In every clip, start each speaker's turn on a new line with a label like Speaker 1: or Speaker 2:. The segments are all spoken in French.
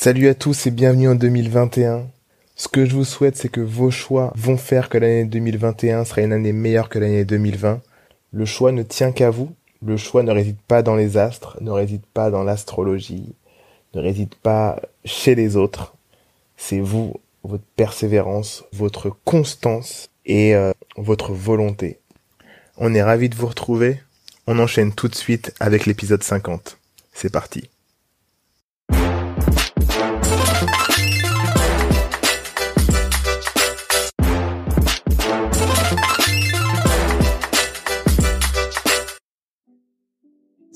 Speaker 1: Salut à tous et bienvenue en 2021. Ce que je vous souhaite, c'est que vos choix vont faire que l'année 2021 sera une année meilleure que l'année 2020. Le choix ne tient qu'à vous. Le choix ne réside pas dans les astres, ne réside pas dans l'astrologie, ne réside pas chez les autres. C'est vous, votre persévérance, votre constance et euh, votre volonté. On est ravis de vous retrouver. On enchaîne tout de suite avec l'épisode 50. C'est parti.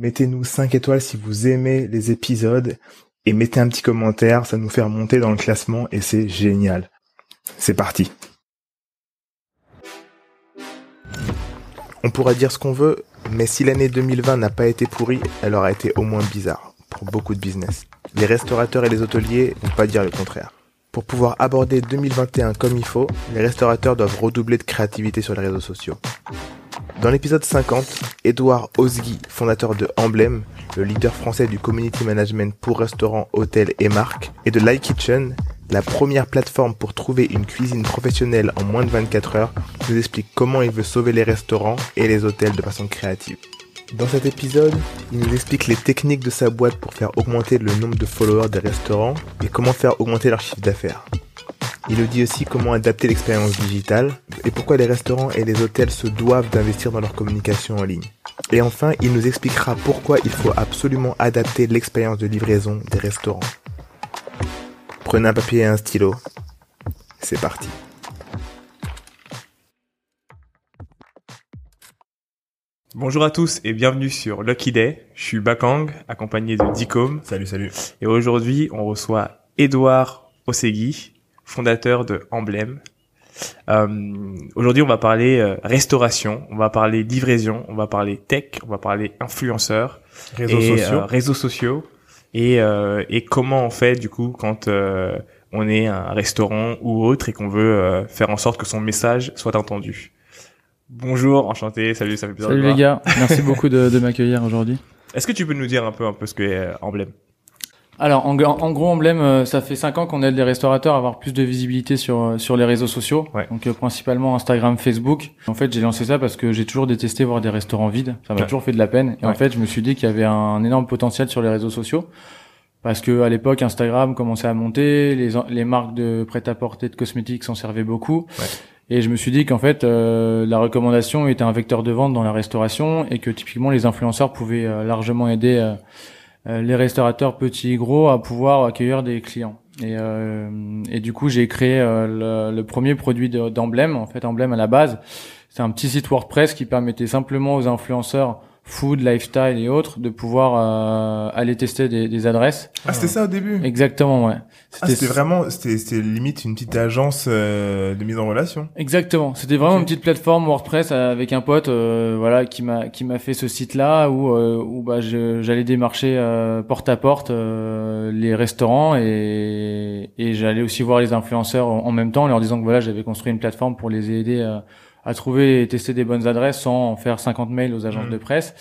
Speaker 1: Mettez-nous 5 étoiles si vous aimez les épisodes et mettez un petit commentaire, ça nous fait remonter dans le classement et c'est génial. C'est parti. On pourra dire ce qu'on veut, mais si l'année 2020 n'a pas été pourrie, elle aura été au moins bizarre pour beaucoup de business. Les restaurateurs et les hôteliers vont pas dire le contraire. Pour pouvoir aborder 2021 comme il faut, les restaurateurs doivent redoubler de créativité sur les réseaux sociaux. Dans l'épisode 50, Edouard Osgui, fondateur de Emblem, le leader français du community management pour restaurants, hôtels et marques, et de iKitchen, la première plateforme pour trouver une cuisine professionnelle en moins de 24 heures, nous explique comment il veut sauver les restaurants et les hôtels de façon créative. Dans cet épisode, il nous explique les techniques de sa boîte pour faire augmenter le nombre de followers des restaurants et comment faire augmenter leur chiffre d'affaires. Il nous dit aussi comment adapter l'expérience digitale et pourquoi les restaurants et les hôtels se doivent d'investir dans leur communication en ligne. Et enfin, il nous expliquera pourquoi il faut absolument adapter l'expérience de livraison des restaurants. Prenez un papier et un stylo. C'est parti.
Speaker 2: Bonjour à tous et bienvenue sur Lucky Day. Je suis Bakang, accompagné de Dicom.
Speaker 1: Salut, salut.
Speaker 2: Et aujourd'hui, on reçoit Edouard Osegui, fondateur de Emblem. Euh, Aujourd'hui, on va parler euh, restauration, on va parler livraison, on va parler tech, on va parler influenceurs,
Speaker 1: réseaux
Speaker 2: et,
Speaker 1: sociaux,
Speaker 2: euh, réseaux sociaux, et, euh, et comment on fait du coup quand euh, on est un restaurant ou autre et qu'on veut faire en sorte que son message soit entendu. Bonjour, enchanté, salut, ça fait plaisir.
Speaker 3: Salut
Speaker 2: de
Speaker 3: les
Speaker 2: voir.
Speaker 3: gars, merci beaucoup de, de m'accueillir aujourd'hui.
Speaker 2: Est-ce que tu peux nous dire un peu un peu ce qu'est euh, Emblem
Speaker 3: Alors en, en gros emblème, euh, ça fait 5 ans qu'on aide les restaurateurs à avoir plus de visibilité sur euh, sur les réseaux sociaux,
Speaker 2: Ouais.
Speaker 3: donc euh, principalement Instagram, Facebook. En fait, j'ai lancé ça parce que j'ai toujours détesté voir des restaurants vides, ça m'a
Speaker 2: Ouais.
Speaker 3: toujours fait de la peine. Et en fait, je me suis dit qu'il y avait un énorme potentiel sur les réseaux sociaux. Parce que à l'époque, Instagram commençait à monter, les, les marques de prêt-à-porter de cosmétiques s'en servaient beaucoup.
Speaker 2: Ouais.
Speaker 3: Et je me suis dit qu'en fait, euh, la recommandation était un vecteur de vente dans la restauration et que typiquement les influenceurs pouvaient euh, largement aider les restaurateurs petits et gros à pouvoir accueillir des clients. Et, euh, et du coup, j'ai créé euh, le, le premier produit de- d'Emblème. En fait, Emblème à la base, c'est un petit site WordPress qui permettait simplement aux influenceurs food, lifestyle et autres de pouvoir euh, aller tester des, des adresses.
Speaker 1: Ah, c'était ça au début
Speaker 3: Exactement, ouais.
Speaker 1: Ah, c'était vraiment, c'était, limite une petite agence euh, de mise en relation.
Speaker 3: Exactement. C'était vraiment une petite plateforme WordPress avec un pote, euh, voilà, qui m'a qui m'a fait ce site-là où euh, où bah j'allais démarcher euh, porte à porte euh, les restaurants et et j'allais aussi voir les influenceurs en, en même temps en leur disant que voilà j'avais construit une plateforme pour les aider euh, à trouver et tester des bonnes adresses sans faire 50 mails aux agences
Speaker 1: Mhm.
Speaker 3: de presse.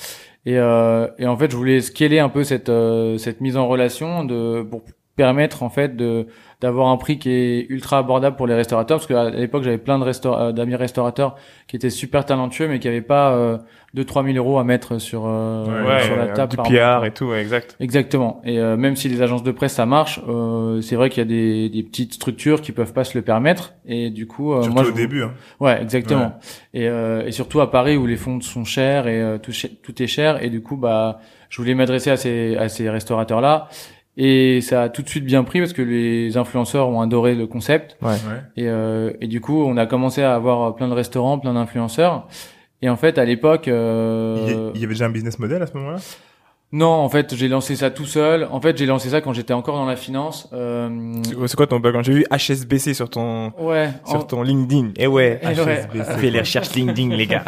Speaker 3: Et, euh, et en fait, je voulais scaler un peu cette euh, cette mise en relation de pour permettre en fait de d'avoir un prix qui est ultra abordable pour les restaurateurs parce qu'à l'époque j'avais plein de resta- euh, d'amis restaurateurs qui étaient super talentueux mais qui avaient pas euh, 2 3 000 euros à mettre sur euh, sur la table
Speaker 2: du
Speaker 3: par
Speaker 2: PR et tout, ouais, exact.
Speaker 3: Exactement. Et euh, même si les agences de presse ça marche, euh, c'est vrai qu'il y a des, des petites structures qui peuvent pas se le permettre. Et du coup, euh,
Speaker 1: Surtout
Speaker 3: moi, je
Speaker 1: au début. Hein.
Speaker 3: Ouais, exactement. Et, euh, et surtout à Paris où les fonds sont chers et euh, tout, ch- tout est cher. Et du coup, bah, je voulais m'adresser à ces, à ces restaurateurs-là. Et ça a tout de suite bien pris parce que les influenceurs ont adoré le concept.
Speaker 2: Ouais.
Speaker 1: Ouais.
Speaker 3: Et, euh, et du coup, on a commencé à avoir plein de restaurants, plein d'influenceurs. Et en fait, à l'époque,
Speaker 1: Il y,
Speaker 3: euh,
Speaker 1: il y avait déjà un business model à ce moment-là?
Speaker 3: Non, en fait, j'ai lancé ça tout seul. En fait, j'ai lancé ça quand j'étais encore dans la finance. Euh...
Speaker 2: C'est quoi ton background J'ai vu HSBC sur ton
Speaker 3: ouais,
Speaker 2: sur ton LinkedIn. Eh ouais,
Speaker 3: Eh.
Speaker 2: HSBC. Fais les recherches LinkedIn, les gars.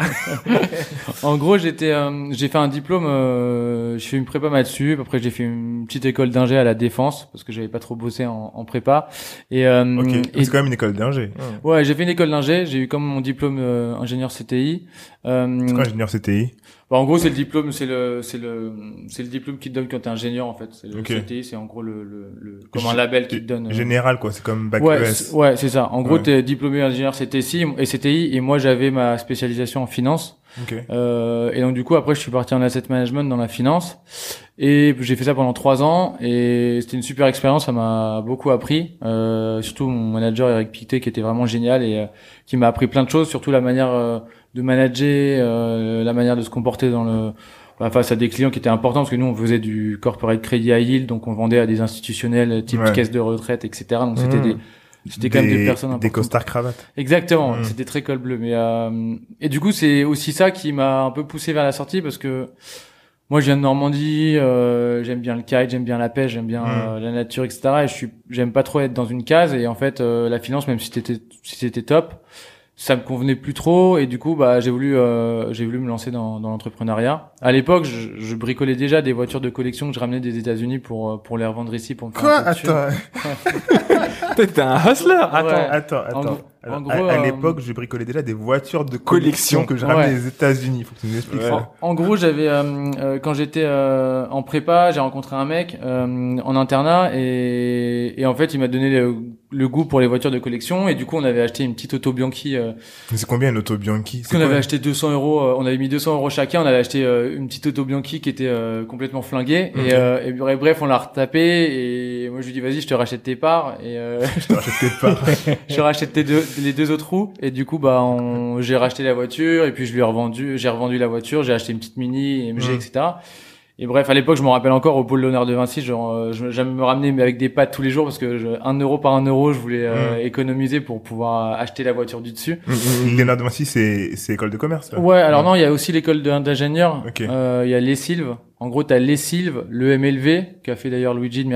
Speaker 3: en gros, j'étais, euh, j'ai fait un diplôme. Euh, j'ai fait une prépa maths sup. Après, j'ai fait une petite école d'ingé à la défense parce que j'avais pas trop bossé en, en prépa. Et, euh, et
Speaker 1: c'est quand même une école d'ingé.
Speaker 3: ouais, j'ai fait une école d'ingé. J'ai eu comme mon diplôme euh, ingénieur CTI. Euh,
Speaker 1: C'est quoi ingénieur CTI
Speaker 3: Bah, en gros, c'est le diplôme, c'est le, c'est le, c'est le diplôme qui te donne quand t'es ingénieur en fait. C'est le. CTI, c'est en gros le, le, le comme un label qui te donne. euh,
Speaker 1: Général, quoi. C'est comme bac E
Speaker 3: Ouais,
Speaker 1: ES.
Speaker 3: c'est- ouais, c'est ça. En gros,
Speaker 1: Ouais.
Speaker 3: t'es diplômé ingénieur CTI et CTI, et moi j'avais ma spécialisation en finance.
Speaker 1: Ok.
Speaker 3: Euh, et donc du coup, après, je suis parti en asset management dans la finance, et j'ai fait ça pendant trois ans, et c'était une super expérience. Ça m'a beaucoup appris. Euh, surtout mon manager Eric Pictet, qui était vraiment génial et euh, qui m'a appris plein de choses, surtout la manière euh, de manager, euh, la manière de se comporter dans le bah, face à des clients qui étaient importants parce que nous on faisait du corporate credit à yield donc on vendait à des institutionnels type
Speaker 1: Ouais.
Speaker 3: caisse de retraite etc donc c'était
Speaker 2: Mmh.
Speaker 3: des c'était quand même des personnes
Speaker 1: Des
Speaker 3: importantes.
Speaker 1: costards cravates.
Speaker 3: Exactement,
Speaker 1: Mm.
Speaker 3: c'était très col bleu. Mais euh, et du coup, c'est aussi ça qui m'a un peu poussé vers la sortie parce que moi, je viens de Normandie, euh, j'aime bien le kite, j'aime bien la pêche, j'aime bien
Speaker 1: Mm.
Speaker 3: euh, la nature, etc. Et je suis, j'aime pas trop être dans une case. Et en fait, euh, la finance, même si c'était si c'était top, ça me convenait plus trop. Et du coup, bah, j'ai voulu euh, j'ai voulu me lancer dans, dans l'entrepreneuriat. À l'époque, je, je bricolais déjà des voitures de collection que je ramenais des États-Unis pour euh, pour les revendre ici pour me faire
Speaker 1: Quoi
Speaker 3: un peu de thunes.
Speaker 1: Attends,
Speaker 2: Toi, t'es un hustler. Attends.
Speaker 3: Ouais.
Speaker 1: attends, attends.
Speaker 3: En gros-
Speaker 1: Alors,
Speaker 3: en
Speaker 1: à-
Speaker 3: gros,
Speaker 1: à,
Speaker 3: euh,
Speaker 1: l'époque, je bricolais déjà des voitures de
Speaker 2: Collection.
Speaker 1: collection que je
Speaker 3: Ouais.
Speaker 1: ramenais des États-Unis. Faut que tu nous expliques
Speaker 2: Ouais.
Speaker 1: ça.
Speaker 3: En, en gros, j'avais euh, euh, quand j'étais euh, en prépa, j'ai rencontré un mec euh, en internat et, et en fait, il m'a donné le, le goût pour les voitures de collection et du coup, on avait acheté une petite auto Bianchi. Euh,
Speaker 1: Mais C'est combien une auto Bianchi
Speaker 3: parce
Speaker 1: C'est
Speaker 3: qu'on
Speaker 1: quoi
Speaker 3: avait acheté 200 euros, euh, on avait mis 200 euros chacun, on avait acheté euh, une petite auto Bianchi qui était euh, complètement flinguée
Speaker 1: Ok.
Speaker 3: et, euh, et bref, on l'a retapé et moi je lui dis vas-y, je te rachète tes parts et euh,
Speaker 1: Je rachète tes parts.
Speaker 3: je rachète tes deux, les deux autres roues et du coup bah on, j'ai racheté la voiture et puis je lui ai revendu, j'ai revendu la voiture, j'ai acheté une petite mini MG etc. Et bref, à l'époque, je me rappelle encore au pôle d'honneur de Vinci, genre, euh, je- me ramener mais avec des pâtes tous les jours parce que je, un euro par un euro, je voulais euh, économiser pour pouvoir acheter la voiture du dessus.
Speaker 1: Léonard de Vinci, c'est c'est école de commerce. ça?
Speaker 3: Ouais, alors non, il y a aussi l'école d'ingénieur.
Speaker 1: Ok.
Speaker 3: Euh, Il y a les Sylves. En gros, t'as les Sylves, le MLV, qu'a fait d'ailleurs Luigi de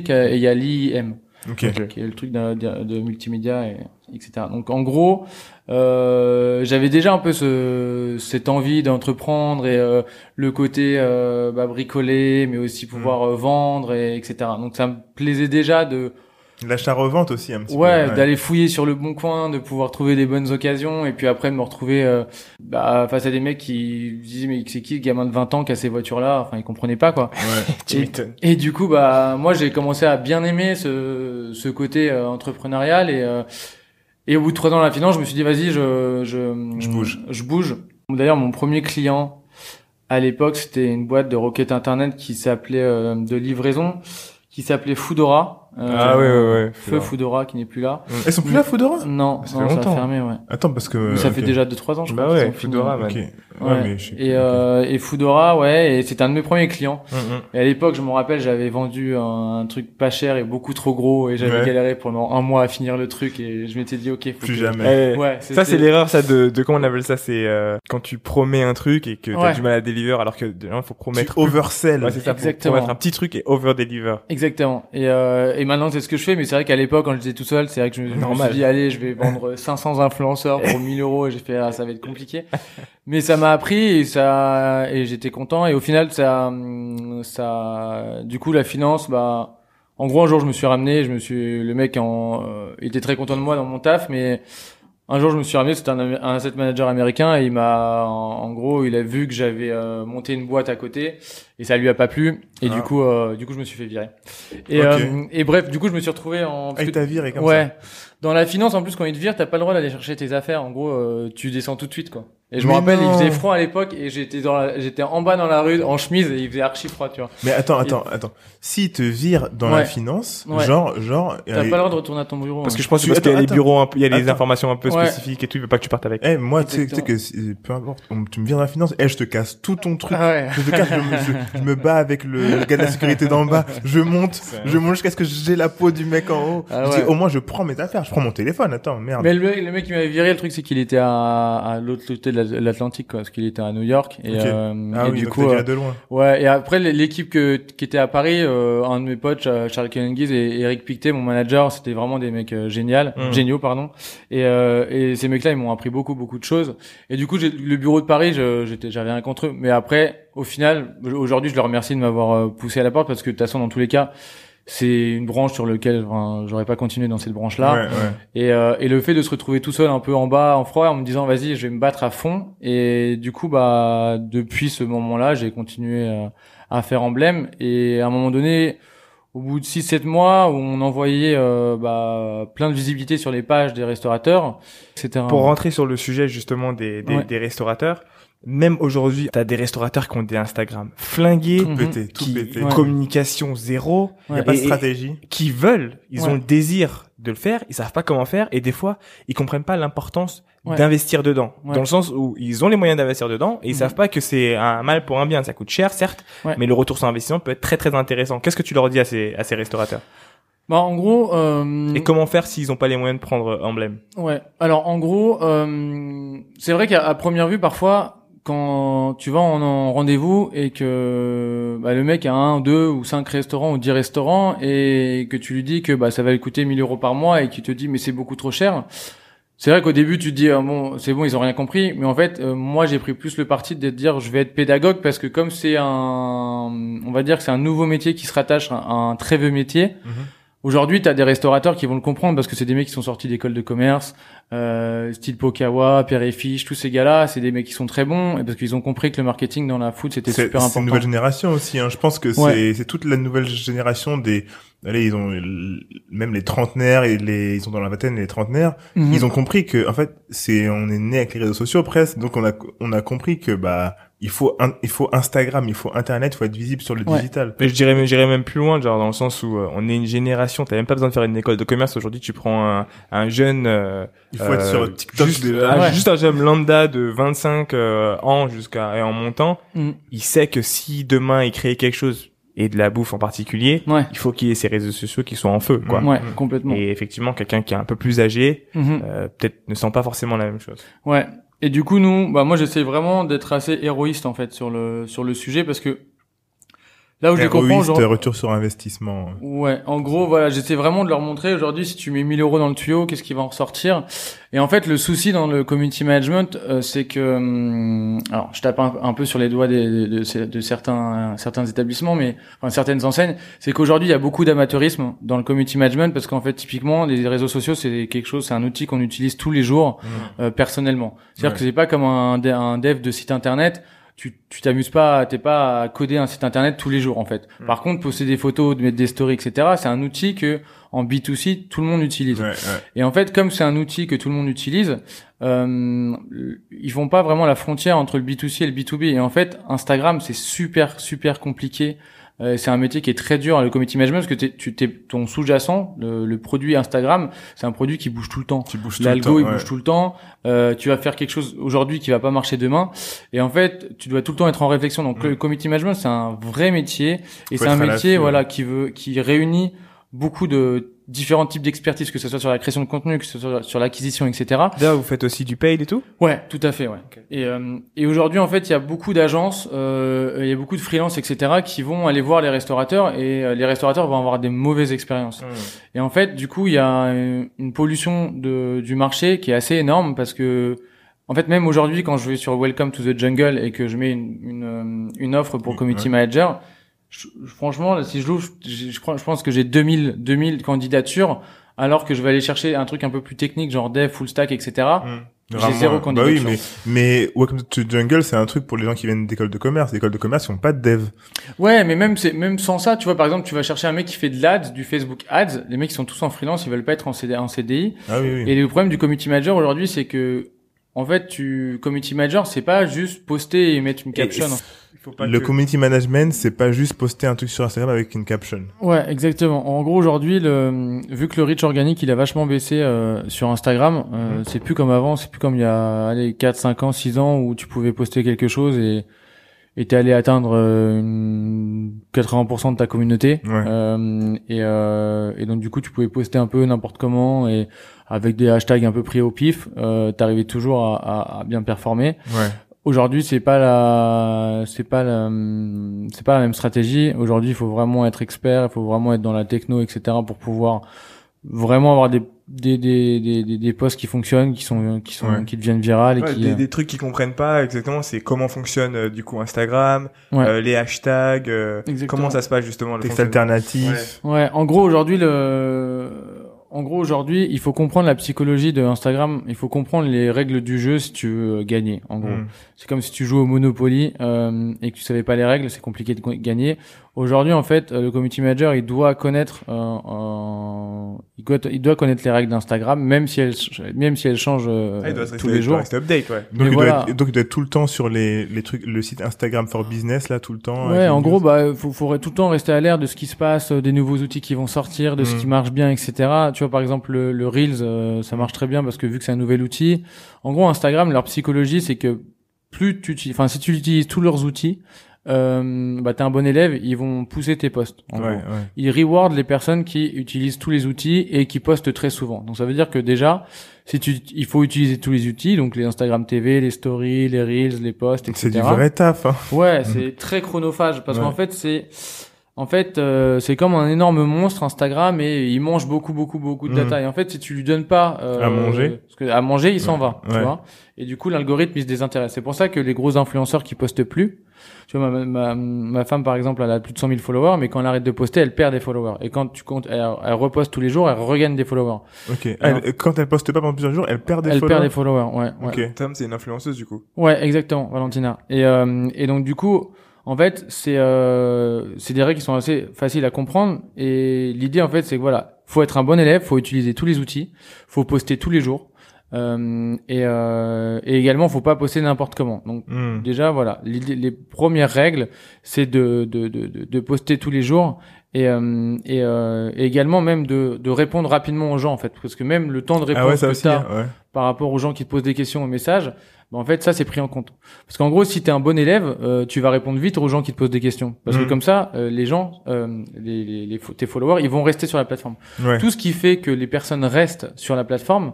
Speaker 3: qu'a- et il y a l'IM.
Speaker 1: Ok.
Speaker 3: qui est le truc de, de- de multimédia et etc. Donc en gros, euh, j'avais déjà un peu ce, cette envie d'entreprendre et euh, le côté euh, bah, bricoler, mais aussi pouvoir euh, vendre et etc. Donc ça me plaisait déjà de
Speaker 1: L'achat-revente aussi, un petit
Speaker 3: ouais,
Speaker 1: peu.
Speaker 3: d'aller fouiller sur le bon coin, de pouvoir trouver des bonnes occasions et puis après de me retrouver euh, bah, face à des mecs qui disaient mais c'est qui le gamin de 20 ans qui a ces voitures là Enfin ils comprenaient pas quoi.
Speaker 1: Ouais.
Speaker 3: Et- du coup, bah, moi, j'ai commencé à bien aimer ce, ce côté euh, entrepreneurial et, euh, et au bout de trois ans dans la finance, je me suis dit, vas-y, je, je,
Speaker 1: Je bouge.
Speaker 3: Je bouge. D'ailleurs, mon premier client à l'époque, c'était une boîte de requête internet qui s'appelait euh, de livraison, qui s'appelait Foodora. Euh,
Speaker 2: Ah ouais, ouais, ouais.
Speaker 3: Feu Foodora qui n'est plus là.
Speaker 1: Elles sont plus là, Foodora
Speaker 3: Non,
Speaker 2: Ça fait
Speaker 3: non, ça a fermé, ouais.
Speaker 1: Attends, parce que.
Speaker 3: Mais ça fait déjà 2-3 ans, je
Speaker 2: Bah
Speaker 3: crois.
Speaker 2: ouais,
Speaker 3: ont fini.
Speaker 2: Foodora, man.
Speaker 1: Ok. Ouais,
Speaker 3: Ouais.
Speaker 1: mais je sais
Speaker 3: Et, euh, et Foodora, ouais, et c'était un de mes premiers clients.
Speaker 2: Mm, mm.
Speaker 3: Et à l'époque, je me rappelle, j'avais vendu un, un truc pas cher et beaucoup trop gros et j'avais
Speaker 1: Ouais.
Speaker 3: galéré pendant un mois à finir le truc et je m'étais dit, ok, faut
Speaker 1: Plus
Speaker 3: que-
Speaker 1: jamais.
Speaker 2: Eh,
Speaker 3: Ouais,
Speaker 2: Ça, c'est l'erreur, ça, de, de, comment on appelle ça, c'est, euh, quand tu promets un truc et que t'as
Speaker 3: Ouais.
Speaker 2: du mal à deliver alors que, il faut
Speaker 1: Tu
Speaker 2: promettre.
Speaker 1: oversell.
Speaker 2: Ouais, c'est ça, faut
Speaker 3: Exactement.
Speaker 2: promettre un petit truc et over-deliver.
Speaker 3: Exactement. Et, euh, et maintenant, c'est ce que je fais, mais c'est vrai qu'à l'époque, quand j'étais tout seul, c'est vrai que je, je me suis dit, allez, je vais vendre 500 influenceurs pour 1000 euros et j'ai fait, ah, ça va être compliqué. mais ça m'a appris et ça, et j'étais content et au final, ça, ça, du coup, la finance, bah, en gros, un jour, je me suis ramené, je me suis, le mec en, euh, il était très content de moi dans mon taf, mais un jour, je me suis ramené, c'était un, un asset manager américain et il m'a, en, en gros, il a vu que j'avais euh, monté une boîte à côté et ça lui a pas plu et
Speaker 1: Ah.
Speaker 3: du coup, euh, du coup, je me suis fait virer. Et, euh, et bref, du coup, je me suis retrouvé en,
Speaker 1: Ah, il t'a viré comme
Speaker 3: ouais. Dans la finance, en plus, quand ils te virent, t'as pas le droit d'aller chercher tes affaires. En gros, euh, tu descends tout de suite, quoi. Et je me rappelle,
Speaker 1: non.
Speaker 3: il faisait froid à l'époque et j'étais dans la- j'étais en bas dans la rue en chemise et il faisait archi froid, tu vois.
Speaker 1: Mais attends, attends, attends. S'il te vire dans
Speaker 3: Ouais.
Speaker 1: la finance,
Speaker 3: Ouais.
Speaker 1: genre, genre.
Speaker 3: T'as
Speaker 1: euh,
Speaker 3: pas le droit de retourner à ton bureau.
Speaker 2: Parce
Speaker 3: hein.
Speaker 2: que je pense que
Speaker 1: Tu-
Speaker 2: parce qu'il y a
Speaker 1: attends,
Speaker 2: les bureaux un peu, il y a les
Speaker 1: attends.
Speaker 2: informations un peu
Speaker 3: Ouais.
Speaker 2: spécifiques et tout, il veut pas que tu partes avec.
Speaker 1: Eh, moi, tu sais, tu sais
Speaker 3: Exactement.
Speaker 1: que peu importe, on- tu me vires dans la finance, eh, je te casse tout ton truc.
Speaker 3: Ah ouais.
Speaker 1: Je te casse, je, me- je- je me bats avec le, le gars de la sécurité d'en bas. Je monte, je monte jusqu'à ce que j'ai la peau du mec en haut.
Speaker 3: Ah
Speaker 1: Je
Speaker 3: ouais.
Speaker 1: dis, au moins, je prends mes affaires, je prends mon téléphone. Attends, merde.
Speaker 3: Mais le, le mec qui m'avait viré, le truc, c'est qu'il était à, l'autre côté de de l'Atlantique, parce qu'il était à New York. Et, euh,
Speaker 1: Ah
Speaker 3: et
Speaker 1: oui,
Speaker 3: du coup, euh,
Speaker 1: de loin.
Speaker 3: Ouais, et après l'équipe que, qui était à Paris, euh, un de mes potes, euh, Charles Kenenguiz et Eric Pictet, mon manager, c'était vraiment des mecs euh, génial,
Speaker 2: Mm.
Speaker 3: géniaux, pardon. Et, euh, et ces mecs-là, ils m'ont appris beaucoup, beaucoup de choses. Et du coup, j'ai- le bureau de Paris, j'étais, j'avais rien contre eux. Mais après, au final, aujourd'hui, je leur remercie de m'avoir poussé à la porte parce que de toute façon, dans tous les cas, c'est une branche sur laquelle enfin, j'aurais pas continué dans cette branche-là.
Speaker 1: Ouais, ouais.
Speaker 3: Et, euh, et le fait de se retrouver tout seul un peu en bas, en froid, en me disant vas-y, je vais me battre à fond. Et du coup, bah depuis ce moment-là, j'ai continué euh, à faire emblème. Et à un moment donné, au bout de 6-7 mois, où on envoyait euh, bah, plein de visibilité sur les pages des restaurateurs, c'était un...
Speaker 2: Pour rentrer sur le sujet justement des, des,
Speaker 3: Ouais.
Speaker 2: des restaurateurs, même aujourd'hui, t'as des restaurateurs qui ont des Instagram flingués,
Speaker 3: Mhm.
Speaker 1: Pété, tout
Speaker 2: qui
Speaker 1: pété.
Speaker 3: Ouais.
Speaker 2: communication zéro,
Speaker 1: Il y a
Speaker 3: Ouais.
Speaker 1: pas de stratégie.
Speaker 2: qui veulent, ils
Speaker 3: Ouais.
Speaker 2: ont le désir de le faire, ils savent pas comment faire, et des fois, ils comprennent pas l'importance
Speaker 3: Ouais.
Speaker 2: d'investir dedans.
Speaker 3: Ouais.
Speaker 2: Dans le sens où ils ont les moyens d'investir dedans, et ils
Speaker 3: Mhm.
Speaker 2: savent pas que c'est un mal pour un bien. Ça coûte cher, certes,
Speaker 3: Ouais.
Speaker 2: mais le retour sur investissement peut être très très intéressant. Qu'est-ce que tu leur dis à ces, à ces restaurateurs?
Speaker 3: Bah, en gros... Euh...
Speaker 2: Et comment faire s'ils ont pas les moyens de prendre emblème?
Speaker 3: Ouais. Alors en gros, euh, c'est vrai qu'à première vue, parfois, quand tu vas en, en rendez-vous et que bah, le mec a un, deux ou cinq restaurants ou dix restaurants et que tu lui dis que bah ça va lui coûter 1000 euros par mois et qu'il te dit mais c'est beaucoup trop cher. C'est vrai qu'au début tu te dis ah, bon c'est bon ils ont rien compris mais en fait euh, moi j'ai pris plus le parti de dire je vais être pédagogue parce que comme c'est un on va dire que c'est un nouveau métier qui se rattache à un très vieux métier
Speaker 1: Mhm.
Speaker 3: Aujourd'hui, tu as des restaurateurs qui vont le comprendre parce que c'est des mecs qui sont sortis d'école de commerce, euh, style Pokawa, Pierre et Fiche, tous ces gars-là, c'est des mecs qui sont très bons et parce qu'ils ont compris que le marketing dans la food c'était
Speaker 1: C'est
Speaker 3: super
Speaker 1: c'est
Speaker 3: important.
Speaker 1: une nouvelle génération aussi. Hein. Je pense que
Speaker 3: Ouais.
Speaker 1: c'est c'est toute la nouvelle génération des. Allez, ils ont même les trentenaires et les ils sont dans la vingtaine et les trentenaires.
Speaker 3: Mhm.
Speaker 1: Ils ont compris que en fait c'est on est né avec les réseaux sociaux presque, donc on a on a compris que bah il faut un- il faut Instagram, il faut Internet, il faut être visible sur le
Speaker 3: Ouais.
Speaker 1: digital.
Speaker 2: Mais je dirais, même- j'irais même plus loin, genre dans le sens où euh, on est une génération, t'as même pas besoin de faire une école de commerce. Aujourd'hui, tu prends un, un jeune, euh,
Speaker 1: Il faut être
Speaker 2: euh,
Speaker 1: sur TikTok
Speaker 2: juste, ah,
Speaker 3: Ouais.
Speaker 2: juste un jeune lambda de 25 euh, ans jusqu'à et en montant.
Speaker 3: Mhm.
Speaker 2: Il sait que si demain il crée quelque chose et de la bouffe en particulier,
Speaker 3: Ouais,
Speaker 2: il faut qu'il y ait ses réseaux sociaux qui soient en feu, quoi.
Speaker 1: Mhm.
Speaker 3: ouais, complètement.
Speaker 2: Et effectivement, quelqu'un qui est un peu plus âgé,
Speaker 3: Mhm.
Speaker 2: euh, peut-être ne sent pas forcément la même chose.
Speaker 3: Ouais. Et du coup, nous, bah moi, j'essaie vraiment d'être assez héroïste en fait sur le sur le sujet parce que là où je comprends, genre,
Speaker 1: retour sur investissement.
Speaker 3: Ouais, en gros, voilà, j'essaie vraiment de leur montrer aujourd'hui si tu mets 1000 euros dans le tuyau, qu'est-ce qui va en ressortir? Et en fait, le souci dans le community management, euh, c'est que, hum, alors, je tape un, un peu sur les doigts des- de, de- de certains certains établissements, mais enfin certaines enseignes, c'est qu'aujourd'hui il y a beaucoup d'amateurisme dans le community management parce qu'en fait, typiquement, les réseaux sociaux, c'est quelque chose, c'est un outil qu'on utilise tous les jours euh, personnellement. C'est-à-dire
Speaker 1: Ouais.
Speaker 3: que c'est pas comme un, un dev de site internet. Tu tu t'amuses pas, t'es pas à coder un site internet tous les jours en fait.
Speaker 2: Mm.
Speaker 3: Par contre, poster des photos, de mettre des stories, etc. C'est un outil que en B2C tout le monde utilise.
Speaker 1: Ouais, ouais.
Speaker 3: Et en fait, comme c'est un outil que tout le monde utilise, euh, ils font pas vraiment la frontière entre le B2C et le B2B. Et en fait, Instagram, c'est super, super compliqué. Euh, c'est un métier qui est très dur, le community management, parce que t'es- tu t'es, ton sous-jacent, le, le produit Instagram, c'est un produit qui bouge tout le temps. L'algo, il
Speaker 1: ouais.
Speaker 3: bouge tout le temps. Euh, tu vas faire quelque chose aujourd'hui qui va pas marcher demain. Et en fait, tu dois tout le temps être en réflexion. Donc,
Speaker 1: Mm.
Speaker 3: le community management, c'est un vrai métier. Et
Speaker 1: Faut
Speaker 3: c'est un métier, voilà, qui veut, qui réunit beaucoup de différents types d'expertise, que ce soit sur la création de contenu, que ce soit sur l'acquisition, etc.
Speaker 2: D'ailleurs, vous faites aussi du paid et tout?
Speaker 3: Ouais, tout à fait, ouais. Et, euh, et aujourd'hui, en fait, il y a beaucoup d'agences, euh, il y a beaucoup de freelances, etc., qui vont aller voir les restaurateurs et euh, les restaurateurs vont avoir des mauvaises expériences. Et en fait, du coup, il y a une pollution de, du marché qui est assez énorme parce que, en fait, même aujourd'hui, quand je vais sur Welcome to the Jungle et que je mets une, une, euh, une offre pour
Speaker 1: Ouais.
Speaker 3: community manager, je- franchement, si je l'ouvre, je, je pense que j'ai 2000, 2000 candidatures, alors que je vais aller chercher un truc un peu plus technique, genre dev, full stack, etc.
Speaker 1: Mmh.
Speaker 3: J'ai zéro
Speaker 1: Bah oui,
Speaker 3: candidature.
Speaker 1: mais, mais Welcome to Jungle, c'est un truc pour les gens qui viennent d'école de commerce. Les écoles de commerce, ils ont pas de dev.
Speaker 3: Ouais, mais même c'est même sans ça, tu vois, par exemple, tu vas chercher un mec qui fait de l'ads, du Facebook Ads. Les mecs qui sont tous en freelance, ils veulent pas être en, CD, en CDI.
Speaker 1: Ah oui, oui.
Speaker 3: Et le problème du community manager aujourd'hui, c'est que en fait, tu community manager, c'est pas juste poster et mettre une caption.
Speaker 2: Il faut pas
Speaker 1: le
Speaker 2: que-
Speaker 1: community management, c'est pas juste poster un truc sur Instagram avec une caption.
Speaker 3: Ouais, exactement. En gros, aujourd'hui, le, vu que le reach organique, il a vachement baissé euh, sur Instagram, euh, c'est plus comme avant, c'est plus comme il y a allez, 4, 5 ans, 6 ans où tu pouvais poster quelque chose et et t'es allé atteindre euh, une 80% de ta communauté.
Speaker 1: Ouais.
Speaker 3: Euh, et, euh, et donc du coup, tu pouvais poster un peu n'importe comment et avec des hashtags un peu pris au pif, euh, t'arrivais toujours à, à, à bien performer.
Speaker 1: Ouais.
Speaker 3: Aujourd'hui, c'est pas la, c'est pas la, c'est pas la même stratégie. Aujourd'hui, il faut vraiment être expert, il faut vraiment être dans la techno, etc. pour pouvoir vraiment avoir des des des des, des, des posts qui fonctionnent, qui sont qui sont
Speaker 1: Ouais.
Speaker 3: qui deviennent virales et
Speaker 2: Ouais,
Speaker 3: qui
Speaker 2: des,
Speaker 3: euh,
Speaker 2: des trucs qu'ils comprennent pas exactement, c'est comment fonctionne euh, du coup Instagram,
Speaker 3: Ouais.
Speaker 2: euh, les hashtags, euh, comment ça se passe justement le
Speaker 1: Texte alternatif.
Speaker 3: Ouais, en gros aujourd'hui le en gros aujourd'hui, il faut comprendre la psychologie de Instagram, il faut comprendre les règles du jeu si tu veux gagner en gros.
Speaker 1: Mm.
Speaker 3: C'est comme si tu joues au Monopoly euh, et que tu savais pas les règles, c'est compliqué de gagner. Aujourd'hui, en fait, euh, le community manager, il doit connaître, euh, euh, il, doit, il doit connaître les règles d'Instagram, même si elles, même si elles changent euh,
Speaker 2: Ah, il doit se
Speaker 3: tous
Speaker 2: rester-
Speaker 3: les
Speaker 2: il doit
Speaker 3: jours.
Speaker 2: rester update, ouais.
Speaker 1: Donc, il
Speaker 3: voilà.
Speaker 1: doit être, donc il doit être tout le temps sur les, les trucs, le site Instagram for Business là tout le temps.
Speaker 3: Ouais, en gros,
Speaker 1: news.
Speaker 3: bah, faut, faut tout le temps rester à l'air de ce qui se passe, euh, des nouveaux outils qui vont sortir, de ce
Speaker 1: Mm.
Speaker 3: qui marche bien, etc. Tu vois, par exemple, le, le Reels, euh, ça marche très bien parce que vu que c'est un nouvel outil, en gros, Instagram, leur psychologie, c'est que plus tu enfin, si tu utilises tous leurs outils, euh, bah, t'es un bon élève, ils vont pousser tes posts. En
Speaker 1: ouais, ouais.
Speaker 3: ils rewardent les personnes qui utilisent tous les outils et qui postent très souvent. Donc ça veut dire que déjà, si tu, il faut utiliser tous les outils, donc les Instagram TV, les stories, les reels, les posts, etc.
Speaker 1: C'est du vrai taf. Hein.
Speaker 3: Ouais, c'est très chronophage parce
Speaker 1: Ouais.
Speaker 3: qu'en fait c'est en fait euh, c'est comme un énorme monstre Instagram et il mange beaucoup beaucoup beaucoup de
Speaker 1: Mhm.
Speaker 3: data et en fait si tu lui donnes pas euh,
Speaker 1: À manger.
Speaker 3: parce que à manger il s'en
Speaker 1: Ouais.
Speaker 3: va, tu
Speaker 1: Ouais.
Speaker 3: vois. Et du coup l'algorithme il se désintéresse. C'est pour ça que les gros influenceurs qui postent plus tu vois, ma, ma, ma femme, par exemple, elle a plus de 100 000 followers, mais quand elle arrête de poster, elle perd des followers. Et quand tu comptes, elle, elle reposte tous les jours, elle regagne des followers.
Speaker 1: Ok. Elle- quand elle poste pas pendant plusieurs jours, elle perd des
Speaker 3: elle
Speaker 1: followers.
Speaker 3: perd des followers, ouais. ouais.
Speaker 1: Ok.
Speaker 2: Tom, c'est une influenceuse du coup.
Speaker 3: Ouais, exactement, Valentina. Et, euh, et donc du coup, en fait, c'est euh, c'est des règles qui sont assez faciles à comprendre. Et l'idée, en fait, c'est que voilà, faut être un bon élève, faut utiliser tous les outils, faut poster tous les jours, euh, et, euh, et également, faut pas poster n'importe comment. Donc
Speaker 1: Hmm.
Speaker 3: déjà, voilà, les premières règles, c'est de, de, de, de, poster tous les jours. Et, euh, et, euh, et également même de, de répondre rapidement aux gens en fait parce que même le temps de réponse
Speaker 1: Ah ouais, ça
Speaker 3: que
Speaker 1: aussi. hein, ouais.
Speaker 3: par rapport aux gens qui te posent des questions au message, bah, en fait ça c'est pris en compte. Parce qu'en gros si tu es un bon élève, euh, tu vas répondre vite aux gens qui te posent des questions. Parce que comme ça, euh, les gens, euh, les, les, les fo- tes followers, ils vont rester sur la plateforme.
Speaker 1: Ouais.
Speaker 3: Tout ce qui fait que les personnes restent sur la plateforme,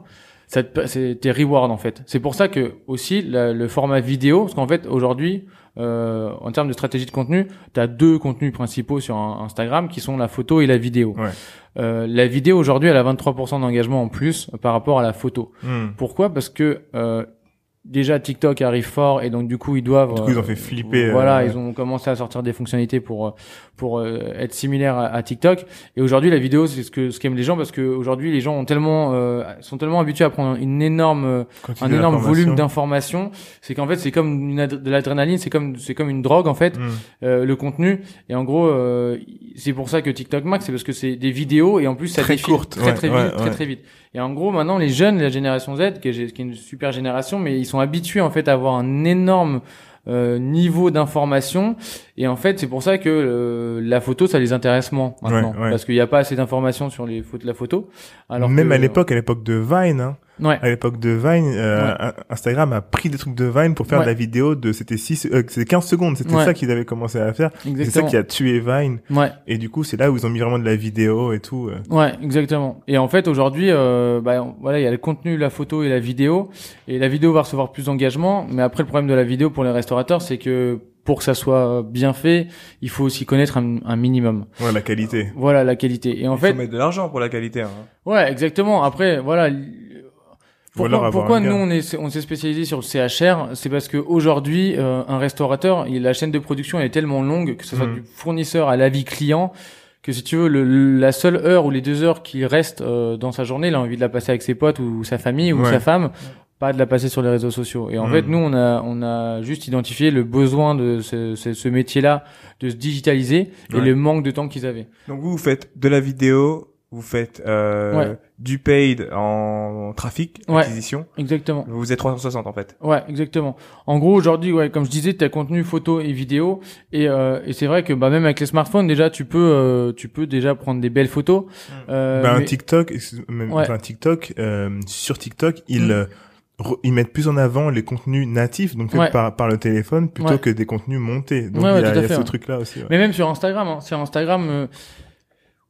Speaker 3: ça c'est tes rewards en fait. C'est pour ça que aussi la- le format vidéo, parce qu'en fait aujourd'hui, euh, en termes de stratégie de contenu, tu as deux contenus principaux sur un- Instagram qui sont la photo et la vidéo.
Speaker 1: Ouais.
Speaker 3: Euh, la vidéo aujourd'hui, elle a 23% d'engagement en plus par rapport à la photo.
Speaker 1: Hmm.
Speaker 3: Pourquoi? Parce que euh, déjà TikTok arrive fort et donc du coup ils doivent.
Speaker 1: Du coup, ils ont
Speaker 3: euh,
Speaker 1: fait flipper,
Speaker 3: Voilà,
Speaker 1: euh,
Speaker 3: ils ont commencé à sortir des fonctionnalités pour euh, pour euh, être similaires à, à TikTok. Et aujourd'hui, la vidéo, c'est ce que ce qu'aiment les gens parce que aujourd'hui, les gens ont tellement euh, sont tellement habitués à prendre une énorme un énorme volume d'informations. C'est qu'en fait, c'est comme une de l'adrénaline, c'est comme c'est comme une drogue en fait
Speaker 1: Hmm.
Speaker 3: euh, le contenu et en gros euh, c'est pour ça que TikTok Max c'est parce que c'est des vidéos et en plus ça
Speaker 1: Très
Speaker 3: défile
Speaker 1: courtes,
Speaker 3: très
Speaker 1: ouais,
Speaker 3: très
Speaker 1: ouais,
Speaker 3: vite très très vite et en gros maintenant les jeunes la génération Z qui est, qui est une super génération mais ils sont habitués en fait à avoir un énorme euh, niveau d'information. Et en fait c'est pour ça que euh, la photo ça les intéresse moins maintenant.
Speaker 1: Ouais, ouais.
Speaker 3: parce qu'il n'y a pas assez d'informations sur les photos la photo. Alors
Speaker 1: Même
Speaker 3: que-
Speaker 1: à l'époque, à l'époque de Vine, hein,
Speaker 3: ouais
Speaker 1: à l'époque de Vine, euh,
Speaker 3: Ouais.
Speaker 1: Instagram a pris des trucs de Vine pour faire
Speaker 3: Ouais.
Speaker 1: de la vidéo de, c'était 6, euh, c'était 15 secondes, c'était
Speaker 3: Ouais.
Speaker 1: ça qu'ils avaient commencé à faire. C'est ça qui a tué Vine.
Speaker 3: ouais
Speaker 1: Et du coup, c'est là où ils ont mis vraiment de la vidéo et tout. euh.
Speaker 3: Ouais, exactement. Et en fait, aujourd'hui, euh, bah, voilà, il y a le contenu, la photo et la vidéo. Et la vidéo va recevoir plus d'engagement. Mais après, le problème de la vidéo pour les restaurateurs, c'est que pour que ça soit bien fait, il faut aussi connaître un, un minimum.
Speaker 1: Ouais, la qualité.
Speaker 3: Voilà la qualité. Et en
Speaker 2: Il
Speaker 3: fait,
Speaker 2: faut mettre de l'argent pour la qualité. Hein.
Speaker 3: ouais, exactement. Après, voilà. Pourquoi,
Speaker 1: avoir
Speaker 3: pourquoi
Speaker 1: un
Speaker 3: nous on est on s'est spécialisé sur le CHR C'est parce que aujourd'hui euh, un restaurateur, il, la chaîne de production elle est tellement longue que ce soit
Speaker 1: Mhm.
Speaker 3: du fournisseur à l'avis client que si tu veux le, la seule heure ou les deux heures qu'il reste euh, dans sa journée, il a envie de la passer avec ses potes ou sa famille ou
Speaker 1: Ouais.
Speaker 3: sa femme, pas de la passer sur les réseaux sociaux. Et en
Speaker 1: Mhm.
Speaker 3: fait nous on a on a juste identifié le besoin de ce, ce, ce métier-là de se digitaliser et
Speaker 1: Ouais.
Speaker 3: le manque de temps qu'ils avaient.
Speaker 2: Donc vous, vous faites de la vidéo, vous faites euh,
Speaker 3: Ouais.
Speaker 2: du paid en trafic,
Speaker 3: Ouais.
Speaker 2: acquisition.
Speaker 3: Exactement.
Speaker 2: Vous êtes 360 en fait.
Speaker 3: Ouais, exactement. En gros, aujourd'hui, ouais, comme je disais, tu as contenu photo et vidéo, et, euh, et c'est vrai que bah, même avec les smartphones, déjà, tu peux, euh, tu peux déjà prendre des belles photos. Euh,
Speaker 1: bah, un
Speaker 3: mais-
Speaker 1: TikTok, même,
Speaker 3: Ouais.
Speaker 1: enfin, TikTok, euh, sur TikTok, il,
Speaker 3: Mm.
Speaker 1: euh, ils mettent plus en avant les contenus natifs, donc
Speaker 3: Ouais.
Speaker 1: par, par le téléphone, plutôt
Speaker 3: Ouais.
Speaker 1: que des contenus montés. Donc
Speaker 3: Ouais, ouais,
Speaker 1: il y a,
Speaker 3: tout à
Speaker 1: il y a
Speaker 3: fait,
Speaker 1: ce
Speaker 3: ouais.
Speaker 1: truc-là aussi. ouais.
Speaker 3: Mais même sur Instagram, hein, sur Instagram, euh,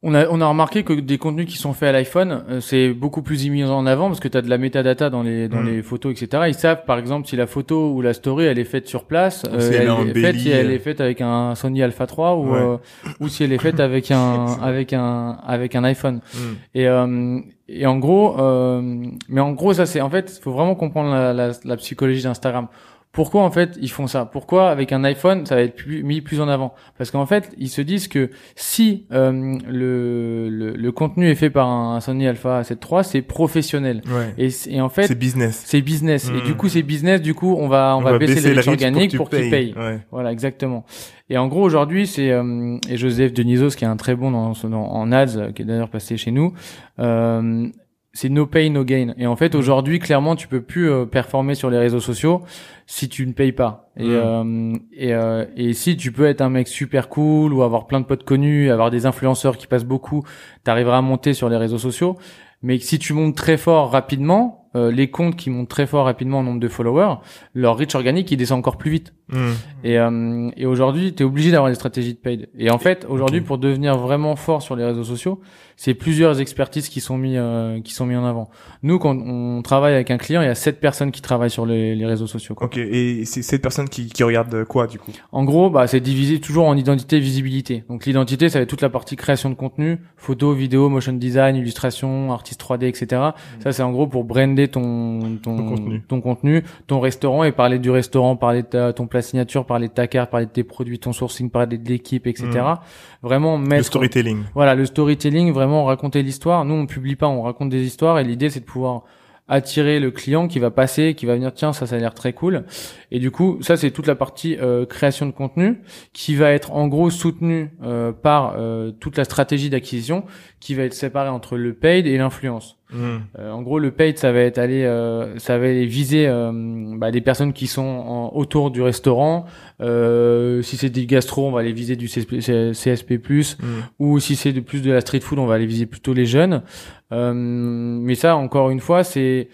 Speaker 3: on a on a remarqué que des contenus qui sont faits à l'iPhone, euh, c'est beaucoup plus mis en avant parce que tu as de la metadata dans les dans
Speaker 1: Mm.
Speaker 3: les photos, etc. Ils savent par exemple si la photo ou la story elle est faite sur place,
Speaker 1: Ou si elle est
Speaker 3: elle est
Speaker 1: embellie,
Speaker 3: faite si elle
Speaker 1: euh.
Speaker 3: est faite avec un Sony Alpha 3 ou
Speaker 1: Ouais.
Speaker 3: euh, ou si elle est faite avec un avec un avec un iPhone.
Speaker 1: Mm.
Speaker 3: Et euh, et en gros, euh, mais en gros ça c'est en fait, faut vraiment comprendre la, la, la psychologie d'Instagram. Pourquoi en fait ils font ça? Pourquoi avec un iPhone ça va être plus, mis plus en avant? Parce qu'en fait ils se disent que si euh, le, le le contenu est fait par un Sony Alpha 7 III, c'est professionnel.
Speaker 1: Ouais.
Speaker 3: Et, en fait
Speaker 1: c'est business.
Speaker 3: c'est business. Et du coup c'est business. Du coup on va on, va, baisser, les reach organiques
Speaker 1: que
Speaker 3: pour, qu'ils payent.
Speaker 1: Ouais.
Speaker 3: Voilà, exactement. Et en gros, aujourd'hui, c'est euh, et Joseph Denisos, qui est un très bon dans- en ads, euh, qui est d'ailleurs passé chez nous. Euh, c'est no pay no gain. Et en fait, aujourd'hui, clairement, tu peux plus euh, performer sur les réseaux sociaux si tu ne payes pas. Et
Speaker 1: Mm.
Speaker 3: euh, et, euh, et si tu peux être un mec super cool ou avoir plein de potes connus, avoir des influenceurs qui passent beaucoup, t'arriveras à monter sur les réseaux sociaux. Mais si tu montes très fort rapidement, euh, les comptes qui montent très fort rapidement en nombre de followers, leur reach organique il descend encore plus vite.
Speaker 1: Mm.
Speaker 3: Et, euh, et aujourd'hui, tu es obligé d'avoir des stratégies de paid. Et en fait, aujourd'hui, pour devenir vraiment fort sur les réseaux sociaux, c'est plusieurs expertises qui sont mis euh, qui sont mis en avant. Nous, quand on travaille avec un client, il y a sept personnes qui travaillent sur les, les réseaux sociaux. Quoi.
Speaker 2: Ok, et c'est cette personne qui, qui regarde quoi du coup?
Speaker 3: En gros, bah, c'est divisé toujours en identité et visibilité. Donc l'identité, ça va être toute la partie création de contenu, photo, vidéo, motion design, illustration, artiste 3D, etc. Ça, c'est en gros pour brander ton ton,
Speaker 1: Ton contenu.
Speaker 3: ton contenu, ton restaurant et parler du restaurant, parler de ta, ton plat signature, parler de ta carte, parler de tes produits, ton sourcing, parler de l'équipe, etc. Vraiment
Speaker 1: Le
Speaker 3: mettre
Speaker 1: storytelling.
Speaker 3: voilà, le storytelling, vraiment raconter l'histoire. Nous, on publie pas, on raconte des histoires et l'idée, c'est de pouvoir attirer le client qui va passer, qui va venir, tiens, ça, ça a l'air très cool. Et du coup, ça, c'est toute la partie euh, création de contenu qui va être en gros soutenue euh, par euh, toute la stratégie d'acquisition qui va être séparée entre le paid et l'influence.
Speaker 1: Mm.
Speaker 3: Euh, en gros, le paid, ça va être aller, euh, ça va aller viser euh, bah, des personnes qui sont en- autour du restaurant. Euh, si c'est des gastro, on va aller viser du CSP, CSP+.
Speaker 1: Mm.
Speaker 3: Ou si c'est de plus de la street food, on va aller viser plutôt les jeunes. Euh, mais ça, encore une fois, c'est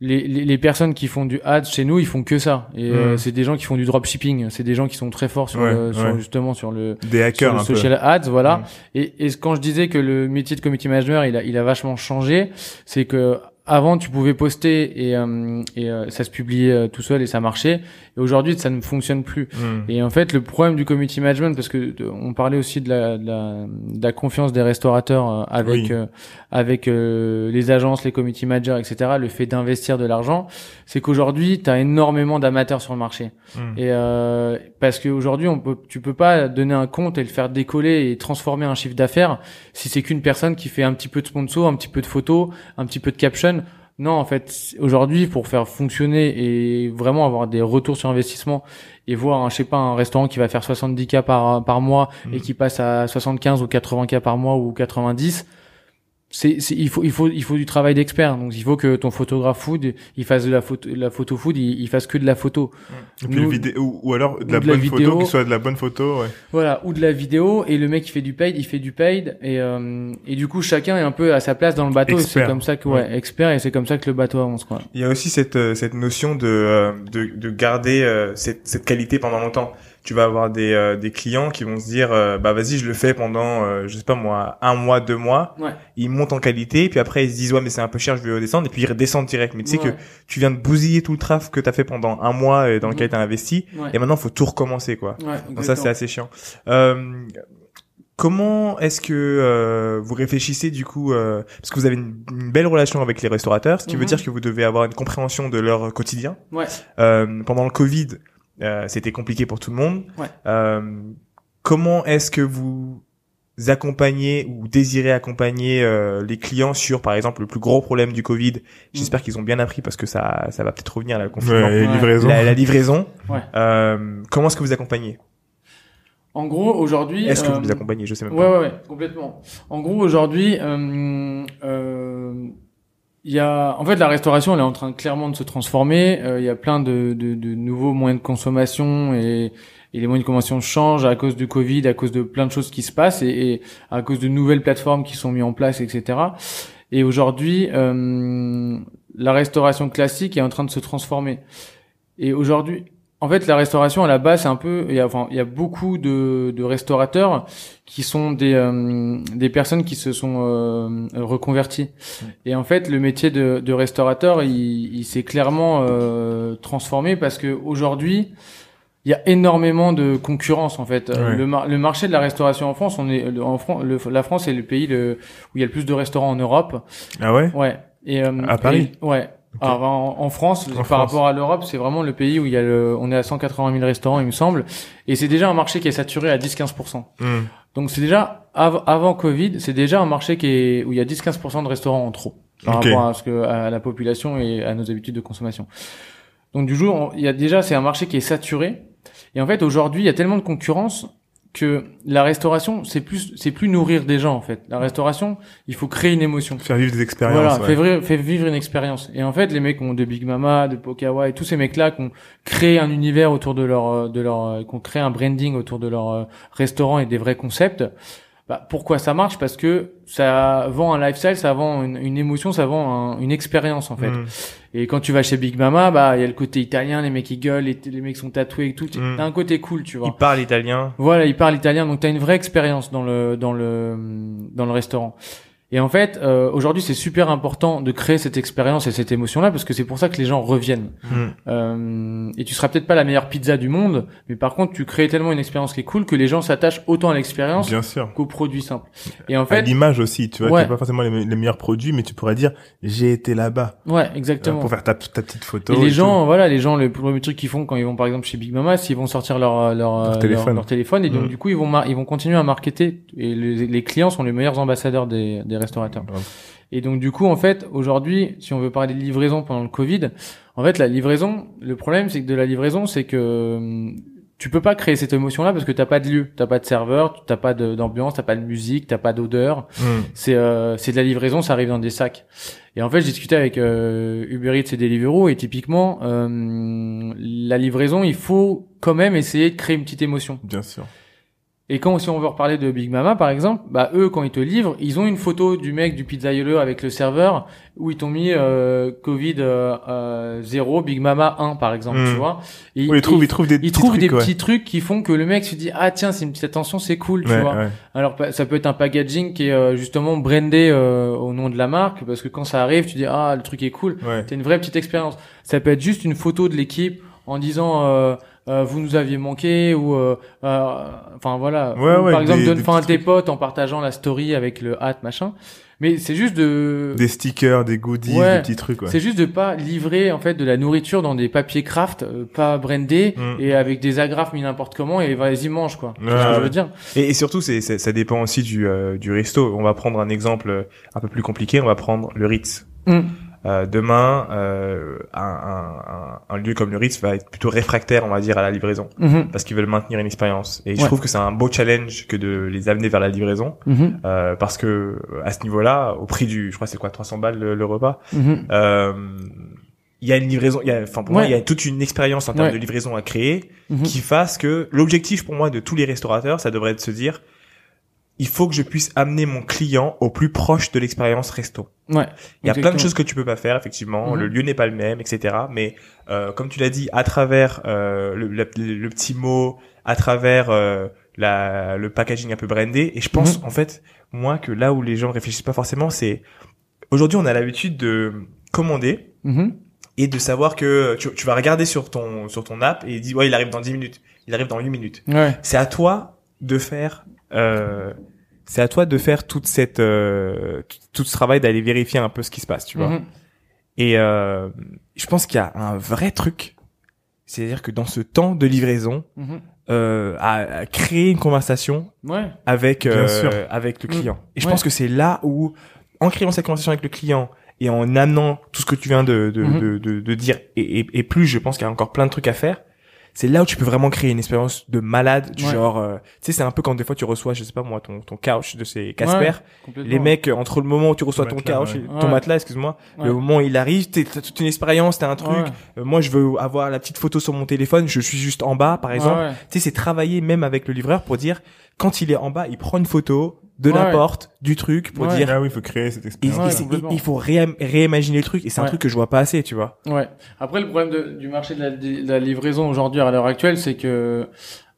Speaker 3: les, les, les personnes qui font du ads chez nous, ils font que ça. Et euh, c'est des gens qui font du dropshipping. C'est des gens qui sont très forts sur,
Speaker 1: Ouais,
Speaker 3: le, sur
Speaker 1: ouais.
Speaker 3: justement sur le
Speaker 1: Des
Speaker 3: sur
Speaker 1: hackers
Speaker 3: le
Speaker 1: un peu.
Speaker 3: social ads, voilà. Et, et quand je disais que le métier de community manager, il a, il a vachement changé, c'est que avant tu pouvais poster et, euh, et euh, ça se publiait euh, tout seul et ça marchait. Et aujourd'hui, ça ne fonctionne plus.
Speaker 1: Mm.
Speaker 3: Et en fait, le problème du community management, parce que de- on parlait aussi de la, de la, de la confiance des restaurateurs euh, avec
Speaker 1: Oui.
Speaker 3: euh, avec euh, les agences, les community managers, etc. Le fait d'investir de l'argent, c'est qu'aujourd'hui, tu as énormément d'amateurs sur le marché.
Speaker 1: Mm.
Speaker 3: Et euh, parce qu'aujourd'hui, on peut, tu peux pas donner un compte et le faire décoller et transformer un chiffre d'affaires si c'est qu'une personne qui fait un petit peu de sponsor, un petit peu de photos, un petit peu de caption. Non, en fait, aujourd'hui, pour faire fonctionner et vraiment avoir des retours sur investissement et voir, un, je sais pas, un restaurant qui va faire 70 k par par mois et
Speaker 1: Mm.
Speaker 3: qui passe à 75 ou 80 k par mois ou 90, c'est, c'est, il faut, il faut, il faut du travail d'expert. Donc, il faut que ton photographe food, il fasse de la photo, la photo food, il, il fasse que de la photo.
Speaker 1: Et puis
Speaker 3: Nous-
Speaker 1: le vidéo, ou, ou alors de
Speaker 3: ou
Speaker 1: la
Speaker 3: de la
Speaker 1: bonne
Speaker 3: vidéo.
Speaker 1: photo, qui soit de la bonne photo, ouais.
Speaker 3: Voilà, ou de la vidéo et le mec qui fait du paid, il fait du paid et euh, et du coup chacun est un peu à sa place dans le bateau. et C'est
Speaker 1: Expert.
Speaker 3: comme ça que ouais, expert et c'est comme ça que le bateau avance quoi.
Speaker 2: Il y a aussi cette euh, cette notion de euh, de, de garder euh, cette cette qualité pendant longtemps. Tu vas avoir des euh, des clients qui vont se dire euh, bah vas-y je le fais pendant euh, je sais pas moi un mois deux mois.
Speaker 3: Ouais.
Speaker 2: Ils montent en qualité puis après ils se disent ouais mais c'est un peu cher je vais redescendre et puis ils redescendent direct. Mais tu sais que tu viens de bousiller tout le traf que t'as fait pendant un mois et dans lequel
Speaker 3: Mhm.
Speaker 2: t'as investi
Speaker 3: Ouais.
Speaker 2: et maintenant faut tout recommencer quoi.
Speaker 3: Ouais,
Speaker 2: Donc ça c'est assez chiant. Euh, comment est-ce que euh, vous réfléchissez du coup euh, parce que vous avez une, une belle relation avec les restaurateurs, ce qui veut
Speaker 3: Mhm.
Speaker 2: dire que vous devez avoir une compréhension de leur quotidien.
Speaker 3: Ouais.
Speaker 2: Euh, pendant le Covid, euh, c'était compliqué pour tout le monde.
Speaker 3: Ouais.
Speaker 2: Euh, comment est-ce que vous accompagnez ou désirez accompagner euh, les clients sur, par exemple, le plus gros problème du Covid? J'espère qu'ils ont bien appris parce que ça, ça va peut-être revenir là, le confinement.
Speaker 1: Ouais,
Speaker 3: Ouais.
Speaker 1: livraison.
Speaker 2: La, la livraison.
Speaker 3: Ouais.
Speaker 2: Euh, comment est-ce que vous accompagnez?
Speaker 3: En gros aujourd'hui.
Speaker 2: Est-ce que
Speaker 3: euh,
Speaker 2: vous les accompagnez? Je sais même
Speaker 3: Ouais
Speaker 2: pas.
Speaker 3: ouais ouais complètement. En gros aujourd'hui, euh, euh, il y a en fait la restauration elle est en train clairement de se transformer. Euh, Il y a plein de, de, de nouveaux moyens de consommation et et les moyens de consommation changent à cause du Covid, à cause de plein de choses qui se passent et, et à cause de nouvelles plateformes qui sont mises en place, etc. Et aujourd'hui, euh, la restauration classique est en train de se transformer. Et aujourd'hui, en fait, la restauration à la base, c'est un peu, il y a, enfin, il y a beaucoup de, de restaurateurs qui sont des euh, des personnes qui se sont euh, reconverties. Et en fait, le métier de, de restaurateur, il, il s'est clairement euh, transformé parce que aujourd'hui, il y a énormément de concurrence en fait.
Speaker 2: Ouais.
Speaker 3: Le, mar- le marché de la restauration en France, on est en France, la France est le pays le, où il y a le plus de restaurants en Europe.
Speaker 2: Ah ouais?
Speaker 3: Ouais. Et euh,
Speaker 2: À Paris?
Speaker 3: et- Ouais. Alors, en, en France,
Speaker 2: En
Speaker 3: par
Speaker 2: France.
Speaker 3: rapport à l'Europe, c'est vraiment le pays où il y a le, on est à 180 000 restaurants, il me semble, et c'est déjà un marché qui est saturé à 10-15%.
Speaker 2: Hmm.
Speaker 3: Donc c'est déjà av- avant Covid, c'est déjà un marché qui est où il y a 10-15% de restaurants en trop par rapport à ce que à la population et à nos habitudes de consommation. Donc du jour, il y a déjà c'est un marché qui est saturé. Et en fait aujourd'hui, il y a tellement de concurrence que la restauration, c'est plus c'est plus nourrir des gens en fait. La restauration, il faut créer une émotion.
Speaker 2: Faire vivre des expériences.
Speaker 3: Voilà,
Speaker 2: ouais.
Speaker 3: fait vivre une expérience. Et en fait, les mecs ont de Big Mama, de Pokawa et tous ces mecs-là qui ont créé un univers autour de leur, euh, de leur, euh, qui ont créé un branding autour de leur euh, restaurant et des vrais concepts. Bah, pourquoi ça marche? Parce que ça vend un lifestyle, ça vend une, une émotion, ça vend un- une expérience en fait.
Speaker 2: Hmm.
Speaker 3: Et quand tu vas chez Big Mama, bah il y a le côté italien, les mecs ils gueulent, les, les mecs sont tatoués et tout.
Speaker 2: Mm.
Speaker 3: T'as un côté cool, tu vois.
Speaker 2: Il parle italien.
Speaker 3: Voilà, il parle italien, donc t'as une vraie expérience dans le dans le dans le restaurant. Et en fait, euh, aujourd'hui, c'est super important de créer cette expérience et cette émotion-là parce que c'est pour ça que les gens reviennent.
Speaker 2: Hmm.
Speaker 3: Euh, et tu seras peut-être pas la meilleure pizza du monde, mais par contre, tu crées tellement une expérience qui est cool que les gens s'attachent autant à l'expérience qu'au produit simple. Et en
Speaker 2: À
Speaker 3: fait,
Speaker 2: l'image aussi, tu vois,
Speaker 3: Ouais.
Speaker 2: pas forcément les, me- les meilleurs produits, mais tu pourrais dire j'ai été là-bas
Speaker 3: ouais,
Speaker 2: euh,
Speaker 3: exactement.
Speaker 2: pour faire ta, ta petite photo.
Speaker 3: Et les gens, voilà, les gens, le premier truc qu'ils font quand ils vont par exemple chez Big Mama, c'est ils vont sortir leur leur, euh,
Speaker 2: téléphone.
Speaker 3: leur, leur téléphone et donc
Speaker 2: Mm.
Speaker 3: du coup ils vont ils vont continuer à marketer et les, les clients sont les meilleurs ambassadeurs des, des restaurateurs.
Speaker 2: Ouais.
Speaker 3: Et donc du coup en fait aujourd'hui, si on veut parler de livraison pendant le Covid, en fait la livraison, le problème c'est que de la livraison, c'est que hum, tu peux pas créer cette émotion là parce que t'as pas de lieu, t'as pas de serveur, t'as pas d'ambiance, t'as pas de musique, t'as pas d'odeur
Speaker 2: Hmm.
Speaker 3: c'est euh, c'est de la livraison, ça arrive dans des sacs. Et en fait, j'ai discuté avec euh, Uber Eats et Deliveroo et typiquement euh, la livraison, il faut quand même essayer de créer une petite émotion.
Speaker 2: Bien sûr.
Speaker 3: Et quand si on veut reparler de Big Mama par exemple, bah eux quand ils te livrent, ils ont une photo du mec du pizzaiolo avec le serveur où ils t'ont mis euh, Covid euh, euh, 0 Big Mama 1 par exemple, tu vois. Et,
Speaker 2: Oui, ils trouvent, ils trouvent des
Speaker 3: ils
Speaker 2: petits
Speaker 3: trouvent
Speaker 2: trucs,
Speaker 3: des
Speaker 2: ouais.
Speaker 3: petits trucs qui font que le mec se dit ah tiens c'est une petite attention c'est cool tu
Speaker 2: Ouais,
Speaker 3: vois
Speaker 2: ouais.
Speaker 3: alors pa- ça peut être un packaging qui est euh, justement brandé euh, au nom de la marque parce que quand ça arrive tu dis ah le truc est cool c'est une vraie petite expérience ça peut être juste une photo de l'équipe en disant euh, vous nous aviez manqué ou euh, euh, enfin voilà
Speaker 2: Ouais,
Speaker 3: Ou,
Speaker 2: ouais,
Speaker 3: par exemple
Speaker 2: des-
Speaker 3: donne
Speaker 2: des
Speaker 3: fin à tes potes en partageant la story avec le hâte machin mais c'est juste de
Speaker 2: Des stickers, des goodies,
Speaker 3: Ouais.
Speaker 2: des petits trucs, ouais.
Speaker 3: c'est juste de pas livrer en fait de la nourriture dans des papiers craft euh, pas brandés
Speaker 2: Mm.
Speaker 3: et avec des agrafes mis n'importe comment et vas-y mange quoi c'est
Speaker 2: Ouais,
Speaker 3: ce que je veux dire?
Speaker 2: Et, et surtout, c'est, ça dépend aussi du, euh, du resto. On va prendre un exemple un peu plus compliqué. On va prendre le Ritz.
Speaker 3: Mm.
Speaker 2: Euh, demain, euh, un, un, un, lieu comme le Ritz va être plutôt réfractaire, on va dire, à la livraison,
Speaker 3: Mhm.
Speaker 2: parce qu'ils veulent maintenir une expérience. Et je trouve que c'est un beau challenge que de les amener vers la livraison,
Speaker 3: Mhm.
Speaker 2: euh, parce que à ce niveau-là, au prix du, je crois, c'est quoi, 300 balles le, le repas?
Speaker 3: Mhm.
Speaker 2: Euh, il y a une livraison, il y a, enfin pour moi, il y a toute une expérience en termes
Speaker 3: Ouais.
Speaker 2: de livraison à créer qui fasse que l'objectif pour moi de tous les restaurateurs, ça devrait être de se dire, il faut que je puisse amener mon client au plus proche de l'expérience resto.
Speaker 3: Ouais.
Speaker 2: Il y a plein de choses que tu peux pas faire, effectivement.
Speaker 3: Mhm.
Speaker 2: Le lieu n'est pas le même, etc. Mais euh, comme tu l'as dit, à travers euh, le, la- le petit mot, à travers euh, la, le packaging un peu brandé, et je pense
Speaker 3: Mhm.
Speaker 2: en fait, moi, que là où les gens réfléchissent pas forcément, c'est aujourd'hui on a l'habitude de commander
Speaker 3: Mhm.
Speaker 2: et de savoir que tu, tu vas regarder sur ton sur ton app et il dit ouais il arrive dans 10 minutes, il arrive dans 8 minutes.
Speaker 3: Ouais.
Speaker 2: C'est à toi de faire c'est à toi de faire toute cette euh, tout, ce travail d'aller vérifier un peu ce qui se passe, tu vois.
Speaker 3: Mhm.
Speaker 2: Et euh, je pense qu'il y a un vrai truc, c'est-à-dire que dans ce temps de livraison,
Speaker 3: Mhm.
Speaker 2: euh, à, à créer une conversation
Speaker 3: Ouais.
Speaker 2: avec euh, avec le
Speaker 3: Mm.
Speaker 2: client. Et je
Speaker 3: Ouais.
Speaker 2: pense que c'est là où, en créant cette conversation avec le client et en amenant tout ce que tu viens de de,
Speaker 3: Mhm.
Speaker 2: de, de, de dire et, et, et plus, je pense qu'il y a encore plein de trucs à faire. C'est là où tu peux vraiment créer une expérience de malade, du
Speaker 3: Ouais.
Speaker 2: genre, euh, tu sais, c'est un peu quand des fois tu reçois, je sais pas moi, ton ton couch de ces Casper.
Speaker 3: Ouais.
Speaker 2: Les mecs, euh, entre le moment où tu reçois
Speaker 1: Ton
Speaker 2: ton
Speaker 1: matelas,
Speaker 2: couch,
Speaker 1: ouais.
Speaker 2: et- ton
Speaker 3: Ouais.
Speaker 2: matelas, excuse-moi,
Speaker 3: Ouais.
Speaker 2: le moment où il arrive, t'es- t'as toute une expérience, t'as un truc.
Speaker 3: Ouais.
Speaker 2: Euh, moi, je veux avoir la petite photo sur mon téléphone, je suis juste en bas, par exemple. Tu sais, c'est travailler même avec le livreur pour dire, quand il est en bas, il prend une photo de la
Speaker 3: Ouais.
Speaker 2: porte, du truc, pour
Speaker 3: Ouais.
Speaker 2: dire.
Speaker 1: Ah oui, il faut créer cette
Speaker 2: Et,
Speaker 1: expérience.
Speaker 2: il faut réim- réimaginer le truc, et c'est un truc que je vois pas assez, tu vois.
Speaker 3: Ouais. Après, le problème de- du marché de la, de la livraison aujourd'hui à l'heure actuelle, c'est que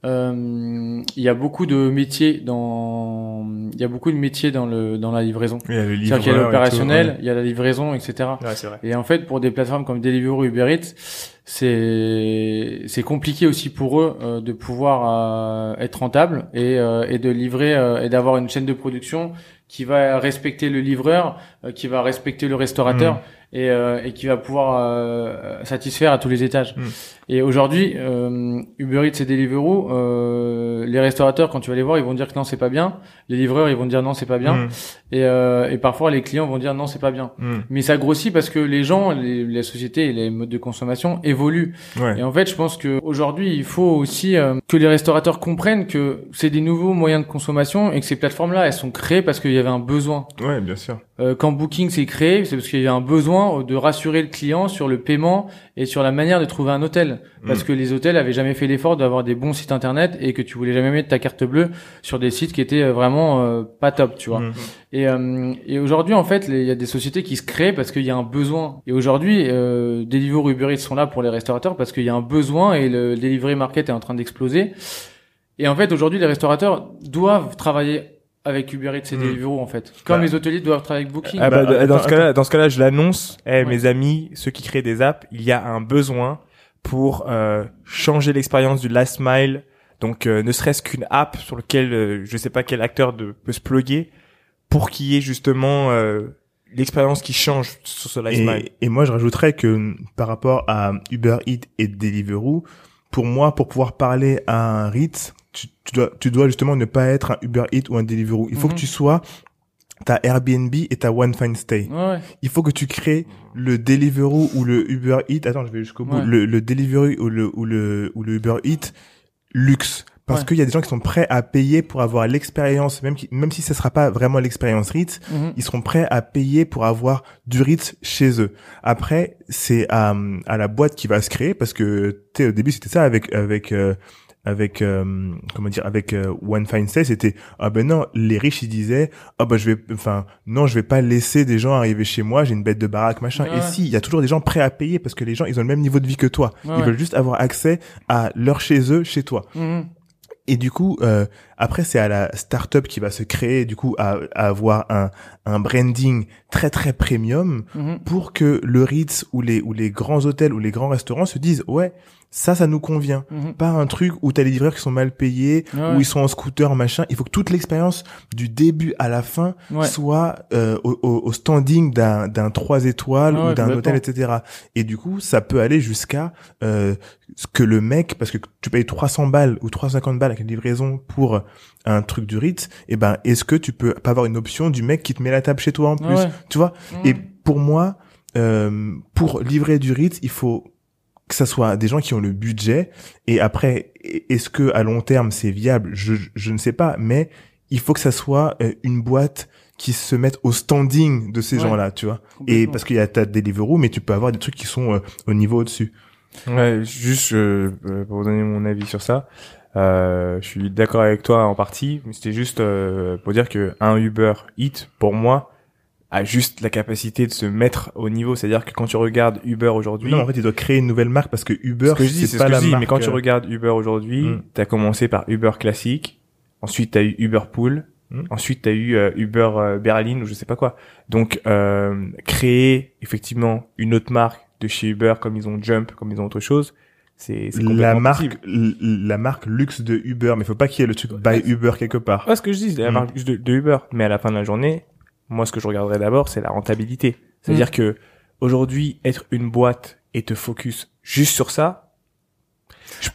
Speaker 3: euh, il y a beaucoup de métiers dans, il y a beaucoup de métiers dans le dans la livraison.
Speaker 1: Il y a le
Speaker 3: C'est-à-dire qu'il y a
Speaker 1: livreur et
Speaker 3: l'opérationnel,
Speaker 1: ouais.
Speaker 3: il y a la livraison, etc.
Speaker 2: Ouais, c'est vrai.
Speaker 3: Et en fait, pour des plateformes comme Deliveroo, Uber Eats, c'est c'est compliqué aussi pour eux euh, de pouvoir euh, être rentable et euh, et de livrer euh, et d'avoir une chaîne de production qui va respecter le livreur, euh, qui va respecter le restaurateur
Speaker 1: Mm.
Speaker 3: et euh, et qui va pouvoir euh, satisfaire à tous les étages.
Speaker 1: Mm.
Speaker 3: Et aujourd'hui, euh, Uber Eats et Deliveroo, euh, les restaurateurs quand tu vas les voir, ils vont dire que non c'est pas bien. Les livreurs, ils vont dire non c'est pas bien.
Speaker 1: Mm,
Speaker 3: Et euh, et parfois les clients vont dire non c'est pas bien.
Speaker 1: mm.
Speaker 3: Mais ça grossit parce que les gens, les, les sociétés et les modes de consommation évoluent.
Speaker 1: Ouais.
Speaker 3: Et en fait, je pense que aujourd'hui, il faut aussi euh, que les restaurateurs comprennent que c'est des nouveaux moyens de consommation et que ces plateformes-là, elles sont créées parce qu'il y avait un besoin.
Speaker 1: Ouais, bien sûr.
Speaker 3: Euh, quand Booking s'est créé, c'est parce qu'il y avait un besoin de rassurer le client sur le paiement et sur la manière de trouver un hôtel. Parce
Speaker 1: Mm.
Speaker 3: que les hôtels avaient jamais fait l'effort d'avoir des bons sites internet et que tu voulais jamais mettre ta carte bleue sur des sites qui étaient euh, vraiment euh, pas top, tu vois.
Speaker 1: Mm.
Speaker 3: Et, euh, et aujourd'hui, en fait, il y a des sociétés qui se créent parce qu'il y a un besoin. Et aujourd'hui, euh, Deliveroo, Uber Eats sont là pour les restaurateurs parce qu'il y a un besoin et le delivery market est en train d'exploser. Et en fait, aujourd'hui, les restaurateurs doivent travailler avec Uber Eats et
Speaker 1: Mm.
Speaker 3: Deliveroo, en fait. Comme
Speaker 1: Bah.
Speaker 3: les hôteliers doivent travailler avec Booking.
Speaker 2: Ah bah,
Speaker 1: Bah,
Speaker 2: dans
Speaker 1: attends,
Speaker 2: ce cas-là, dans ce cas-là, je l'annonce. Eh,
Speaker 3: Ouais.
Speaker 2: mes amis, ceux qui créent des apps, il y a un besoin pour euh, changer l'expérience du last mile. Donc, euh, ne serait-ce qu'une app sur laquelle euh, je sais pas quel acteur de, peut se plugger pour qu'il y ait justement euh, l'expérience qui change sur ce last mile.
Speaker 1: Et, moi, je rajouterais que par rapport à Uber Eats et Deliveroo, pour moi, pour pouvoir parler à un Ritz, tu, tu dois, tu dois justement ne pas être un Uber Eats ou un Deliveroo. Il faut
Speaker 3: Mhm.
Speaker 1: que tu sois ta Airbnb et ta One Fine Stay.
Speaker 3: Ouais.
Speaker 1: Il faut que tu crées le Deliveroo ou le Uber Eats. Attends, je vais jusqu'au bout.
Speaker 3: Ouais.
Speaker 1: Le, le Deliveroo ou le, ou le, ou le Uber Eats luxe. Parce
Speaker 3: Ouais.
Speaker 1: qu'il y a des gens qui sont prêts à payer pour avoir l'expérience, même, qui, même si ce sera pas vraiment l'expérience Ritz,
Speaker 3: Mhm.
Speaker 1: ils seront prêts à payer pour avoir du Ritz chez eux. Après, c'est à, à la boîte qui va se créer parce que au début c'était ça avec avec euh, avec euh, comment dire avec euh, One Fine Stay c'était ah ben non les riches ils disaient ah ben je vais enfin non je vais pas laisser des gens arriver chez moi j'ai une bête de baraque machin
Speaker 3: Ouais,
Speaker 1: et si il y a toujours des gens prêts à payer parce que les gens ils ont le même niveau de vie que toi
Speaker 3: Ouais,
Speaker 1: ils
Speaker 3: ouais.
Speaker 1: veulent juste avoir accès à leur chez eux chez toi
Speaker 3: Mhm.
Speaker 1: et du coup, euh, après, c'est à la startup qui va se créer, du coup, à, à avoir un, un branding très très premium
Speaker 3: Mhm.
Speaker 1: pour que le Ritz ou les ou les grands hôtels ou les grands restaurants se disent ouais ça ça nous convient
Speaker 3: Mhm.
Speaker 1: pas un truc où t'as les livreurs qui sont mal payés
Speaker 3: Ouais.
Speaker 1: où ils sont en scooter machin il faut que toute l'expérience du début à la fin
Speaker 3: Ouais.
Speaker 1: soit euh, au, standing d'un d'un trois étoiles
Speaker 3: Ouais,
Speaker 1: ou d'un hôtel etc et du coup ça peut aller jusqu'à euh, ce que le mec parce que tu payes 300 balles ou 350 balles avec une livraison pour un truc du Ritz et ben est-ce que tu peux pas avoir une option du mec qui te met la table chez toi en plus tu vois?
Speaker 3: Mhm.
Speaker 1: et pour moi, euh, pour livrer du Ritz, il faut que ça soit des gens qui ont le budget. Et après, est-ce que à long terme c'est viable? Je, je ne sais pas, mais il faut que ça soit euh, une boîte qui se mette au standing de ces
Speaker 3: Ouais.
Speaker 1: gens-là, tu vois. Et parce qu'il y a ta Deliveroo, mais tu peux avoir des trucs qui sont euh, au niveau au-dessus.
Speaker 2: Ouais, juste euh, euh, pour vous donner mon avis sur ça, euh, je suis d'accord avec toi en partie, mais c'était juste euh, pour dire que un Uber Eats, pour moi, a juste la capacité de se mettre au niveau. C'est-à-dire que quand tu regardes Uber aujourd'hui,
Speaker 1: Non, en fait, il doit créer une nouvelle marque parce que Uber,
Speaker 2: ce que je dis, c'est ce
Speaker 1: pas
Speaker 2: que
Speaker 1: la
Speaker 2: je dis,
Speaker 1: marque.
Speaker 2: mais quand tu
Speaker 1: euh,
Speaker 2: regardes Uber aujourd'hui,
Speaker 1: Mm.
Speaker 2: t'as commencé par Uber classique, ensuite t'as eu Uber Pool,
Speaker 1: Mm.
Speaker 2: ensuite t'as eu euh, Uber euh, Berlin ou je sais pas quoi. Donc euh, créer effectivement une autre marque de chez Uber comme ils ont Jump, comme ils ont autre chose, c'est c'est
Speaker 1: la marque, la marque luxe de Uber, mais faut pas qu'il y ait le truc by Uber quelque part.
Speaker 2: Ouais, ce que je dis, la
Speaker 1: Mm.
Speaker 2: marque de, de Uber. Mais à la fin de la journée, moi, ce que je regarderai d'abord, c'est la rentabilité. C'est-à-dire
Speaker 1: Mm.
Speaker 2: que aujourd'hui, être une boîte et te focus juste sur ça,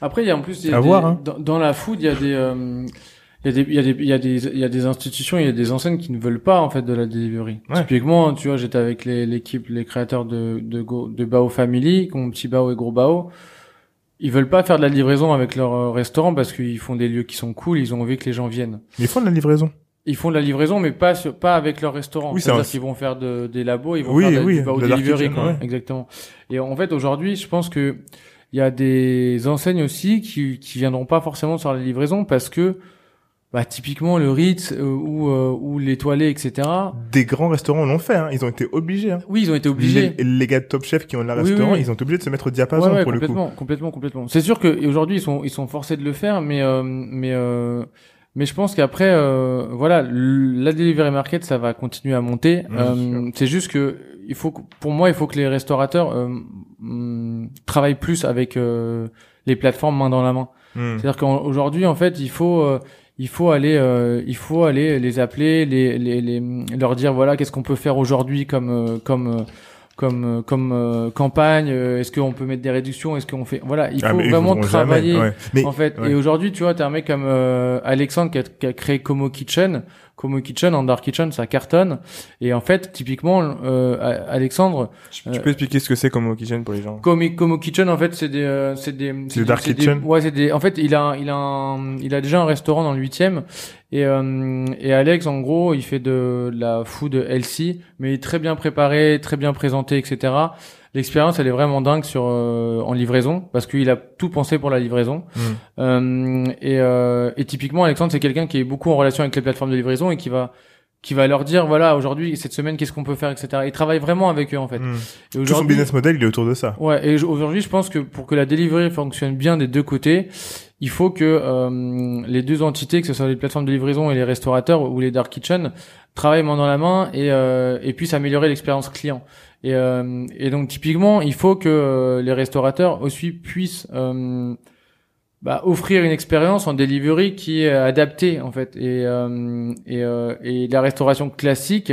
Speaker 3: Après, il y a en plus, des-
Speaker 1: voir, hein.
Speaker 3: dans, dans la food, il y a des, euh, il y a des, il y a des, il y a des, il y a des institutions, il y a des enseignes qui ne veulent pas en fait de la delivery.
Speaker 2: Ouais.
Speaker 3: Typiquement, tu vois, j'étais avec l'équipe, les créateurs de de, Go, de Bao Family, qui ont petit Bao et gros Bao. Ils veulent pas faire de la livraison avec leur euh, restaurant parce qu'ils font des lieux qui sont cool. Ils ont envie que les gens viennent.
Speaker 1: Mais ils font de la livraison.
Speaker 3: Ils font de la livraison, mais pas sur, pas avec leur restaurant.
Speaker 1: Oui, c'est
Speaker 3: C'est-à-dire qu'ils vont faire de, des labos, ils vont
Speaker 1: Oui,
Speaker 3: faire de,
Speaker 1: oui,
Speaker 3: du
Speaker 1: de
Speaker 3: delivery, quoi.
Speaker 1: ouais.
Speaker 3: Exactement. Et en fait, aujourd'hui, je pense que il y a des enseignes aussi qui qui viendront pas forcément sur la livraison parce que bah typiquement le Ritz euh, ou euh, ou l'étoilé etc
Speaker 1: Des grands restaurants l'ont fait, hein. ils ont été obligés. Hein.
Speaker 3: oui ils ont été obligés
Speaker 1: Les, les gars de Top Chef qui ont leur
Speaker 3: Oui,
Speaker 1: restaurant,
Speaker 3: oui, oui.
Speaker 1: ils ont été obligés de se mettre au diapason
Speaker 3: Ouais, ouais,
Speaker 1: pour le coup.
Speaker 3: complètement, complètement, complètement. C'est sûr que aujourd'hui ils sont ils sont forcés de le faire, mais euh, mais euh, mais je pense qu'après euh, voilà la delivery market ça va continuer à monter. Euh, c'est juste que il faut que, pour moi il faut que les restaurateurs euh, hum, travaillent plus avec euh, les plateformes main dans la main.
Speaker 1: Hmm.
Speaker 3: C'est-à-dire qu'aujourd'hui, en fait, il faut, euh, il faut aller, euh, il faut aller les appeler, les, les, les leur dire voilà, qu'est-ce qu'on peut faire aujourd'hui comme, comme, euh, comme, euh, comme euh, campagne. euh, Est-ce qu'on peut mettre des réductions Est-ce qu'on fait voilà, il
Speaker 1: Ah,
Speaker 3: faut vraiment travailler.
Speaker 1: jamais, ouais. Mais
Speaker 3: En fait,
Speaker 1: ouais.
Speaker 3: et aujourd'hui, tu vois, t'as un mec comme euh, Alexandre qui a, qui a créé Como Kitchen. Como Kitchen, en Dark Kitchen, ça cartonne. Et en fait, typiquement, euh, Alexandre,
Speaker 2: Tu, tu peux expliquer ce que c'est comme kitchen pour les gens
Speaker 3: Como, Como Kitchen, en fait, c'est des, euh, c'est des, c'est des-
Speaker 1: Dark
Speaker 3: c'est des-
Speaker 1: Kitchen
Speaker 3: ouais, c'est des. En fait, il a, il a, un- il a déjà un restaurant dans le huitième. Et euh, et Alex, en gros, il fait de la food healthy, mais il est très bien préparé, très bien présenté, etc. L'expérience, elle est vraiment dingue sur euh, en livraison parce qu'il a tout pensé pour la livraison.
Speaker 1: Hmm.
Speaker 3: Euh, et, euh, et typiquement, Alexandre, c'est quelqu'un qui est beaucoup en relation avec les plateformes de livraison et qui va qui va leur dire voilà aujourd'hui cette semaine qu'est-ce qu'on peut faire etc. Il travaille vraiment avec eux en fait.
Speaker 1: Hmm.
Speaker 3: Et
Speaker 1: Tout son business model, il est autour de ça.
Speaker 3: Ouais, et aujourd'hui, je pense que pour que la delivery fonctionne bien des deux côtés, il faut que euh, les deux entités, que ce soit les plateformes de livraison et les restaurateurs ou les dark kitchen, travaillent main dans la main et, euh, et puissent améliorer l'expérience client. Et, euh, et donc typiquement, il faut que euh, les restaurateurs aussi puissent euh, bah, offrir une expérience en delivery qui est adaptée en fait. Et, euh, et, euh, et la restauration classique,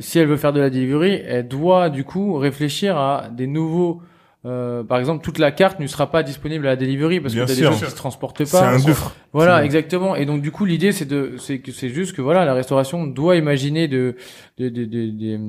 Speaker 3: si elle veut faire de la delivery, elle doit du coup réfléchir à des nouveaux. Euh, par exemple, toute la carte ne sera pas disponible à la delivery parce
Speaker 1: Bien
Speaker 3: que t'as des gens qui se transportent
Speaker 1: C'est
Speaker 3: pas.
Speaker 1: un gouffre.
Speaker 3: Voilà, exactement. Et donc du coup, l'idée c'est de, c'est que c'est juste que voilà, la restauration doit imaginer de, de, de, de, de-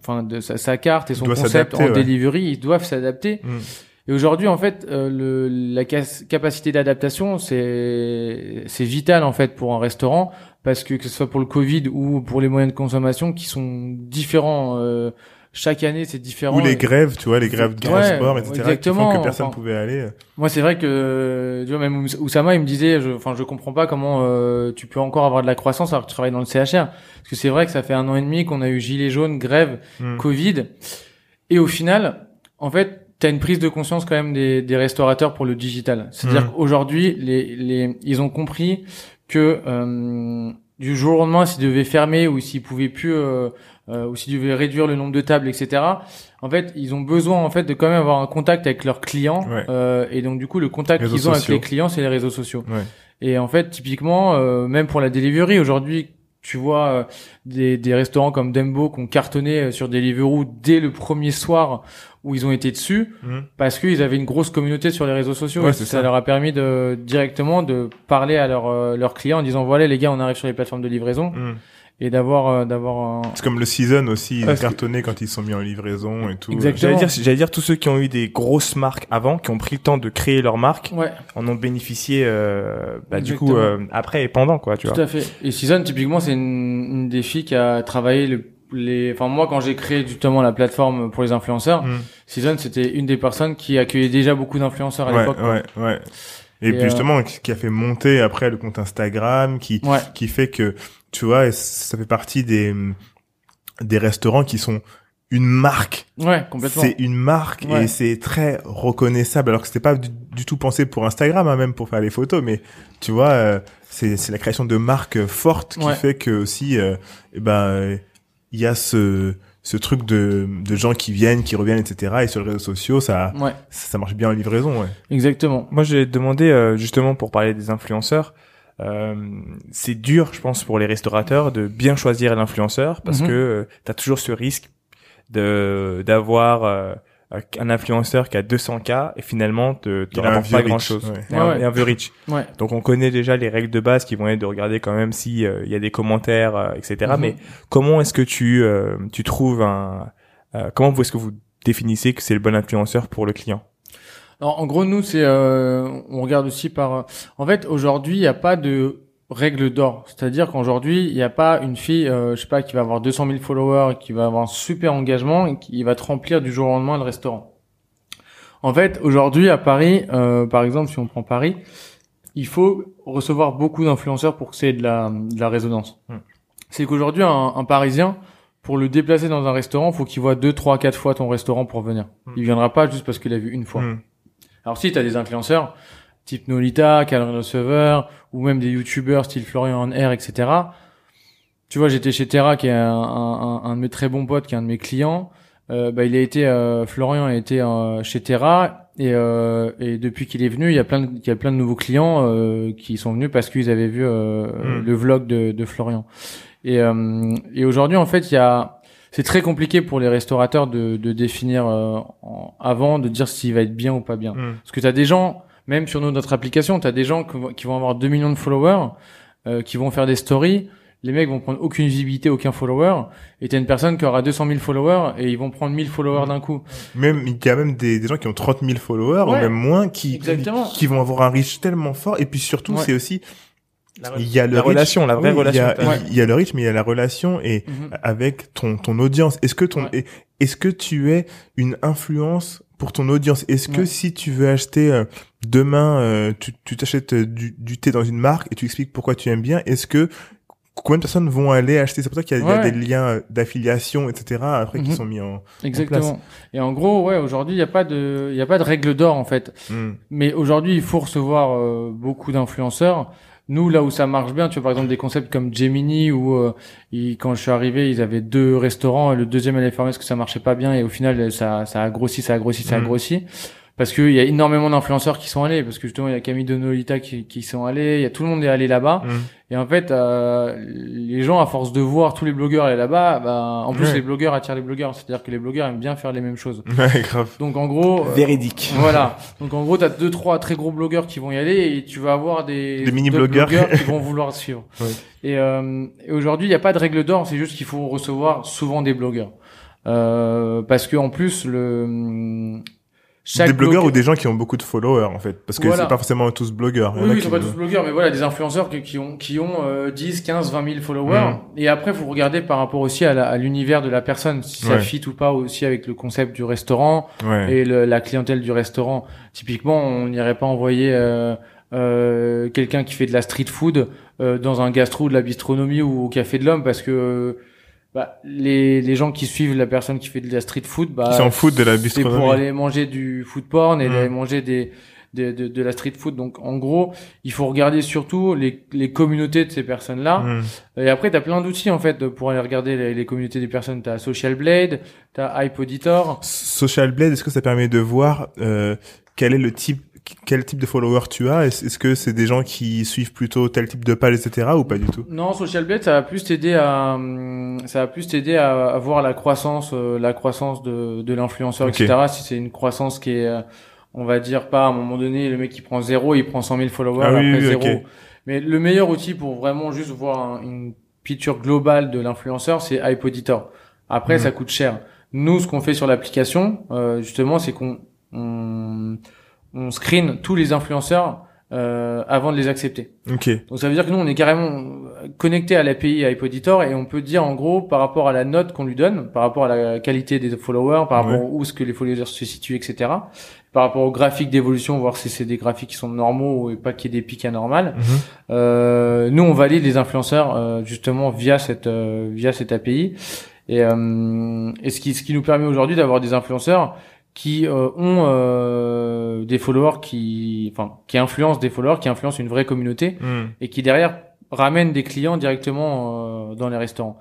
Speaker 3: enfin, de sa, sa carte et son
Speaker 1: Doit
Speaker 3: concept en
Speaker 1: ouais.
Speaker 3: delivery, ils doivent s'adapter.
Speaker 1: Hmm.
Speaker 3: Et aujourd'hui, en fait, euh, le, la capacité d'adaptation, c'est c'est vital en fait pour un restaurant parce que que ce soit pour le Covid ou pour les moyens de consommation qui sont différents. euh, chaque année, c'est différent.
Speaker 1: Ou les grèves, tu vois, les grèves de
Speaker 3: Ouais,
Speaker 1: transport, etc.
Speaker 3: exactement.
Speaker 1: Qui font que personne
Speaker 3: Enfin,
Speaker 1: pouvait aller.
Speaker 3: Moi, c'est vrai que tu vois même Ous- Oussama, il me disait, je, enfin, je comprends pas comment euh, tu peux encore avoir de la croissance alors que tu travailles dans le CHR, parce que c'est vrai que ça fait un an et demi qu'on a eu gilets jaunes, grève,
Speaker 1: Hmm.
Speaker 3: Covid, et au final, en fait, t'as une prise de conscience quand même des, des restaurateurs pour le digital. C'est-à-dire
Speaker 1: Mhm.
Speaker 3: qu'aujourd'hui, les, les, ils ont compris que euh, du jour au lendemain, s'ils devaient fermer ou s'ils pouvaient plus, euh, euh, ou s'ils devaient réduire le nombre de tables, etc. En fait, ils ont besoin en fait de quand même avoir un contact avec leurs clients.
Speaker 1: Ouais.
Speaker 3: euh, et donc du coup, le contact qu'ils ont avec les clients, c'est les réseaux sociaux.
Speaker 1: Ouais.
Speaker 3: Et en fait, typiquement, euh, même pour la delivery, aujourd'hui, tu vois euh, des, des restaurants comme Dembo qui ont cartonné euh, sur Deliveroo dès le premier soir où ils ont été dessus
Speaker 1: Hmm.
Speaker 3: parce qu'ils avaient une grosse communauté sur les réseaux sociaux
Speaker 1: Ouais,
Speaker 3: et ça,
Speaker 1: ça.
Speaker 3: leur a permis de directement de parler à leurs euh, leurs clients en disant voilà les gars on arrive sur les plateformes de livraison
Speaker 1: Hmm.
Speaker 3: Et d'avoir euh, d'avoir un...
Speaker 1: C'est comme le season aussi, ils ont
Speaker 2: c'est-
Speaker 1: cartonné quand ils sont mis en livraison et tout.
Speaker 3: Exactement.
Speaker 2: J'allais dire, j'allais dire tous ceux qui ont eu des grosses marques avant, qui ont pris le temps de créer leur marque,
Speaker 3: ouais
Speaker 2: en ont bénéficié euh, bah, du coup euh, après et pendant quoi, tu
Speaker 3: tout
Speaker 2: vois.
Speaker 3: à fait et Season typiquement c'est une, une des filles qui a travaillé le les enfin moi quand j'ai créé justement la plateforme pour les influenceurs
Speaker 1: Hmm.
Speaker 3: Season c'était une des personnes qui accueillait déjà beaucoup d'influenceurs à
Speaker 1: Ouais,
Speaker 3: l'époque
Speaker 1: ouais, ouais. Et,
Speaker 3: Et,
Speaker 1: puis
Speaker 3: euh,
Speaker 1: justement, qui a fait monter après le compte Instagram, qui
Speaker 3: ouais
Speaker 1: qui fait que tu vois, ça fait partie des des restaurants qui sont une marque.
Speaker 3: ouais complètement
Speaker 1: C'est une marque
Speaker 3: Ouais.
Speaker 1: et c'est très reconnaissable. Alors que c'était pas du, du tout pensé pour Instagram, hein, même pour faire les photos, mais tu vois, euh, c'est c'est la création de marques fortes qui
Speaker 3: Ouais.
Speaker 1: fait que aussi, euh, eh ben, il y a ce ce truc de de gens qui viennent, qui reviennent, etc. Et sur les réseaux sociaux, ça
Speaker 3: ouais
Speaker 1: ça, ça marche bien en livraison, ouais.
Speaker 3: exactement
Speaker 2: Moi, j'ai demandé euh, justement pour parler des influenceurs. Euh, c'est dur, je pense, pour les restaurateurs de bien choisir l'influenceur parce
Speaker 3: Mhm.
Speaker 2: que tu as toujours ce risque de d'avoir euh, un influenceur qui a 200 k et finalement te, te rapporte pas grand chose.
Speaker 1: ouais.
Speaker 3: Ouais, ouais.
Speaker 2: et un vieux
Speaker 3: ouais
Speaker 2: Donc on connaît déjà les règles de base qui vont être de regarder quand même si euh, il y a des commentaires, euh, etc.
Speaker 3: Mhm.
Speaker 2: Mais comment est-ce que tu euh, tu trouves un euh, comment est-ce que vous définissez que c'est le bon influenceur pour le client?
Speaker 3: Alors, en gros, nous, c'est, euh, on regarde aussi par. euh, En fait, aujourd'hui, il n'y a pas de règle d'or. C'est-à-dire qu'aujourd'hui, il n'y a pas une fille, euh, je sais pas, qui va avoir 200 000 followers, qui va avoir un super engagement et qui va te remplir du jour au lendemain le restaurant. En fait, aujourd'hui, à Paris, euh, par exemple, si on prend Paris, il faut recevoir beaucoup d'influenceurs pour que c'est de la, de la résonance.
Speaker 2: Hmm.
Speaker 3: C'est qu'aujourd'hui, un, un Parisien, pour le déplacer dans un restaurant, faut qu'il voit deux, trois, quatre fois ton restaurant pour venir.
Speaker 2: Hmm.
Speaker 3: Il viendra pas juste parce qu'il a vu une fois.
Speaker 1: Mm.
Speaker 3: Alors si tu as des influenceurs, type Nolita, Calvin Receiver, ou même des youtubeurs style Florian Air, etc. Tu vois, j'étais chez Terra, qui est un, un, un de mes très bons potes, qui est un de mes clients. Euh, bah, il a été, euh, Florian a été euh, chez Terra, et, euh, et depuis qu'il est venu, il y a plein de, il y a plein de nouveaux clients euh, qui sont venus parce qu'ils avaient vu euh,
Speaker 1: Mm.
Speaker 3: le vlog de, de Florian. Et, euh, et aujourd'hui, en fait, il y a, c'est très compliqué pour les restaurateurs de, de définir euh, en- avant, de dire s'il va être bien ou pas bien.
Speaker 1: Mm.
Speaker 3: Parce que tu as des gens, même sur notre application, tu as des gens qui vont- qui vont avoir 2 millions de followers, euh, qui vont faire des stories. Les mecs vont prendre aucune visibilité, aucun follower. Et tu as une personne qui aura 200 000 followers et ils vont prendre 1000 followers d'un coup.
Speaker 1: Même, il y a même des, des gens qui ont 30 000 followers, ou même moins, qui, qui vont avoir un reach tellement fort. Et puis surtout,
Speaker 3: Ouais.
Speaker 1: c'est aussi, il y a le
Speaker 2: la
Speaker 1: reach-
Speaker 2: relation, la vraie
Speaker 1: Oui,
Speaker 2: relation.
Speaker 1: Il y, a,
Speaker 2: t'as.
Speaker 3: Ouais.
Speaker 1: il y a le mais il y a la relation et
Speaker 3: Mhm.
Speaker 1: avec ton ton audience. Est-ce que ton
Speaker 3: Ouais.
Speaker 1: est-ce que tu es une influence pour ton audience Est-ce que si tu veux acheter euh, demain, euh, tu t'achètes euh, du, du thé dans une marque et tu expliques pourquoi tu aimes bien, est-ce que combien de personnes vont aller acheter? C'est pour ça qu'il y a, y des liens d'affiliation, etc. Après qui
Speaker 3: Mhm.
Speaker 1: sont mis en.
Speaker 3: Exactement. Et en gros, ouais, aujourd'hui, il n'y a pas de, il y a pas de règle d'or en fait.
Speaker 1: Hmm.
Speaker 3: Mais aujourd'hui, il faut recevoir euh, beaucoup d'influenceurs. Nous, là où ça marche bien, tu vois, par exemple, des concepts comme Gemini, où euh, ils- quand je suis arrivé, ils avaient deux restaurants, et le deuxième allait fermer parce que ça marchait pas bien, et au final, ça, ça a grossi, ça a grossi, ça a
Speaker 1: Mhm.
Speaker 3: grossi. Parce qu'il y a énormément d'influenceurs qui sont allés, parce que justement, il y a Camille Donolita qui, qui sont allés, il y a tout le monde est allé là-bas.
Speaker 1: Hmm.
Speaker 3: Et en fait, euh, les gens, à force de voir tous les blogueurs aller là-bas, bah, en plus,
Speaker 1: Ouais.
Speaker 3: les blogueurs attirent les blogueurs. C'est-à-dire que les blogueurs aiment bien faire les mêmes choses.
Speaker 1: Ouais, grave.
Speaker 3: Donc, en gros, euh,
Speaker 2: Véridique.
Speaker 3: voilà. Donc en gros, t'as deux trois très gros blogueurs qui vont y aller et tu vas avoir des
Speaker 1: Des mini
Speaker 3: d'autres
Speaker 1: blogueurs.
Speaker 3: qui vont vouloir te suivre.
Speaker 1: Ouais.
Speaker 3: Et, euh, et aujourd'hui, il n'y a pas de règle d'or, c'est juste qu'il faut recevoir souvent des blogueurs. Euh, parce que en plus le chaque
Speaker 1: des blogueurs
Speaker 3: blogueur-
Speaker 1: ou des gens qui ont beaucoup de followers en fait, parce que
Speaker 3: Voilà.
Speaker 1: c'est pas forcément tous blogueurs.
Speaker 3: Oui, oui, ils sont pas tous blogueurs, mais voilà, des influenceurs qui, qui ont, qui ont euh, 10, 15, 20 000 followers.
Speaker 1: Mm.
Speaker 3: Et après, faut regarder par rapport aussi à l'univers de la personne, si ça fit ou pas aussi avec le concept du restaurant
Speaker 1: Ouais.
Speaker 3: et le- la clientèle du restaurant. Typiquement, on n'irait pas envoyer euh, euh, quelqu'un qui fait de la street food euh, dans un gastro de la bistronomie ou au café de l'homme parce que bah, les, les gens qui suivent la personne qui fait de la street food, bah,
Speaker 1: Ils s'en foutent de la
Speaker 3: c'est pour aller manger du food porn et
Speaker 1: Mm.
Speaker 3: d'aller manger des de, de, de la street food. Donc, en gros, il faut regarder surtout les, les communautés de ces personnes-là.
Speaker 1: Hmm.
Speaker 3: Et après, t'as plein d'outils, en fait, pour aller regarder les, les communautés des personnes. T'as Social Blade, t'as Hype Auditor.
Speaker 1: Social Blade, est-ce que ça permet de voir euh, quel est le type quel type de follower tu as? Est-ce que c'est des gens qui suivent plutôt tel type de page, etc. ou pas du tout?
Speaker 3: Non, Social Blade, ça va plus t'aider à, ça va plus t'aider à, à voir la croissance, euh, la croissance de, de l'influenceur, etc. Si c'est une croissance qui est, euh, on va dire pas, à un moment donné, le mec qui prend zéro, il prend 100 000 followers,
Speaker 1: Ah oui,
Speaker 3: après
Speaker 1: oui,
Speaker 3: zéro. Mais le meilleur outil pour vraiment juste voir un- une picture globale de l'influenceur, c'est Hype Auditor. Après,
Speaker 1: Mhm.
Speaker 3: ça coûte cher. Nous, ce qu'on fait sur l'application, euh, justement, c'est qu'on on, on screen tous les influenceurs euh, avant de les accepter.
Speaker 1: Ok.
Speaker 3: Donc ça veut dire que nous, on est carrément connecté à l'API Hype Auditor et on peut dire en gros par rapport à la note qu'on lui donne, par rapport à la qualité des followers, par rapport
Speaker 1: Ouais.
Speaker 3: où est-ce que les followers se situent, etc. Par rapport au graphique d'évolution, voir si c'est des graphiques qui sont normaux et pas qu'il y ait des pics anormales.
Speaker 1: Mhm.
Speaker 3: Euh, nous, on valide les influenceurs euh, justement via cette euh, via cette API et, euh, et ce qui ce qui nous permet aujourd'hui d'avoir des influenceurs qui euh, ont euh, des followers qui enfin qui influencent des followers qui influencent une vraie communauté
Speaker 1: Hmm.
Speaker 3: et qui derrière ramènent des clients directement euh, dans les restaurants.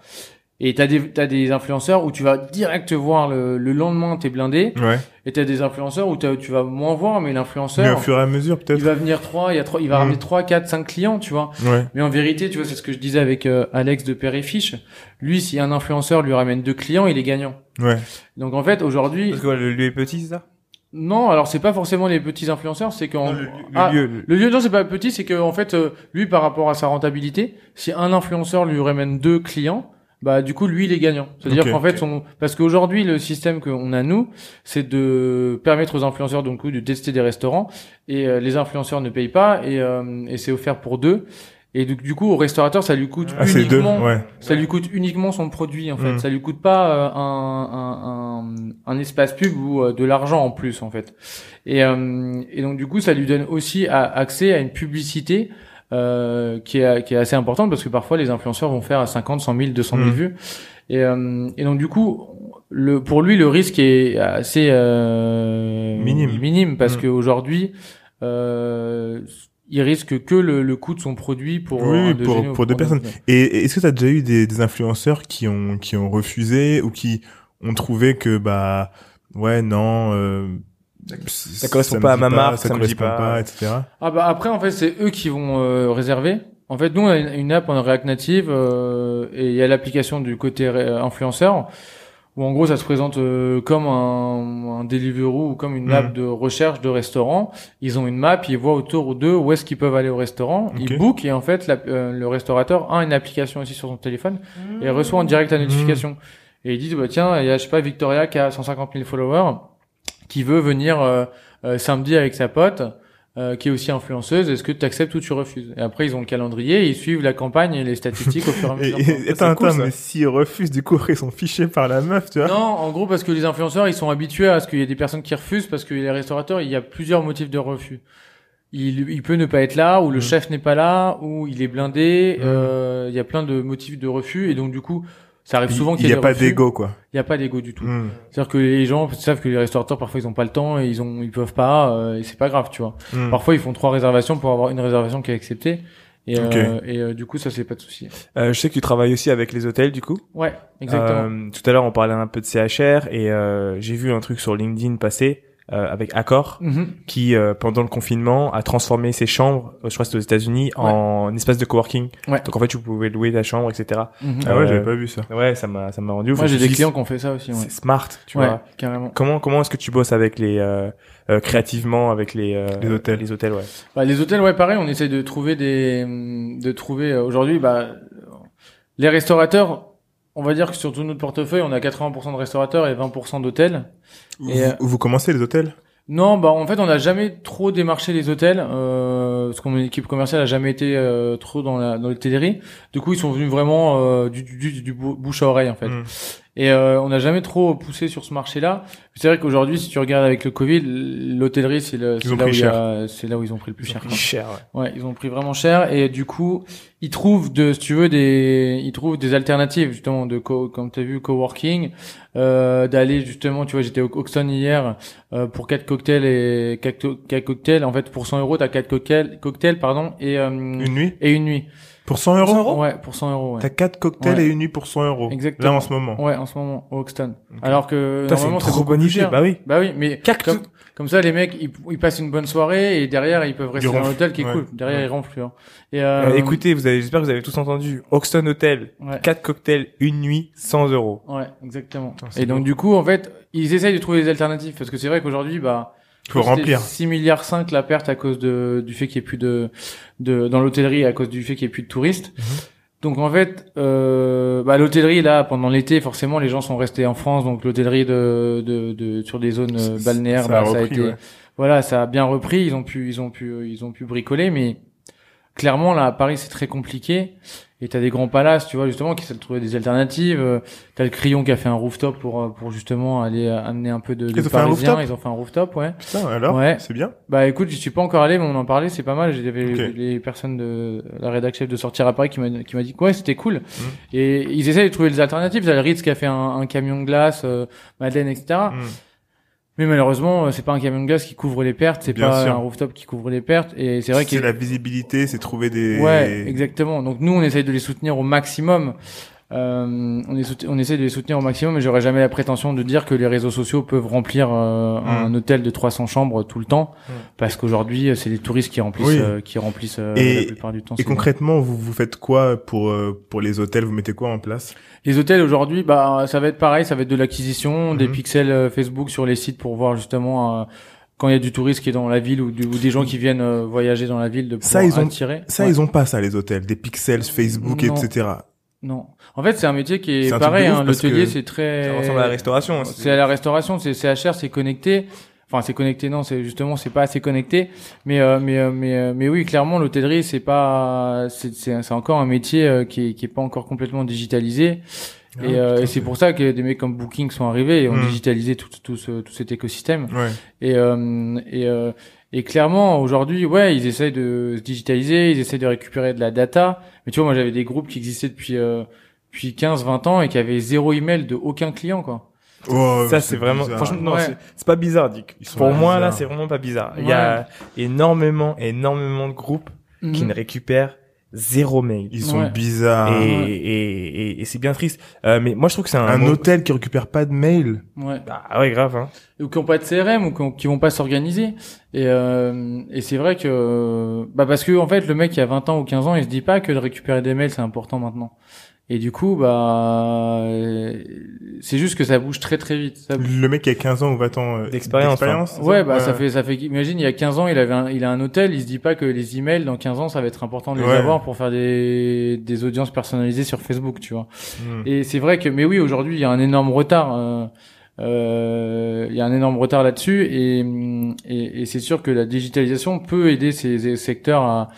Speaker 3: Et t'as des t'as des influenceurs où tu vas direct voir le, le lendemain t'es blindé
Speaker 1: Ouais.
Speaker 3: et t'as des influenceurs où t'as- tu vas moins voir mais
Speaker 1: Mais
Speaker 3: l'influenceur
Speaker 1: au fur et à mesure,
Speaker 3: il
Speaker 1: peut-être.
Speaker 3: va venir trois il y a trois il va ramener trois quatre cinq clients tu vois
Speaker 1: Ouais.
Speaker 3: mais en vérité, tu vois, c'est ce que je disais avec euh, Alex de Père et Fiche. Lui, si un influenceur lui ramène deux clients, il est gagnant.
Speaker 1: Ouais.
Speaker 3: Donc en fait, aujourd'hui,
Speaker 2: Parce que ouais, le lieu est petit, c'est ça?
Speaker 3: Non, alors c'est pas forcément les petits influenceurs, c'est qu'en
Speaker 2: le
Speaker 3: Ah,
Speaker 2: lieu. le-
Speaker 3: le lieu non, c'est pas petit, c'est que en fait, euh, lui, par rapport à sa rentabilité, si un influenceur lui ramène deux clients, bah du coup, lui, il est gagnant. C'est-à-dire qu'en fait, son... parce qu'aujourd'hui, le système qu'on a nous, c'est de permettre aux influenceurs donc de tester des restaurants et euh, les influenceurs ne payent pas et, euh, et c'est offert pour deux. Et du, du coup, au restaurateur, ça lui coûte
Speaker 4: Ah, deux,
Speaker 3: uniquement,
Speaker 4: ouais.
Speaker 3: ça lui coûte uniquement son produit en fait.
Speaker 4: Mm.
Speaker 3: Ça lui coûte pas euh, un, un, un, un espace pub ou euh, de l'argent en plus en fait. Et, euh, et donc du coup, ça lui donne aussi accès à une publicité euh, qui, est, qui est assez importante parce que parfois les influenceurs vont faire à 50, 100 000, 200 000
Speaker 4: Mm.
Speaker 3: vues. Et, euh, et donc du coup, le, pour lui, le risque est assez euh,
Speaker 4: Minime.
Speaker 3: minime parce
Speaker 4: Mm.
Speaker 3: qu'aujourd'hui, euh, il risque que le, le coût de son produit pour
Speaker 4: Oui,
Speaker 3: euh,
Speaker 4: oui,
Speaker 3: de
Speaker 4: pour- pour
Speaker 3: produit.
Speaker 4: Et et est-ce que tu as déjà eu des, des influenceurs qui ont qui ont refusé ou qui ont trouvé que bah ouais non euh, ça
Speaker 2: correspond pas à ma marque,
Speaker 4: ça,
Speaker 2: ça me dit pas.
Speaker 4: pas, etc.
Speaker 3: Ah bah après en fait c'est eux qui vont euh, réserver. En fait nous on a une, app en React Native euh, et il y a l'application du côté ré- influenceur où en gros ça se présente euh, comme un, un Deliveroo ou comme une
Speaker 4: Mhm.
Speaker 3: app de recherche de restaurant. Ils ont une map, ils voient autour d'eux où est-ce qu'ils peuvent aller au restaurant. Ils bookent et en fait la- euh, le restaurateur a une application aussi sur son téléphone et reçoit en direct la notification. Et ils disent bah tiens il y a je sais pas Victoria qui a 150 000 followers qui veut venir euh, euh, samedi avec sa pote euh, qui est aussi influenceuse, est-ce que tu acceptes ou tu refuses? Et après, ils ont le calendrier, ils suivent la campagne et les statistiques au fur et à mesure.
Speaker 4: et- attends,
Speaker 3: cool,
Speaker 4: mais s'ils refusent, du coup, ils sont fichés par la meuf, tu vois.
Speaker 3: Non, en gros, parce que les influenceurs, ils sont habitués à ce qu'il y ait des personnes qui refusent, parce que les restaurateurs, il y a plusieurs motifs de refus. Il, il peut ne pas être là, ou le
Speaker 4: Mm.
Speaker 3: chef n'est pas là, ou il est blindé.
Speaker 4: Mm.
Speaker 3: euh, Il y a plein de motifs de refus, et donc du coup, ça arrive souvent
Speaker 4: Il
Speaker 3: qu'il
Speaker 4: n'y
Speaker 3: y
Speaker 4: a
Speaker 3: ait des
Speaker 4: pas
Speaker 3: refus.
Speaker 4: d'ego, quoi.
Speaker 3: Il n'y a pas d'ego du tout.
Speaker 4: Hmm.
Speaker 3: C'est-à-dire que les gens savent que les restaurateurs parfois ils ont pas le temps et ils ont ils peuvent pas euh, et c'est pas grave tu vois.
Speaker 4: Hmm.
Speaker 3: Parfois ils font trois réservations pour avoir une réservation qui est acceptée et, euh, et euh, du coup ça c'est pas de souci.
Speaker 2: Euh, je sais que tu travailles aussi avec les hôtels, du coup.
Speaker 3: Ouais exactement.
Speaker 2: Euh, tout à l'heure, on parlait un peu de CHR et euh, j'ai vu un truc sur LinkedIn passer euh, avec Accor
Speaker 3: Mhm.
Speaker 2: qui, euh, pendant le confinement, a transformé ses chambres, euh, je crois que c'était aux États-Unis, en espace de coworking.
Speaker 3: Ouais.
Speaker 2: Donc en fait, tu pouvais louer ta chambre, etc.
Speaker 3: Mhm.
Speaker 4: Ah ouais,
Speaker 2: Euh,
Speaker 4: j'avais pas vu ça.
Speaker 2: Ouais, ça m'a ça m'a rendu ouf.
Speaker 3: Moi j'ai des clients qui ont fait ça aussi. Ouais,
Speaker 2: C'est smart, tu
Speaker 3: ouais
Speaker 2: vois.
Speaker 3: carrément.
Speaker 2: Comment comment est-ce que tu bosses avec les euh, euh, créativement avec les euh,
Speaker 4: Les hôtels.
Speaker 2: Les hôtels, ouais.
Speaker 3: Bah, les hôtels ouais pareil on essaye de trouver des de trouver euh, aujourd'hui bah les restaurateurs on va dire que sur tout notre portefeuille on a 80% de restaurateurs et 20% d'hôtels.
Speaker 4: Vous,
Speaker 3: Et, euh,
Speaker 4: vous commencez les hôtels?
Speaker 3: Non, bah en fait on n'a jamais trop démarché les hôtels euh, parce que mon équipe commerciale a jamais été euh, trop dans la dans l'hôtellerie. Du coup ils sont venus vraiment euh, du, du, du, du bou- bouche à oreille en fait.
Speaker 4: Hmm.
Speaker 3: Et euh, on n'a jamais trop poussé sur ce marché-là. C'est vrai qu'aujourd'hui si tu regardes avec le Covid, l'hôtellerie c'est
Speaker 4: Ils
Speaker 3: là
Speaker 4: pris
Speaker 3: là où ils ont pris le plus cher. quoi.
Speaker 2: Cher, ouais.
Speaker 3: Ouais, ils ont pris vraiment cher et du coup, ils trouvent de, si tu veux, des, ils trouvent des alternatives justement de, co, comme tu as vu, coworking, euh, d'aller justement, tu vois, j'étais au Hoxton hier euh, pour quatre cocktails et quatre, quatre cocktails. En fait, pour 100 euros, t'as quatre cocktails, cocktails pardon, et euh,
Speaker 4: Une nuit?
Speaker 3: et une nuit.
Speaker 4: Pour 100 euros
Speaker 3: Ouais, pour 100 euros. Ouais.
Speaker 4: T'as quatre cocktails
Speaker 3: Ouais.
Speaker 4: et une nuit pour 100 euros.
Speaker 3: Exactement.
Speaker 4: Là, en ce moment.
Speaker 3: Ouais, en ce moment au Hoxton. Alors que
Speaker 2: Putain,
Speaker 3: normalement c'est
Speaker 2: trop bonne idée. Bah oui.
Speaker 3: Bah oui, mais
Speaker 2: Quatre-
Speaker 3: comme, comme ça, les mecs, ils, ils passent une bonne soirée et derrière, ils peuvent rester dans
Speaker 4: ronflent.
Speaker 3: l'hôtel qui est
Speaker 4: Ouais.
Speaker 3: cool. Derrière,
Speaker 4: Ouais.
Speaker 3: ils ronflent. Et euh,
Speaker 2: Euh, écoutez, vous avez, j'espère que vous avez tous entendu. Hoxton Hotel,
Speaker 3: ouais.
Speaker 2: quatre cocktails, une nuit, 100 euros.
Speaker 3: Ouais, exactement.
Speaker 4: Putain,
Speaker 3: Et donc
Speaker 4: beau.
Speaker 3: du coup, en fait, ils essayent de trouver des alternatives parce que c'est vrai qu'aujourd'hui, bah,
Speaker 4: Faut remplir.
Speaker 3: 6 milliards 5 la perte à cause de du fait qu'il y ait plus de de dans l'hôtellerie à cause du fait qu'il y ait plus de touristes.
Speaker 4: Mhm.
Speaker 3: Donc en fait, euh, bah, l'hôtellerie là pendant l'été, forcément, les gens sont restés en France, donc l'hôtellerie de, de de sur des zones euh,
Speaker 4: Ça-
Speaker 3: balnéaires,
Speaker 4: ça a
Speaker 3: bah, ça a été
Speaker 4: ouais.
Speaker 3: voilà, ça a bien repris. Ils ont pu ils ont pu ils ont pu bricoler, mais clairement là à Paris c'est très compliqué. Et t'as des grands palaces, tu vois, justement, qui essaient de trouver des alternatives. Euh, T'as le Crillon qui a fait un rooftop pour euh, pour justement aller euh, amener un peu de, de
Speaker 4: Ils ont fait un
Speaker 3: Parisiens. Ils ont fait un rooftop, ouais.
Speaker 4: Putain, alors
Speaker 3: Ouais.
Speaker 4: C'est bien
Speaker 3: Bah écoute, je suis pas encore allé, mais on en parlait, c'est pas mal. J'avais
Speaker 4: Ok.
Speaker 3: les, personnes de la rédac chef de sortir à Paris qui m'a qui m'a dit ouais, c'était cool.
Speaker 4: Mmh.
Speaker 3: Et ils essaient de trouver des alternatives. T'as le Ritz qui a fait un, un camion de glace, euh, Madeleine, etc. Mais malheureusement, euh, c'est pas un camion de glace qui couvre les pertes, c'est pas
Speaker 4: sûr.
Speaker 3: un rooftop qui couvre les pertes. Et c'est vrai que
Speaker 4: C'est la visibilité, c'est trouver des...
Speaker 3: Ouais, exactement. Donc nous, on essaye de les soutenir au maximum. Euh, on, est on essaie de les soutenir au maximum, mais j'aurais jamais la prétention de dire que les réseaux sociaux peuvent remplir euh, un hôtel de 300 chambres tout le temps,
Speaker 4: Mm.
Speaker 3: parce qu'aujourd'hui, euh, c'est les touristes qui remplissent,
Speaker 4: Oui.
Speaker 3: euh, qui remplissent euh,
Speaker 4: Et-
Speaker 3: la plupart du temps.
Speaker 4: Et concrètement, vous, vous faites quoi pour, euh, pour les hôtels? Vous mettez quoi en place?
Speaker 3: Les hôtels aujourd'hui, bah, ça va être pareil, ça va être de l'acquisition, des
Speaker 4: Mhm.
Speaker 3: pixels Facebook sur les sites pour voir justement euh, quand il y a du touriste qui est dans la ville ou, du- ou des gens qui viennent euh, voyager dans la ville de
Speaker 4: Ça,
Speaker 3: pouvoir
Speaker 4: ils ont-
Speaker 3: attirer.
Speaker 4: Ça,
Speaker 3: Ouais.
Speaker 4: ils ont pas ça, les hôtels, des pixels, Facebook,
Speaker 3: Non.
Speaker 4: etc.
Speaker 3: Non. En fait, c'est un métier qui est, pareil. Hein, L'hôtelier, c'est très.
Speaker 2: Ça ressemble à la restauration.
Speaker 3: C'est à la restauration, c'est CHR, c'est connecté. enfin c'est connecté non c'est justement c'est pas assez connecté mais euh, mais euh, mais euh, mais oui clairement l'hôtellerie c'est pas c'est c'est encore un métier euh, qui est qui est pas encore complètement digitalisé
Speaker 4: Ah,
Speaker 3: et, euh, et c'est pour ça que des mecs comme Booking sont arrivés et ont
Speaker 4: Mm.
Speaker 3: digitalisé tout tout ce tout cet écosystème
Speaker 4: Ouais.
Speaker 3: et euh, et euh, et clairement aujourd'hui ouais ils essayent de se digitaliser ils essayent de récupérer de la data mais tu vois moi j'avais des groupes qui existaient depuis euh, depuis 15 20 ans et qui avaient zéro email de aucun client quoi
Speaker 4: Oh,
Speaker 2: ça c'est vraiment
Speaker 4: bizarre.
Speaker 2: franchement non
Speaker 3: Ouais.
Speaker 2: c'est- pas bizarre Dick
Speaker 4: Ils sont
Speaker 2: pour moi là c'est vraiment pas bizarre il y a énormément énormément de groupes qui
Speaker 3: Mhm.
Speaker 2: ne récupèrent zéro mail
Speaker 4: Ils sont
Speaker 3: Ouais.
Speaker 4: bizarres.
Speaker 2: et, et, et, et c'est bien triste euh, mais moi je trouve que c'est un,
Speaker 4: Un
Speaker 2: mot-
Speaker 4: hôtel qui récupère pas de mail.
Speaker 3: ouais
Speaker 2: ah ouais grave hein
Speaker 3: ou qui ont pas de CRM ou qui, ont- qui vont pas s'organiser et euh, et c'est vrai que bah parce que en fait le mec qui a 20 ans ou 15 ans il se dit pas que de récupérer des mails c'est important maintenant et du coup bah c'est juste que ça bouge très très vite ça bouge.
Speaker 4: Le mec qui a 15 ans ou 20 ans euh,
Speaker 2: D'expérience,
Speaker 4: c'est
Speaker 3: Ouais, bah ça fait ça fait imagine il y a 15 ans, il avait un, il a un hôtel, il se dit pas que les emails dans 15 ans ça va être important de les
Speaker 4: Ouais.
Speaker 3: avoir pour faire des des audiences personnalisées sur Facebook, tu vois.
Speaker 4: Hmm.
Speaker 3: Et c'est vrai que mais oui, aujourd'hui, il y a un énorme retard euh, euh, il y a un énorme retard là-dessus et, et, et c'est sûr que la digitalisation peut aider ces, ces secteurs à,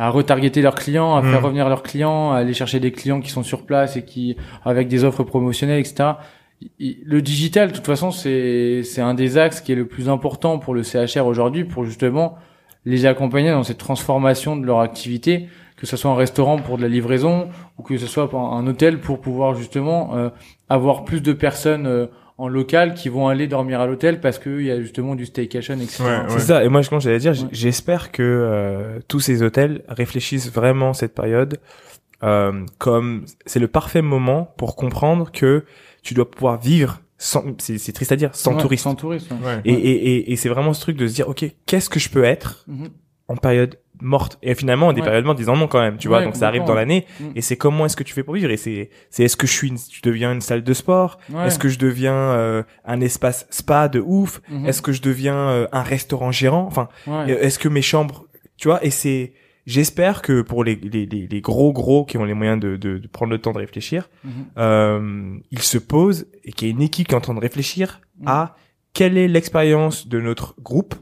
Speaker 3: à retargeter leurs clients, à faire revenir leurs clients, à aller chercher des clients qui sont sur place et qui avec des offres promotionnelles, etc. Le digital, de toute façon, c'est c'est un des axes qui est le plus important pour le CHR aujourd'hui, pour justement les accompagner dans cette transformation de leur activité, que ce soit un restaurant pour de la livraison ou que ce soit un hôtel pour pouvoir justement euh, avoir plus de personnes euh, en local qui vont aller dormir à l'hôtel parce qu'il y a justement du staycation, etc.
Speaker 4: Ouais,
Speaker 2: C'est
Speaker 4: ouais.
Speaker 2: ça. Et moi, comme j'allais dire, j'espère que euh, tous ces hôtels réfléchissent vraiment cette période euh, comme c'est le parfait moment pour comprendre que tu dois pouvoir vivre sans, c'est c'est triste à dire, sans
Speaker 3: Ouais,
Speaker 2: touristes.
Speaker 3: Sans touristes. ouais.
Speaker 4: Ouais.
Speaker 2: Et, et, et, et c'est vraiment ce truc de se dire, ok, qu'est-ce que je peux être
Speaker 3: Mhm.
Speaker 2: en période morte et finalement des
Speaker 3: Ouais.
Speaker 2: période morte disant non quand même tu vois donc ça arrive dans l'année
Speaker 3: Mm.
Speaker 2: et c'est comment est-ce que tu fais pour vivre? Et c'est c'est est-ce que je suis une, tu deviens une salle de sport?
Speaker 3: Ouais.
Speaker 2: est-ce que je deviens euh, un espace spa de ouf?
Speaker 3: Mhm.
Speaker 2: est-ce que je deviens euh, un restaurant gérant? Enfin Est-ce que mes chambres, tu vois, et c'est, j'espère que pour les, les, les, les gros gros qui ont les moyens de, de, de prendre le temps de réfléchir,
Speaker 3: Mhm.
Speaker 2: euh, ils se posent et qu'il y a une équipe qui est en train de réfléchir
Speaker 3: Mhm.
Speaker 2: à quelle est l'expérience de notre groupe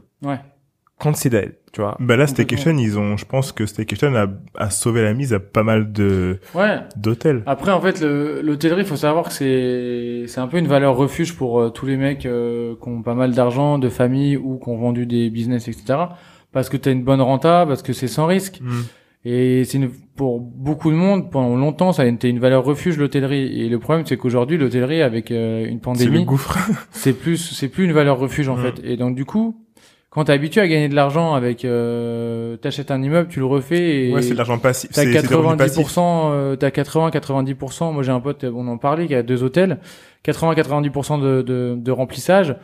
Speaker 2: quand c'est d'elle, tu vois.
Speaker 4: Bah là, Staycation, ils ont, je pense que Staycation a, a sauvé la mise à pas mal de
Speaker 3: Ouais.
Speaker 4: d'hôtels.
Speaker 3: Après, en fait, le- l'hôtellerie, faut savoir que c'est c'est un peu une valeur refuge pour euh, tous les mecs euh, qui ont pas mal d'argent, de famille ou qui ont vendu des business, etc. Parce que t'as une bonne renta, parce que c'est sans risque.
Speaker 4: Hmm.
Speaker 3: Et c'est une- pour beaucoup de monde, pendant longtemps, ça a été une valeur refuge l'hôtellerie. Et le problème, c'est qu'aujourd'hui, l'hôtellerie, avec euh, une
Speaker 4: C'est le
Speaker 3: pandémie,
Speaker 4: gouffre.
Speaker 3: c'est plus c'est plus une valeur refuge en
Speaker 4: Mm.
Speaker 3: fait. Et donc du coup, quand t'es habitué à gagner de l'argent avec, euh, t'achètes un immeuble, tu le refais et
Speaker 4: Ouais, c'est de l'argent passif.
Speaker 3: T'as
Speaker 4: C'est c'est des revenus passifs.
Speaker 3: 90%, euh, t'as 80-90%. Moi, j'ai un pote, on en parlait, qui a deux hôtels. 80-90% de, de, de remplissage.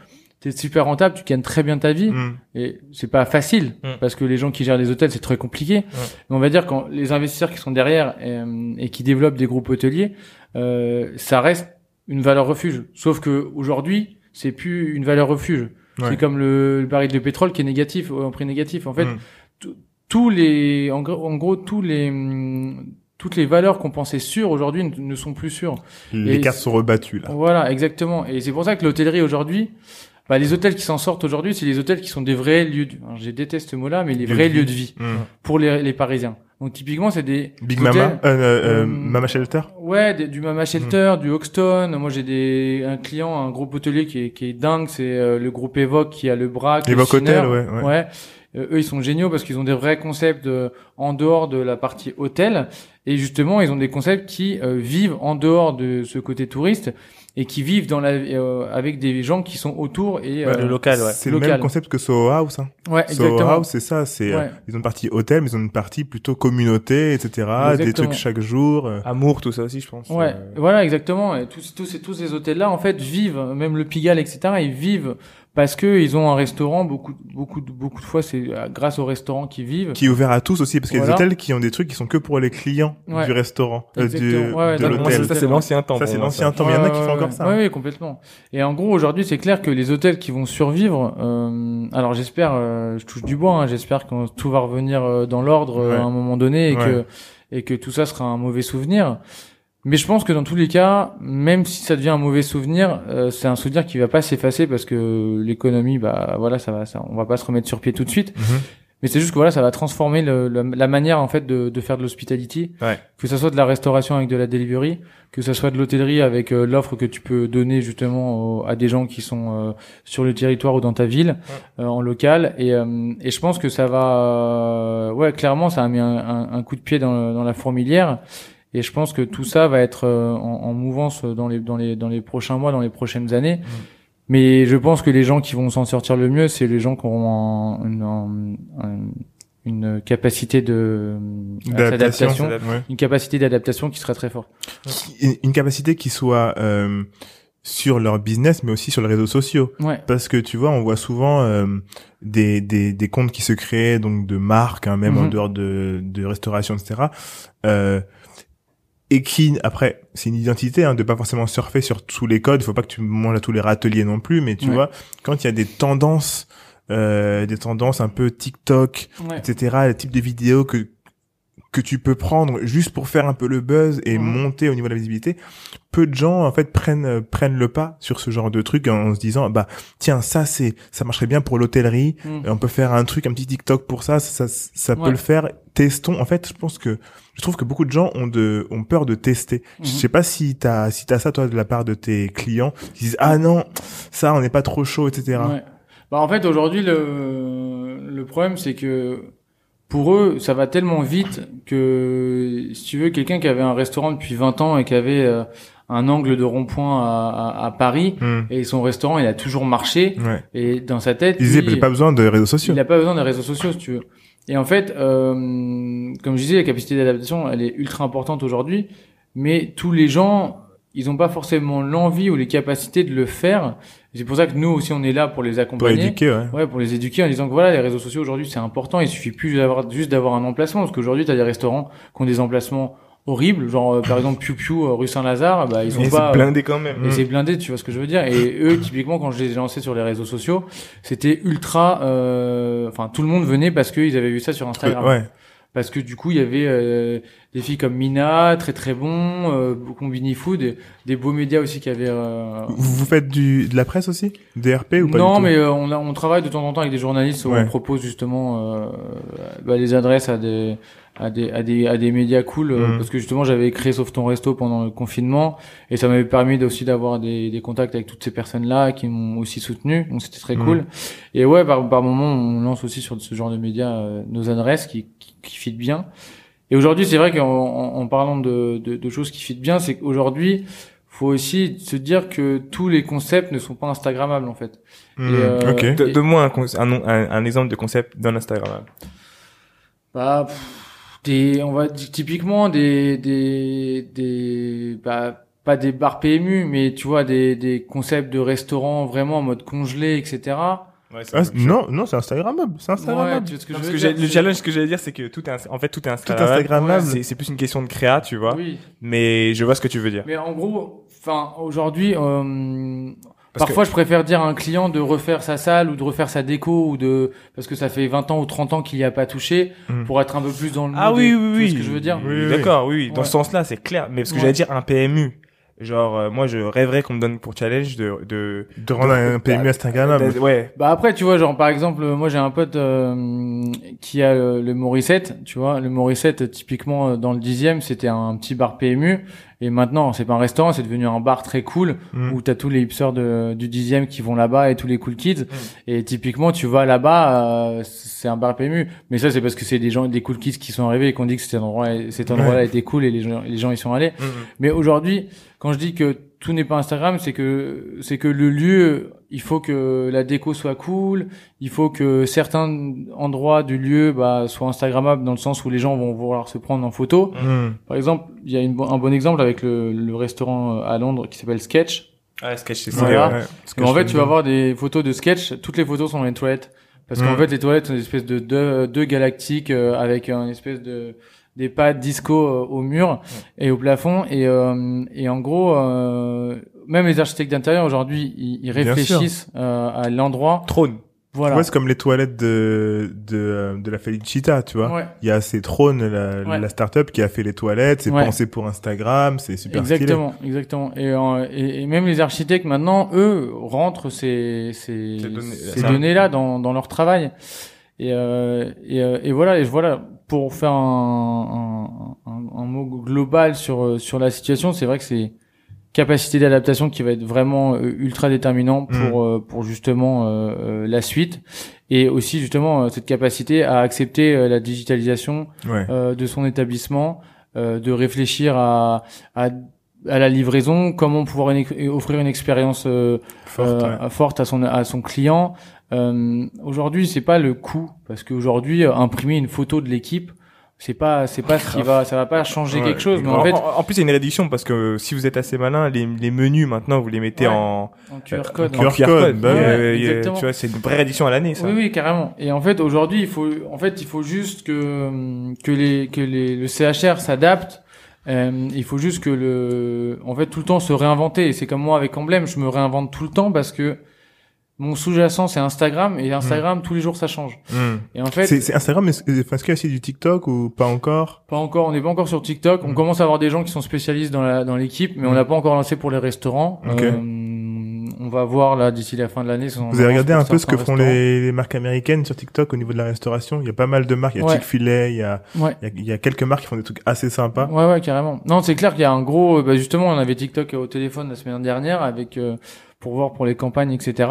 Speaker 3: T'es super rentable, tu gagnes très bien ta vie.
Speaker 4: Hmm.
Speaker 3: Et c'est pas facile,
Speaker 2: Mm.
Speaker 3: parce que les gens qui gèrent les hôtels, c'est très compliqué. Mais on va dire quand les investisseurs qui sont derrière euh, et, qui développent des groupes hôteliers, euh, ça reste une valeur refuge. Sauf que aujourd'hui, c'est plus une valeur refuge.
Speaker 4: Ouais.
Speaker 3: C'est comme le, le baril de pétrole qui est négatif, en prix négatif. En fait,
Speaker 4: Hmm.
Speaker 3: tous les, en gros, en gros, tous les, toutes les valeurs qu'on pensait sûres aujourd'hui ne, ne sont plus sûres.
Speaker 4: Les
Speaker 3: Et
Speaker 4: cartes sont rebattues là.
Speaker 3: Voilà, exactement. Et c'est pour ça que l'hôtellerie aujourd'hui, bah, les hôtels qui s'en sortent aujourd'hui, c'est les hôtels qui sont des vrais lieux. De... alors, Je déteste ce mot-là, mais les
Speaker 4: Lieux
Speaker 3: vrais lieux de vie
Speaker 4: Hmm.
Speaker 3: pour les, les Parisiens. Donc typiquement, c'est des
Speaker 4: Big
Speaker 3: hôtels-
Speaker 4: Mama, euh, euh,
Speaker 3: Euh,
Speaker 4: Mama Shelter.
Speaker 3: Ouais, des- du Mama Shelter, du Hoxton. Moi, j'ai des un client, un groupe hôtelier qui est, qui est dingue. C'est euh, le groupe Evoque qui a le Braque, le
Speaker 4: Evoque
Speaker 3: Schiner.
Speaker 4: Hotel, ouais, ouais.
Speaker 3: Euh, eux, ils sont géniaux parce qu'ils ont des vrais concepts euh, en dehors de la partie hôtel. Et justement, ils ont des concepts qui euh, vivent en dehors de ce côté touriste et qui vivent dans la euh, avec des gens qui sont autour et
Speaker 2: Ouais,
Speaker 3: euh,
Speaker 2: le local, ouais.
Speaker 4: C'est le
Speaker 3: local.
Speaker 4: même concept que Soho House. Hein.
Speaker 3: ouais,
Speaker 4: Soho
Speaker 3: exactement.
Speaker 4: House, c'est ça. C'est euh,
Speaker 3: Ouais.
Speaker 4: ils ont une partie hôtel, mais ils ont une partie plutôt communauté, etc. Des
Speaker 3: Exactement.
Speaker 4: trucs chaque jour. euh.
Speaker 2: Amour, tout ça aussi, je pense.
Speaker 3: Ouais,
Speaker 2: Euh,
Speaker 3: voilà, exactement. Et tous, tous, ces, tous ces hôtels-là, en fait, vivent, même le Pigalle, etc., ils vivent parce que ils ont un restaurant. Beaucoup, beaucoup, de- beaucoup de fois, c'est euh, grâce au restaurant qu'ils vivent.
Speaker 4: Qui est ouvert à tous aussi, parce qu'il y a
Speaker 3: Voilà.
Speaker 4: des hôtels qui ont des trucs qui sont que pour les clients
Speaker 3: Ouais.
Speaker 4: du restaurant, euh, du,
Speaker 3: Exactement. Ouais, ouais,
Speaker 4: de
Speaker 3: l'hôtel.
Speaker 2: ça, c'est l'ancien temps.
Speaker 4: Ça, c'est l'ancien temps. mais il y en a qui
Speaker 3: Ouais,
Speaker 4: font
Speaker 3: ouais,
Speaker 4: encore ça.
Speaker 3: Ouais, ouais, complètement. Et en gros, aujourd'hui, c'est clair que les hôtels qui vont survivre, euh, alors j'espère, euh, je touche du bois, hein, j'espère que tout va revenir euh, dans l'ordre euh,
Speaker 4: Ouais.
Speaker 3: à un moment donné et
Speaker 4: Ouais.
Speaker 3: que et que tout ça sera un mauvais souvenir. Mais je pense que dans tous les cas, même si ça devient un mauvais souvenir, euh, c'est un souvenir qui va pas s'effacer parce que l'économie, bah voilà, ça va, ça, on va pas se remettre sur pied tout de suite.
Speaker 1: Mhm.
Speaker 3: Mais c'est juste que voilà, ça va transformer le, le- la manière en fait de, de faire de l'hospitality,
Speaker 2: Ouais.
Speaker 3: que ça soit de la restauration avec de la delivery, que ça soit de l'hôtellerie avec euh, l'offre que tu peux donner justement au- à des gens qui sont euh, sur le territoire ou dans ta ville euh, en local. Et, euh, et je pense que ça va, euh, ouais, clairement, ça a mis un, un- un coup de pied dans, dans la fourmilière. Et je pense que tout ça va être euh, en, en mouvance dans les dans les dans les prochains mois, dans les prochaines années. Mais je pense que les gens qui vont s'en sortir le mieux, c'est les gens qui auront un- une, un- un- une capacité de
Speaker 1: D'adaptation.
Speaker 3: d'adaptation,
Speaker 1: Ouais.
Speaker 3: une capacité d'adaptation qui sera très forte.
Speaker 1: Une capacité qui soit euh, sur leur business, mais aussi sur les réseaux sociaux.
Speaker 3: Ouais.
Speaker 1: Parce que tu vois, on voit souvent euh, des, des, des comptes qui se créent, donc de marques, hein, même en
Speaker 3: Mhm.
Speaker 1: dehors de, de restauration, etc. Euh, et qui, après, c'est une identité hein, de pas forcément surfer sur tous les codes. Il faut pas que tu manges à tous les râteliers non plus, mais tu
Speaker 3: Ouais.
Speaker 1: vois, quand il y a des tendances, euh, des tendances un peu TikTok,
Speaker 3: Ouais.
Speaker 1: etc., le type de vidéos que que tu peux prendre juste pour faire un peu le buzz et monter au niveau de la visibilité, peu de gens en fait prennent euh, prennent le pas sur ce genre de truc en se disant bah tiens ça c'est ça marcherait bien pour l'hôtellerie,
Speaker 3: Mm.
Speaker 1: On peut faire un truc un petit TikTok pour ça, ça ça, ça peut le faire. Testons. En fait, je pense que je trouve que beaucoup de gens ont de ont peur de tester. Je
Speaker 3: Mhm.
Speaker 1: sais pas si t'as si t'as ça toi de la part de tes clients qui disent ah non ça on n'est pas trop chaud etc.
Speaker 3: Ouais. Bah en fait aujourd'hui le le problème c'est que pour eux ça va tellement vite que si tu veux quelqu'un qui avait un restaurant depuis 20 ans et qui avait euh, un angle de rond-point à, à, à Paris
Speaker 1: Hmm.
Speaker 3: et son restaurant il a toujours marché
Speaker 1: Ouais.
Speaker 3: et dans sa tête lui,
Speaker 1: j'ai pas besoin de réseaux sociaux.
Speaker 3: il n'a pas besoin des réseaux sociaux si tu veux. Et en fait, euh, comme je disais, la capacité d'adaptation, elle est ultra importante aujourd'hui, mais tous les gens, ils n'ont pas forcément l'envie ou les capacités de le faire. C'est pour ça que nous aussi, on est là pour les
Speaker 1: Pour
Speaker 3: accompagner.
Speaker 1: éduquer ouais.
Speaker 3: Ouais, pour les éduquer en disant que voilà, les réseaux sociaux aujourd'hui, c'est important. Il suffit plus d'avoir juste d'avoir un emplacement, parce qu'aujourd'hui, tu as des restaurants qui ont des emplacements horribles, genre euh, par exemple Piu Piu euh, rue Saint-Lazare, bah ils sont
Speaker 2: Et
Speaker 3: pas
Speaker 2: c'est blindé quand même.
Speaker 3: et c'est blindé, tu vois ce que je veux dire. Et eux, typiquement, quand je les ai lancés sur les réseaux sociaux, c'était ultra. euh, Enfin, tout le monde venait parce qu'ils avaient vu ça sur Instagram.
Speaker 1: Ouais.
Speaker 3: Parce que du coup, il y avait euh, des filles comme Mina, très très bon, euh, Combini Food, des beaux médias aussi qui avaient. euh,
Speaker 1: Vous, vous faites du de la presse aussi, DRP ou pas
Speaker 3: non,
Speaker 1: du tout?
Speaker 3: mais euh, on, a, on travaille de temps en temps avec des journalistes où
Speaker 1: Ouais.
Speaker 3: on propose justement euh, bah, les adresses à des à des à des à des médias cool
Speaker 1: Mhm.
Speaker 3: parce que justement j'avais créé Sauve ton resto pendant le confinement et ça m'avait permis aussi d'avoir des des contacts avec toutes ces personnes là qui m'ont aussi soutenu donc c'était très
Speaker 1: Mhm.
Speaker 3: cool et ouais par par moment on lance aussi sur ce genre de médias euh, nos adresses qui qui, qui fit bien et aujourd'hui c'est vrai qu'en en, en parlant de, de de choses qui fit bien c'est qu'aujourd'hui faut aussi se dire que tous les concepts ne sont pas instagrammables en fait et, euh,
Speaker 2: Donne-moi un, un, un, un exemple de concept d'un Instagram.
Speaker 3: Bah, pff, des, on va dire typiquement des, des, des, bah, pas des bars PMU, mais tu vois des, des concepts de restaurants vraiment en mode congelé, etc.
Speaker 2: Ouais,
Speaker 1: Ah, non, non, c'est Instagrammable. C'est
Speaker 3: Ouais,
Speaker 1: Instagrammable.
Speaker 3: tu vois ce que je
Speaker 2: que
Speaker 3: dire,
Speaker 2: le
Speaker 3: c'est-
Speaker 2: challenge que j'allais dire, c'est que tout est, en fait, tout est Instagrammable.
Speaker 1: Instagrammable.
Speaker 2: C'est, c'est plus une question de créa, tu vois.
Speaker 3: Oui,
Speaker 2: Mais je vois ce que tu veux dire.
Speaker 3: mais en gros, enfin aujourd'hui, euh,
Speaker 2: Parce
Speaker 3: parfois je préfère dire à un client de refaire sa salle ou de refaire sa déco ou de parce que ça fait 20 ans ou 30 ans qu'il y a pas touché
Speaker 1: Mm.
Speaker 3: pour être un peu plus dans le
Speaker 2: Ah oui, oui,
Speaker 3: tu vois
Speaker 2: oui.
Speaker 3: ce que je veux dire
Speaker 1: Oui, oui,
Speaker 2: D'accord, oui, oui. Dans
Speaker 3: Ouais.
Speaker 2: ce sens-là, c'est clair. Mais parce que
Speaker 3: Ouais.
Speaker 2: j'allais dire un PMU. Genre, euh, moi, je rêverais qu'on me donne pour challenge de, de,
Speaker 1: De rendre un PMU Instagrammable.
Speaker 2: de- ouais.
Speaker 3: Bah après tu vois genre par exemple moi j'ai un pote euh, qui a le, le Morissette tu vois le Morissette typiquement euh, dans le dixième c'était un petit bar PMU et maintenant c'est pas un restaurant c'est devenu un bar très cool
Speaker 1: Mm.
Speaker 3: où t'as tous les hipsters de, du dixième qui vont là-bas et tous les cool kids
Speaker 2: Mm.
Speaker 3: et typiquement tu vas là-bas euh, c'est un bar PMU mais ça c'est parce que c'est des gens des cool kids qui sont arrivés et qui ont dit que cet endroit cet endroit-là était cool et les gens les gens y sont allés
Speaker 2: Mhm.
Speaker 3: mais aujourd'hui, quand je dis que tout n'est pas Instagram, c'est que c'est que le lieu, il faut que la déco soit cool, il faut que certains endroits du lieu bah, soient Instagrammables dans le sens où les gens vont vouloir se prendre en photo.
Speaker 1: Hmm.
Speaker 3: Par exemple, il y a une un bon exemple avec le, le restaurant euh, à Londres qui s'appelle Sketch.
Speaker 2: Ah, sketch, c'est ça.
Speaker 1: Ouais, ouais.
Speaker 3: Et en fait, tu vas voir des photos de Sketch. Toutes les photos sont dans les toilettes. Parce qu'en
Speaker 1: Mm.
Speaker 3: fait, les toilettes sont des espèces de deux, deux galactiques euh, avec un espèce de des pads disco euh, au mur et au plafond. Et, euh, et en gros, euh, même les architectes d'intérieur aujourd'hui, ils, réfléchissent euh, à l'endroit.
Speaker 2: Trône.
Speaker 3: Voilà.
Speaker 1: Ouais, c'est comme les toilettes de de, euh, de la Felicita, tu vois.
Speaker 3: Ouais.
Speaker 1: Il y a ces trônes, la,
Speaker 3: Ouais.
Speaker 1: la start-up qui a fait les toilettes, c'est
Speaker 3: Ouais.
Speaker 1: pensé pour Instagram, c'est super stylé.
Speaker 3: Exactement, exactement. Et, euh, et, et même les architectes maintenant, eux, rentrent ces, ces,
Speaker 2: Ces données-
Speaker 3: ces données-là dans, dans leur travail. Et, euh, et, euh, et voilà, et voilà, pour faire un, un, un, un mot global sur, sur la situation, c'est vrai que c'est capacité d'adaptation qui va être vraiment euh, ultra déterminant pour, euh, pour justement euh, euh, la suite. Et aussi justement cette capacité à accepter la digitalisation
Speaker 1: Ouais.
Speaker 3: euh, de son établissement, euh, de réfléchir à, à, à la livraison, comment pouvoir une offrir une expérience euh,
Speaker 1: Forte,
Speaker 3: euh,
Speaker 1: ouais.
Speaker 3: forte à son à son client. Euh, aujourd'hui, c'est pas le coût parce qu'aujourd'hui, imprimer une photo de l'équipe, c'est pas c'est pas ce qui va ça va pas changer
Speaker 1: Ouais,
Speaker 3: quelque chose. Mais
Speaker 2: En,
Speaker 3: en fait,
Speaker 2: en- en plus, il y a une réduction parce que si vous êtes assez malin, les, les menus maintenant, vous les mettez
Speaker 3: Ouais.
Speaker 2: en,
Speaker 3: en QR code.
Speaker 2: en
Speaker 1: QR code, bah
Speaker 3: ouais,
Speaker 2: tu vois, c'est une vraie réduction à l'année, ça.
Speaker 3: Oui, oui, carrément. Et en fait, aujourd'hui, il faut, en fait, il faut juste que que les que les le CHR s'adapte. Euh, il faut juste que le, en fait, tout le temps se réinventer. Et c'est comme moi avec Emblème, je me réinvente tout le temps parce que mon sous-jacent c'est Instagram et Instagram tous les jours ça change.
Speaker 1: Hmm.
Speaker 3: Et en fait,
Speaker 1: C'est Instagram, mais est-ce qu'il y a aussi du TikTok ou pas encore?
Speaker 3: Pas encore, on n'est pas encore sur TikTok. On
Speaker 1: Mm.
Speaker 3: commence à avoir des gens qui sont spécialistes dans la dans l'équipe, mais on l'a pas encore lancé pour les restaurants.
Speaker 1: Ok.
Speaker 3: Euh, on va voir là d'ici la fin de l'année.
Speaker 1: Vous avez regardé un peu ce que font les, les marques américaines sur TikTok au niveau de la restauration? Il y a pas mal de marques, il y a
Speaker 3: Ouais.
Speaker 1: Chick-fil-A, il y a,
Speaker 3: Ouais.
Speaker 1: il y a il y a quelques marques qui font des trucs assez sympas.
Speaker 3: Ouais, ouais, carrément. Non, c'est clair qu'il y a un gros. Bah justement, on avait TikTok au téléphone la semaine dernière avec euh, pour voir pour les campagnes, etc.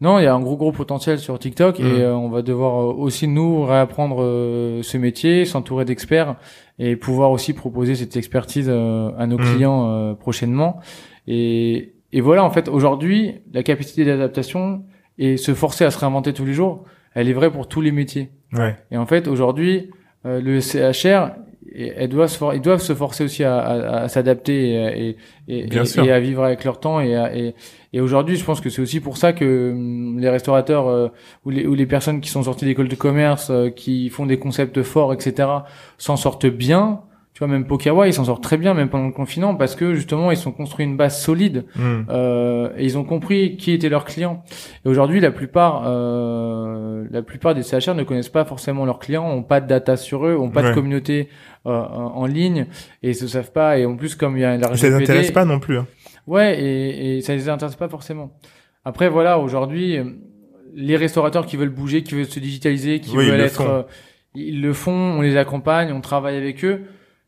Speaker 3: Non, il y a un gros gros potentiel sur TikTok
Speaker 1: Mm.
Speaker 3: et euh, on va devoir euh, aussi nous réapprendre euh, ce métier, s'entourer d'experts et pouvoir aussi proposer cette expertise euh, à nos
Speaker 1: Mm.
Speaker 3: clients prochainement. Et et voilà, en fait, aujourd'hui, la capacité d'adaptation et se forcer à se réinventer tous les jours, elle est vraie pour tous les métiers.
Speaker 1: Ouais.
Speaker 3: Et en fait, aujourd'hui, le CHR, et- elles doivent se ils doivent se forcer aussi à, à- à s'adapter et, et, et, à vivre avec leur temps. Et, à- et, et aujourd'hui, je pense que c'est aussi pour ça que hum, les restaurateurs euh, ou, les, ou les personnes qui sont sorties d'école de commerce, euh, qui font des concepts forts, etc., s'en sortent bien. Vois, même Pokawa, ils s'en sortent très bien, même pendant le confinement, parce que justement, ils ont construit une base solide
Speaker 1: Hmm.
Speaker 3: euh, et ils ont compris qui étaient leurs clients. Et aujourd'hui, la plupart, euh, la plupart des CHR ne connaissent pas forcément leurs clients, ont pas de data sur eux, ont pas
Speaker 1: Ouais.
Speaker 3: de communauté euh, en ligne et ils se savent pas. Et en plus, comme il y a la
Speaker 1: Ça les intéresse pas non plus. Hein.
Speaker 3: Ouais, et, et ça les intéresse pas forcément. Après, voilà, aujourd'hui, les restaurateurs qui veulent bouger, qui veulent se digitaliser, qui
Speaker 1: Oui, ils
Speaker 3: veulent
Speaker 1: le
Speaker 3: être,
Speaker 1: font.
Speaker 3: euh, ils le font, on les accompagne, on travaille avec eux.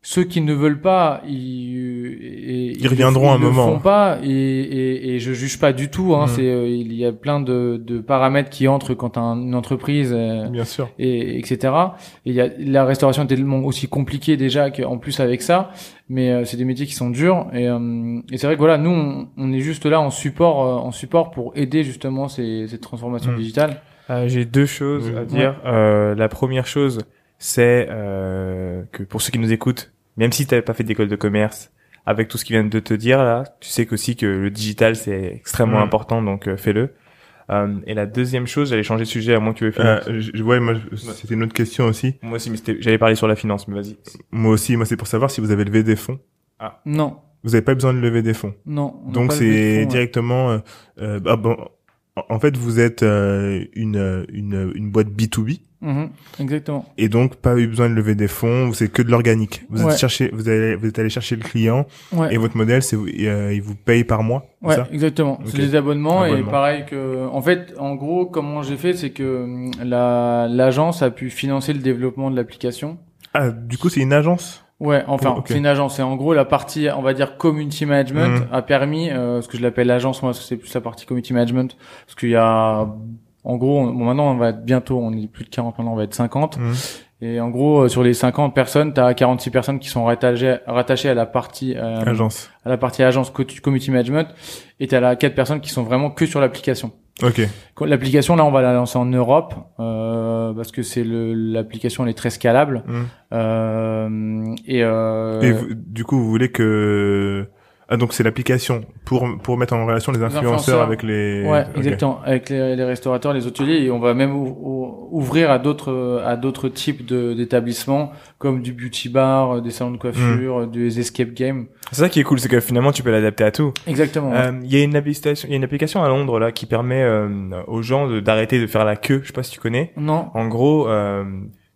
Speaker 3: Ceux qui ne veulent pas, ils,
Speaker 1: Ils reviendront
Speaker 3: le-
Speaker 1: un
Speaker 3: ils le
Speaker 1: moment.
Speaker 3: font pas, et, et, et je juge pas du tout. Hein,
Speaker 1: Mm.
Speaker 3: C'est, euh, il y a plein de, de paramètres qui entrent quand un- une entreprise euh,
Speaker 1: Bien sûr.
Speaker 3: et etc. Et il y a la restauration est tellement aussi compliquée déjà qu'en plus avec ça, mais euh, c'est des métiers qui sont durs et, euh, et c'est vrai que voilà, nous on, on est juste là en support euh, en support pour aider justement ces, cette transformation
Speaker 1: Mm.
Speaker 3: digitale.
Speaker 2: Euh, J'ai deux choses
Speaker 1: Oui.
Speaker 2: à dire. Euh, la première chose, c'est euh, que pour ceux qui nous écoutent, même si tu n'avais pas fait d'école de commerce, avec tout ce qui vient de te dire là, tu sais qu'aussi que le digital c'est extrêmement
Speaker 1: Mm.
Speaker 2: important, donc euh, fais-le. Euh, et la deuxième chose, j'allais changer de sujet à moins que tu veux finir.
Speaker 1: Euh, je- ouais, moi, c'était une autre question aussi.
Speaker 2: Moi aussi, mais c'était- j'allais parler sur la finance, mais vas-y.
Speaker 1: Moi aussi, moi, c'est pour savoir si vous avez levé des fonds.
Speaker 3: Non,
Speaker 1: Vous n'avez pas besoin de lever des fonds.
Speaker 3: non.
Speaker 1: Donc c'est
Speaker 3: ouais.
Speaker 1: directement. euh, euh, ah bon, en fait, vous êtes euh, une une une boîte B 2 B
Speaker 3: Mhm, exactement.
Speaker 1: et donc pas eu besoin de lever des fonds. C'est que de l'organique. Vous
Speaker 3: Ouais.
Speaker 1: êtes cherché, vous allez vous êtes allé chercher le client
Speaker 3: Ouais.
Speaker 1: et votre modèle, c'est euh, il vous paye par mois. c'est
Speaker 3: Ouais,
Speaker 1: ça?
Speaker 3: exactement. C'est
Speaker 1: Ok.
Speaker 3: des abonnements
Speaker 1: Abonnement.
Speaker 3: et pareil que, en fait, en gros, comment j'ai fait, c'est que la l'agence a pu financer le développement de l'application.
Speaker 1: Ah, du coup, c'est une agence?
Speaker 3: Ouais, enfin, c'est une agence. Et en gros, la partie, on va dire, community management
Speaker 1: Mhm.
Speaker 3: a permis, euh, ce que je l'appelle l'agence, moi, c'est plus la partie community management, parce qu'il y a, en gros, on- bon, maintenant, on va être bientôt, on est plus de 40, maintenant, on va être 50.
Speaker 1: Mhm.
Speaker 3: Et en gros, euh, sur les 50 personnes, tu as 46 personnes qui sont rattachées, rattachées à la partie, euh,
Speaker 1: Agence.
Speaker 3: à la partie agence co- community management, et tu as 4 personnes qui sont vraiment que sur l'application.
Speaker 1: Ok.
Speaker 3: L'application, là, on va la lancer en Europe, euh, parce que c'est l'application, elle est très scalable.
Speaker 1: Mhm.
Speaker 3: Euh, et, euh,
Speaker 1: Et vous- du coup, vous voulez que
Speaker 4: Ah, donc c'est l'application pour pour mettre en relation les influenceurs,
Speaker 3: influenceurs.
Speaker 4: avec les.
Speaker 3: Ouais, exactement. Avec les, les restaurateurs, les hôteliers, et on va même ou- ou- ouvrir à d'autres à d'autres types d'établissements comme du beauty bar, des salons de coiffure, des escape games.
Speaker 2: C'est ça qui est cool, c'est que finalement tu peux l'adapter à tout.
Speaker 3: Exactement.
Speaker 2: Euh, Il y a une application, il y a une application à Londres là qui permet euh, aux gens de- d'arrêter de faire la queue. Je sais pas si tu connais.
Speaker 3: non.
Speaker 2: En gros, euh,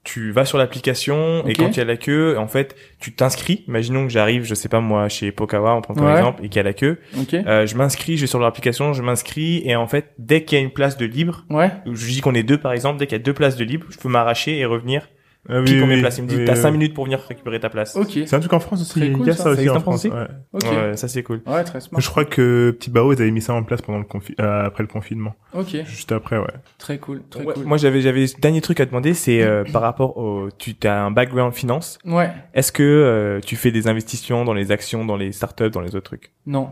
Speaker 2: tu vas sur l'application et quand il y a la queue, en fait, tu t'inscris. Imaginons que j'arrive, je sais pas moi, chez Pokawa, on prend comme
Speaker 3: Ouais.
Speaker 2: exemple, et qu'il y a la queue. Euh, je m'inscris, je vais sur l'application, je m'inscris et en fait, dès qu'il y a une place de libre,
Speaker 3: Ouais.
Speaker 2: je dis qu'on est deux par exemple, dès qu'il y a deux places de libre, je peux m'arracher et revenir
Speaker 4: Ah, oui,
Speaker 2: pour
Speaker 4: oui,
Speaker 2: mes places. Il me dit,
Speaker 4: oui,
Speaker 2: t'as
Speaker 4: oui.
Speaker 2: cinq minutes pour venir récupérer ta place.
Speaker 3: Ok.
Speaker 4: C'est un truc en France aussi.
Speaker 3: Très
Speaker 4: Il
Speaker 3: cool,
Speaker 4: y a
Speaker 3: ça.
Speaker 4: ça
Speaker 2: Ça
Speaker 4: aussi en
Speaker 2: en France
Speaker 4: France.
Speaker 2: aussi
Speaker 4: ouais.
Speaker 3: Ok.
Speaker 2: Ouais, ça c'est cool.
Speaker 3: Ouais, très smart.
Speaker 4: Je crois que Petit Bao, ils avaient mis ça en place pendant le confi euh, après le confinement.
Speaker 3: Ok.
Speaker 4: Juste après, ouais.
Speaker 3: Très cool. Très
Speaker 2: Ouais,
Speaker 3: cool.
Speaker 2: Moi j'avais j'avais dernier truc à te demander, c'est euh, par rapport au tu as un background finance.
Speaker 3: Ouais.
Speaker 2: Est-ce que euh, tu fais des investissements dans les actions, dans les startups, dans les autres trucs?
Speaker 3: Non.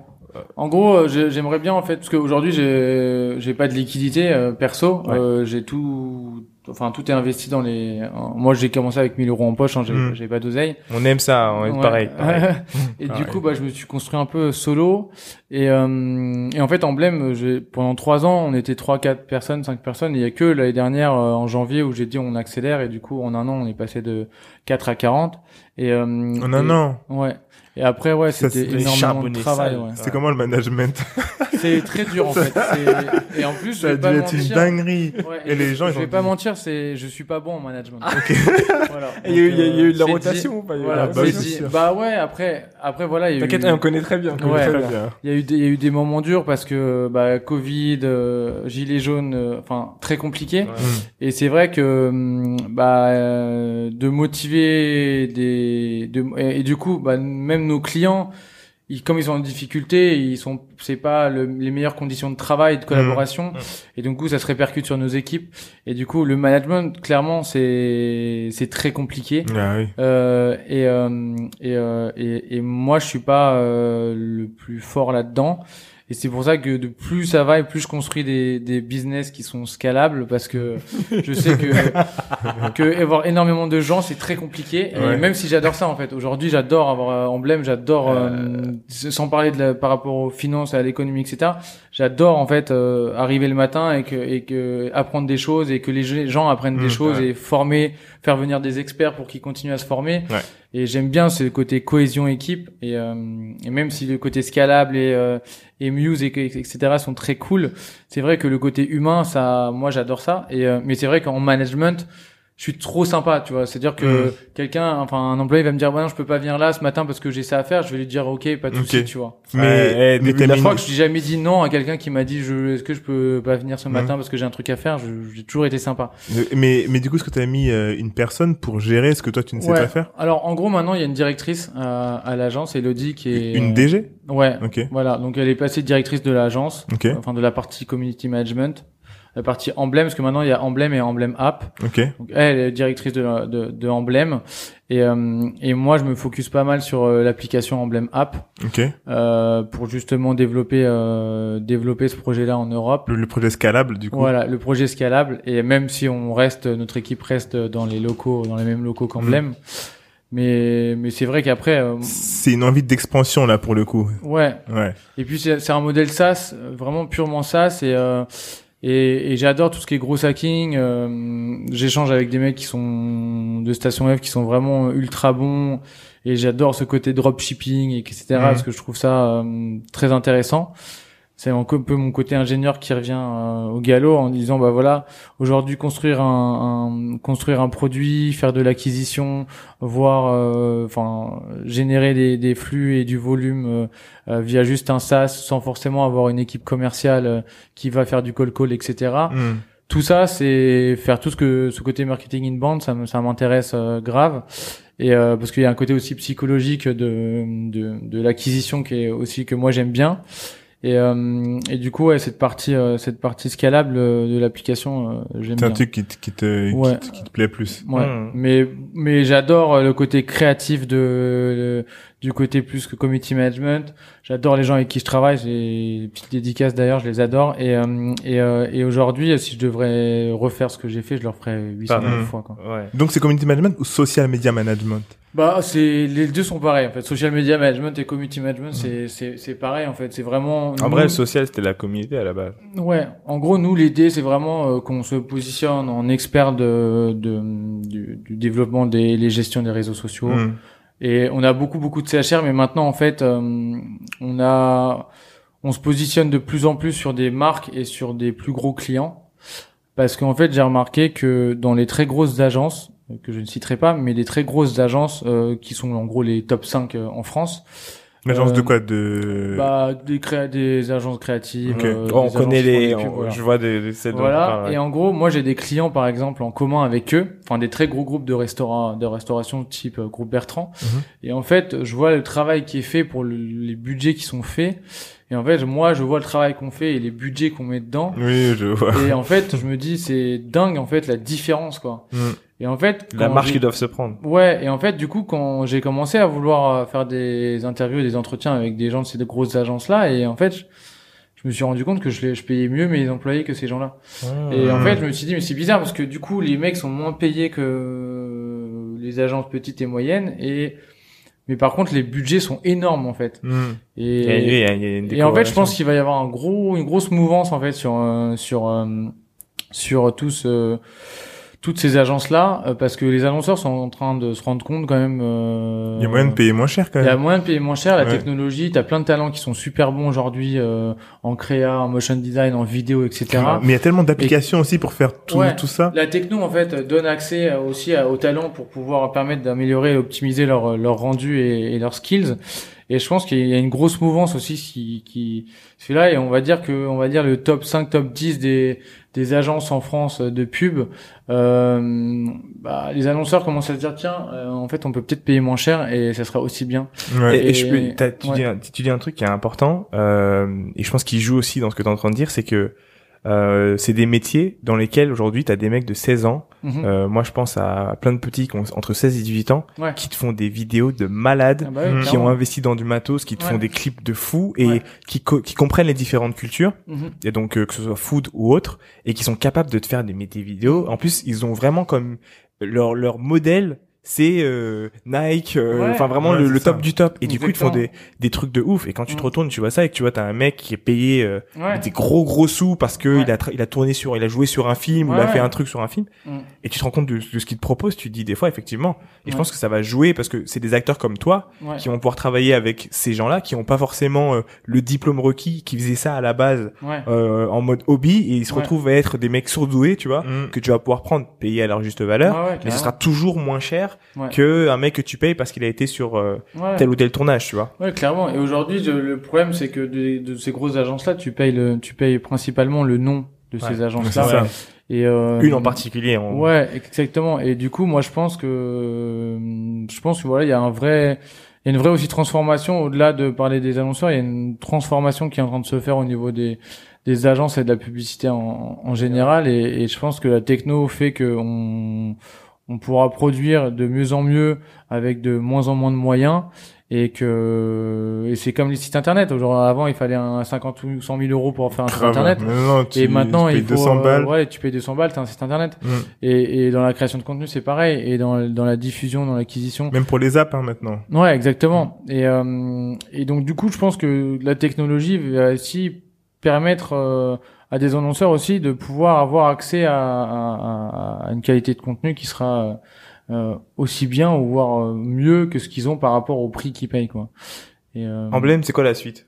Speaker 3: En gros, euh, j'ai- j'aimerais bien en fait parce qu'aujourd'hui j'ai j'ai pas de liquidité euh, perso.
Speaker 2: Ouais.
Speaker 3: Euh, j'ai tout, enfin tout est investi dans les. Moi j'ai commencé avec 1000 euros en poche, hein, j'ai
Speaker 4: Mm.
Speaker 3: j'ai pas d'oseille.
Speaker 2: On aime ça, on est
Speaker 3: Ouais.
Speaker 2: pareil. pareil.
Speaker 3: et
Speaker 4: Pareil.
Speaker 3: du coup, bah, je me suis construit un peu solo. Et, euh, et en fait, Emblème, j'ai- pendant trois ans, on était trois, quatre personnes, cinq personnes. Il y a que l'année dernière, euh, en janvier, où j'ai dit on accélère. Et du coup, en un an, on est passé de 4 à 40. Et, euh,
Speaker 4: En un an.
Speaker 3: Ouais. Et après, ouais, c'était
Speaker 4: c'est
Speaker 3: énormément de travail. Ouais.
Speaker 4: C'est comment le management
Speaker 3: C'est très dur en fait. Et en plus, je
Speaker 4: Ça a
Speaker 3: vais
Speaker 4: dû
Speaker 3: pas
Speaker 4: être une
Speaker 3: mentir.
Speaker 4: dinguerie.
Speaker 3: Ouais,
Speaker 4: Et les gens,
Speaker 3: je vais
Speaker 4: ont
Speaker 3: pas
Speaker 4: dit-
Speaker 3: mentir, c'est je suis pas bon en management. voilà.
Speaker 2: Il y a eu- il y a- a eu de la
Speaker 3: Donc,
Speaker 2: rotation ou pas
Speaker 3: c'est
Speaker 2: Il y
Speaker 3: dit-
Speaker 2: a eu de la
Speaker 3: Voilà,
Speaker 4: bah,
Speaker 3: dit- bah ouais, après après voilà, a
Speaker 2: T'inquiète,
Speaker 3: eu
Speaker 2: on connaît très bien. on
Speaker 3: Ouais.
Speaker 2: très bien.
Speaker 4: bien.
Speaker 3: il y a eu des, il y a eu des moments durs parce que bah Covid, euh, gilets jaunes, euh, enfin très compliqué.
Speaker 2: Ouais.
Speaker 3: Et c'est vrai que hum, bah euh, de motiver des de, et, et du coup bah même nos clients ils, comme ils sont en difficulté, ils sont c'est pas le- les meilleures conditions de travail de collaboration
Speaker 2: Mmh.
Speaker 3: et donc du coup ça se répercute sur nos équipes et du coup le management clairement c'est c'est très compliqué.
Speaker 4: Ah oui.
Speaker 3: Euh, et, euh, et, euh, et, et moi, je suis pas euh, le plus fort là-dedans. Et c'est pour ça que de plus ça va et plus je construis des, des business qui sont scalables parce que je sais que, que avoir énormément de gens, c'est très compliqué. Et même si j'adore ça, en fait. Aujourd'hui, j'adore avoir euh, emblème, j'adore, euh, sans parler de la, par rapport aux finances, à l'économie, etc. J'adore, en fait, euh, arriver le matin et que, et que apprendre des choses et que les gens apprennent des
Speaker 4: Mmh,
Speaker 3: choses
Speaker 2: ouais.
Speaker 3: et former, faire venir des experts pour qu'ils continuent à se former.
Speaker 2: Ouais.
Speaker 3: Et j'aime bien ce côté cohésion équipe et, euh, et même si le côté scalable et, euh, et Muse et etc sont très cool, c'est vrai que le côté humain, ça, moi j'adore ça. Et euh, mais c'est vrai qu'en management, je suis trop sympa, tu vois. C'est-à-dire que
Speaker 4: Mm.
Speaker 3: quelqu'un, enfin un employé va me dire, ouais, non, je peux pas venir là ce matin parce que j'ai ça à faire. Je vais lui dire, ok, pas de souci, tu vois.
Speaker 4: Mais,
Speaker 2: Ouais,
Speaker 4: mais
Speaker 3: La fois que je n'ai jamais dit non à quelqu'un qui m'a dit, je, est-ce que je peux pas venir ce
Speaker 4: Ouais.
Speaker 3: matin parce que j'ai un truc à faire, je- j'ai toujours été sympa.
Speaker 4: mais, mais du coup, est-ce que t'as mis euh, une personne pour gérer ce que toi tu ne sais
Speaker 3: Ouais.
Speaker 4: pas faire?
Speaker 3: Alors en gros maintenant il y a une directrice euh, à l'agence, Elodie qui est
Speaker 4: Une
Speaker 3: euh,
Speaker 4: DG
Speaker 3: Ouais.
Speaker 4: Ok.
Speaker 3: Voilà, donc elle est passée directrice de l'agence,
Speaker 4: Ok.
Speaker 3: enfin de la partie community management, la partie emblème, parce que maintenant il y a emblème et emblème app.
Speaker 4: Ok.
Speaker 3: Donc elle est directrice de, de, de emblème et, euh, et moi je me focus pas mal sur euh, l'application emblème app
Speaker 4: Ok.
Speaker 3: euh, pour justement développer euh, développer ce projet-là en Europe.
Speaker 4: Le, le projet scalable, du coup.
Speaker 3: Voilà, le projet scalable et même si on reste, notre équipe reste dans les locaux, dans les mêmes locaux qu'emblème. Mais mais c'est vrai qu'après, euh,
Speaker 4: C'est une envie d'expansion, là, pour le coup.
Speaker 3: ouais,
Speaker 4: Ouais.
Speaker 3: Et puis c'est c'est un modèle SaaS, vraiment purement SaaS et euh, et, et j'adore tout ce qui est gros hacking. euh, J'échange avec des mecs qui sont de Station F qui sont vraiment ultra bons et j'adore ce côté dropshipping et etc.
Speaker 4: Mhm.
Speaker 3: parce que je trouve ça euh, très intéressant. C'est un peu mon côté ingénieur qui revient euh, au galop en disant bah voilà aujourd'hui construire un, un- construire un produit, faire de l'acquisition, voir euh, enfin générer des, des flux et du volume euh, euh, via juste un SaaS sans forcément avoir une équipe commerciale qui va faire du call call etc.
Speaker 4: Hmm.
Speaker 3: Tout ça c'est faire tout ce que ce côté marketing ça me- ça m'intéresse grave et euh, parce qu'il y a un côté aussi psychologique de de, de l'acquisition qui est aussi que moi j'aime bien. Et, euh, et du coup, ouais, cette partie, euh, cette partie scalable euh, de l'application, euh, j'aime
Speaker 4: C'est un
Speaker 3: bien.
Speaker 4: truc qui, te- qui, te,
Speaker 3: Ouais.
Speaker 4: qui, te, qui te plaît plus.
Speaker 3: Ouais.
Speaker 2: Mm.
Speaker 3: Mais mais j'adore euh, le côté créatif de du côté plus que community management. J'adore les gens avec qui je travaille. J'ai une petite dédicace d'ailleurs, je les adore. Et euh, et, euh, et aujourd'hui, si je devrais refaire ce que j'ai fait, je le referais 800
Speaker 2: Pardon.
Speaker 3: 000 fois. Quoi.
Speaker 2: Ouais.
Speaker 4: Donc c'est community management ou social media management?
Speaker 3: Bah, c'est les deux sont pareils en fait. Social media management et community management, c'est c'est c'est pareil en fait. C'est vraiment.
Speaker 2: En
Speaker 3: nous-
Speaker 2: vrai, le social, c'était la communauté à la base.
Speaker 3: Ouais, en gros, nous, l'idée, c'est vraiment euh, qu'on se positionne en expert de, de du, du développement des les gestions des réseaux sociaux.
Speaker 4: Hmm.
Speaker 3: Et on a beaucoup, beaucoup de CHR, mais maintenant, en fait, euh, on a, on se positionne de plus en plus sur des marques et sur des plus gros clients. Parce qu'en fait, j'ai remarqué que dans les très grosses agences, que je ne citerai pas, mais les très grosses agences euh, qui sont en gros les top 5 euh, en France,
Speaker 4: L'agence
Speaker 3: Euh,
Speaker 4: de quoi de
Speaker 3: bah, des, créa des agences créatives.
Speaker 4: Ok.
Speaker 3: euh,
Speaker 2: Oh, on connaît les,
Speaker 3: des pubs,
Speaker 2: on-
Speaker 3: voilà.
Speaker 2: je vois des, des celles
Speaker 3: Voilà. Et en gros, moi, j'ai des clients, par exemple, en commun avec eux, enfin des très gros groupes de restaurants, de restauration type euh, groupe Bertrand.
Speaker 4: Mhm.
Speaker 3: Et en fait, je vois le travail qui est fait pour le- les budgets qui sont faits. Et en fait, moi, je vois le travail qu'on fait et les budgets qu'on met dedans.
Speaker 4: Oui, je vois.
Speaker 3: Et en fait, je me dis, c'est dingue, en fait, la différence, quoi.
Speaker 4: Mm.
Speaker 3: Et en fait,
Speaker 2: la marche qu'ils doivent se prendre.
Speaker 3: Ouais, et en fait, du coup, quand j'ai commencé à vouloir euh, faire des interviews et des entretiens avec des gens de ces grosses agences-là, et en fait, je, je me suis rendu compte que je, payais mieux mes employés que ces gens-là. Et en fait, je me suis dit, mais c'est bizarre parce que du coup, les mecs sont moins payés que les agences petites et moyennes, et mais par contre, les budgets sont énormes en fait.
Speaker 4: Hmm.
Speaker 3: Et, et en fait, je pense qu'il va y avoir un gros, une grosse mouvance en fait sur euh, sur euh, sur tous euh, toutes ces agences là, parce que les annonceurs sont en train de se rendre compte quand même. euh,
Speaker 4: Il y a moyen de payer moins cher quand
Speaker 3: il y a
Speaker 4: même.
Speaker 3: moyen de payer moins cher, la
Speaker 4: Ouais.
Speaker 3: technologie, t'as plein de talents qui sont super bons aujourd'hui euh, en créa, en motion design, en vidéo, etc.
Speaker 4: Mais il y a tellement d'applications aussi pour faire tout,
Speaker 3: Ouais.
Speaker 4: tout ça.
Speaker 3: La techno en fait donne accès euh, aussi à- aux talents pour pouvoir permettre d'améliorer et optimiser leur leur rendu et, et leurs skills. Et je pense qu'il y a une grosse mouvance aussi qui qui c'est là et on va dire que on va dire le top 5 top 10 des des agences en France de pub euh, bah, les annonceurs commencent à se dire tiens euh, en fait on peut peut-être payer moins cher et ça sera aussi bien.
Speaker 4: Ouais.
Speaker 2: Et, et je peux- tu,
Speaker 3: ouais.
Speaker 2: dis un, tu dis un truc qui est important, euh, et je pense qu'il joue aussi dans ce que tu es en train de dire, c'est que euh, c'est des métiers dans lesquels aujourd'hui tu as des mecs de 16 ans,
Speaker 3: Mhm.
Speaker 2: euh, moi je pense à plein de petits qui ont entre 16 et 18 ans,
Speaker 3: Ouais.
Speaker 2: qui te font des vidéos de malades,
Speaker 3: Ah bah
Speaker 2: qui ont investi dans du matos, qui te
Speaker 3: Ouais.
Speaker 2: font des clips de fous et
Speaker 3: Ouais.
Speaker 2: qui, co- qui comprennent les différentes cultures,
Speaker 3: Mhm.
Speaker 2: et donc euh, que ce soit food ou autre, et qui sont capables de te faire des, des vidéos. En plus, ils ont vraiment comme leur, leur modèle, c'est euh, Nike, euh,
Speaker 3: Ouais.
Speaker 2: enfin vraiment
Speaker 4: Ouais,
Speaker 2: le, le top du top. Et du coup, ils te font des, des trucs de ouf. Et quand tu te
Speaker 3: Mm.
Speaker 2: retournes, tu vois ça et que tu vois, t'as un mec qui est payé euh,
Speaker 3: Ouais.
Speaker 2: des gros gros sous parce que
Speaker 3: Ouais.
Speaker 2: il a il a tourné sur, il a joué sur un film ou il a fait
Speaker 3: ouais.
Speaker 2: un truc sur un film.
Speaker 3: Mm.
Speaker 2: Et tu te rends compte de, de ce qu'il te propose. Tu te dis des fois effectivement. Et je pense que ça va jouer parce que c'est des acteurs comme toi
Speaker 3: Ouais.
Speaker 2: qui vont pouvoir travailler avec ces gens-là qui ont pas forcément euh, le diplôme requis, qui faisaient ça à la base
Speaker 3: Ouais.
Speaker 2: euh, en mode hobby et ils se
Speaker 3: Ouais.
Speaker 2: retrouvent à être des mecs surdoués, tu vois,
Speaker 4: Hmm.
Speaker 2: que tu vas pouvoir prendre, payer à leur juste valeur.
Speaker 3: Ouais, ouais,
Speaker 2: mais ce sera toujours moins cher
Speaker 3: Ouais.
Speaker 2: que un mec que tu payes parce qu'il a été sur euh,
Speaker 3: Ouais.
Speaker 2: tel ou tel tournage, tu vois.
Speaker 3: Ouais, clairement. Et aujourd'hui, le problème, c'est que de, de ces grosses agences-là, tu payes le, tu payes principalement le nom de ces agences-là. Et euh,
Speaker 2: Une en particulier. En...
Speaker 3: Ouais, exactement. Et du coup, moi, je pense que, je pense que voilà, il y a un vrai, il y a une vraie aussi transformation au-delà de parler des annonceurs. Il y a une transformation qui est en train de se faire au niveau des des agences et de la publicité en, en général. Et, et je pense que la techno fait que on on pourra produire de mieux en mieux avec de moins en moins de moyens et que et c'est comme les sites internet. Aujourd'hui avant il fallait un 50 ou 100 000 euros pour faire un site internet.
Speaker 4: Non, tu,
Speaker 3: et maintenant
Speaker 4: tu payes
Speaker 3: il faut
Speaker 4: 200
Speaker 3: euh,
Speaker 4: balles.
Speaker 3: ouais tu payes 200 balles t'as un site internet.
Speaker 4: Hmm.
Speaker 3: et, et dans la création de contenu c'est pareil. Et dans dans la diffusion dans l'acquisition.
Speaker 4: Même pour les apps hein, maintenant.
Speaker 3: ouais exactement. Et euh, et donc du coup je pense que la technologie va aussi permettre euh, à des annonceurs aussi de pouvoir avoir accès à, à, à- à une qualité de contenu qui sera euh, aussi bien ou voire euh, mieux que ce qu'ils ont par rapport au prix qu'ils payent quoi et, euh,
Speaker 2: Emblème, c'est quoi la suite?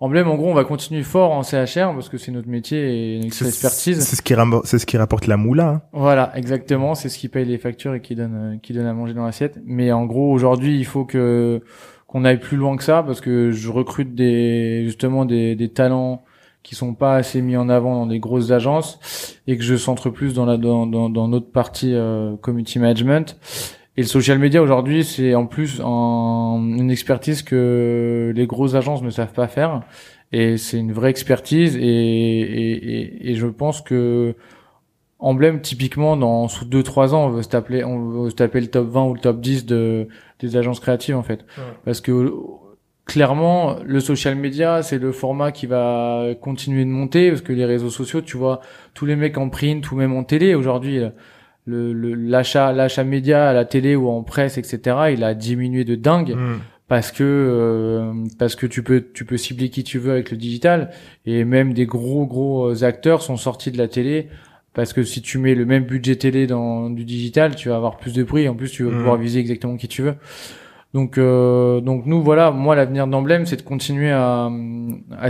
Speaker 3: Emblème, en gros, on va continuer fort en CHR parce que c'est notre métier et notre expertise.
Speaker 4: c'est ce qui c'est ce qui rapporte la moula. hein.
Speaker 3: Voilà, exactement. C'est ce qui paye les factures et qui donne, euh, qui donne à manger dans l'assiette. Mais en gros, aujourd'hui, il faut que qu'on aille plus loin que ça parce que je recrute des justement des, des talents qui sont pas assez mis en avant dans des grosses agences et que je centre plus dans la dans dans, dans notre partie euh, community management. Et le social media aujourd'hui, c'est en plus en, une expertise que les grosses agences ne savent pas faire. Et c'est une vraie expertise et, et, et, et je pense que Emblème, typiquement, dans sous 2-3 ans, on veut se taper, on veut se taper le top 20 ou le top 10 de, des agences créatives, en fait. Parce que, clairement, le social media, c'est le format qui va continuer de monter, parce que les réseaux sociaux, tu vois, tous les mecs en print ou même en télé, aujourd'hui, le, le- l'achat, l'achat média à la télé ou en presse, etc., il a diminué de dingue
Speaker 1: Mm.
Speaker 3: parce que euh, parce que tu peux tu peux cibler qui tu veux avec le digital et même des gros gros acteurs sont sortis de la télé parce que si tu mets le même budget télé dans du digital tu vas avoir plus de prix et en plus tu vas pouvoir viser exactement qui tu veux donc euh, donc nous voilà moi l'avenir d'emblème c'est de continuer à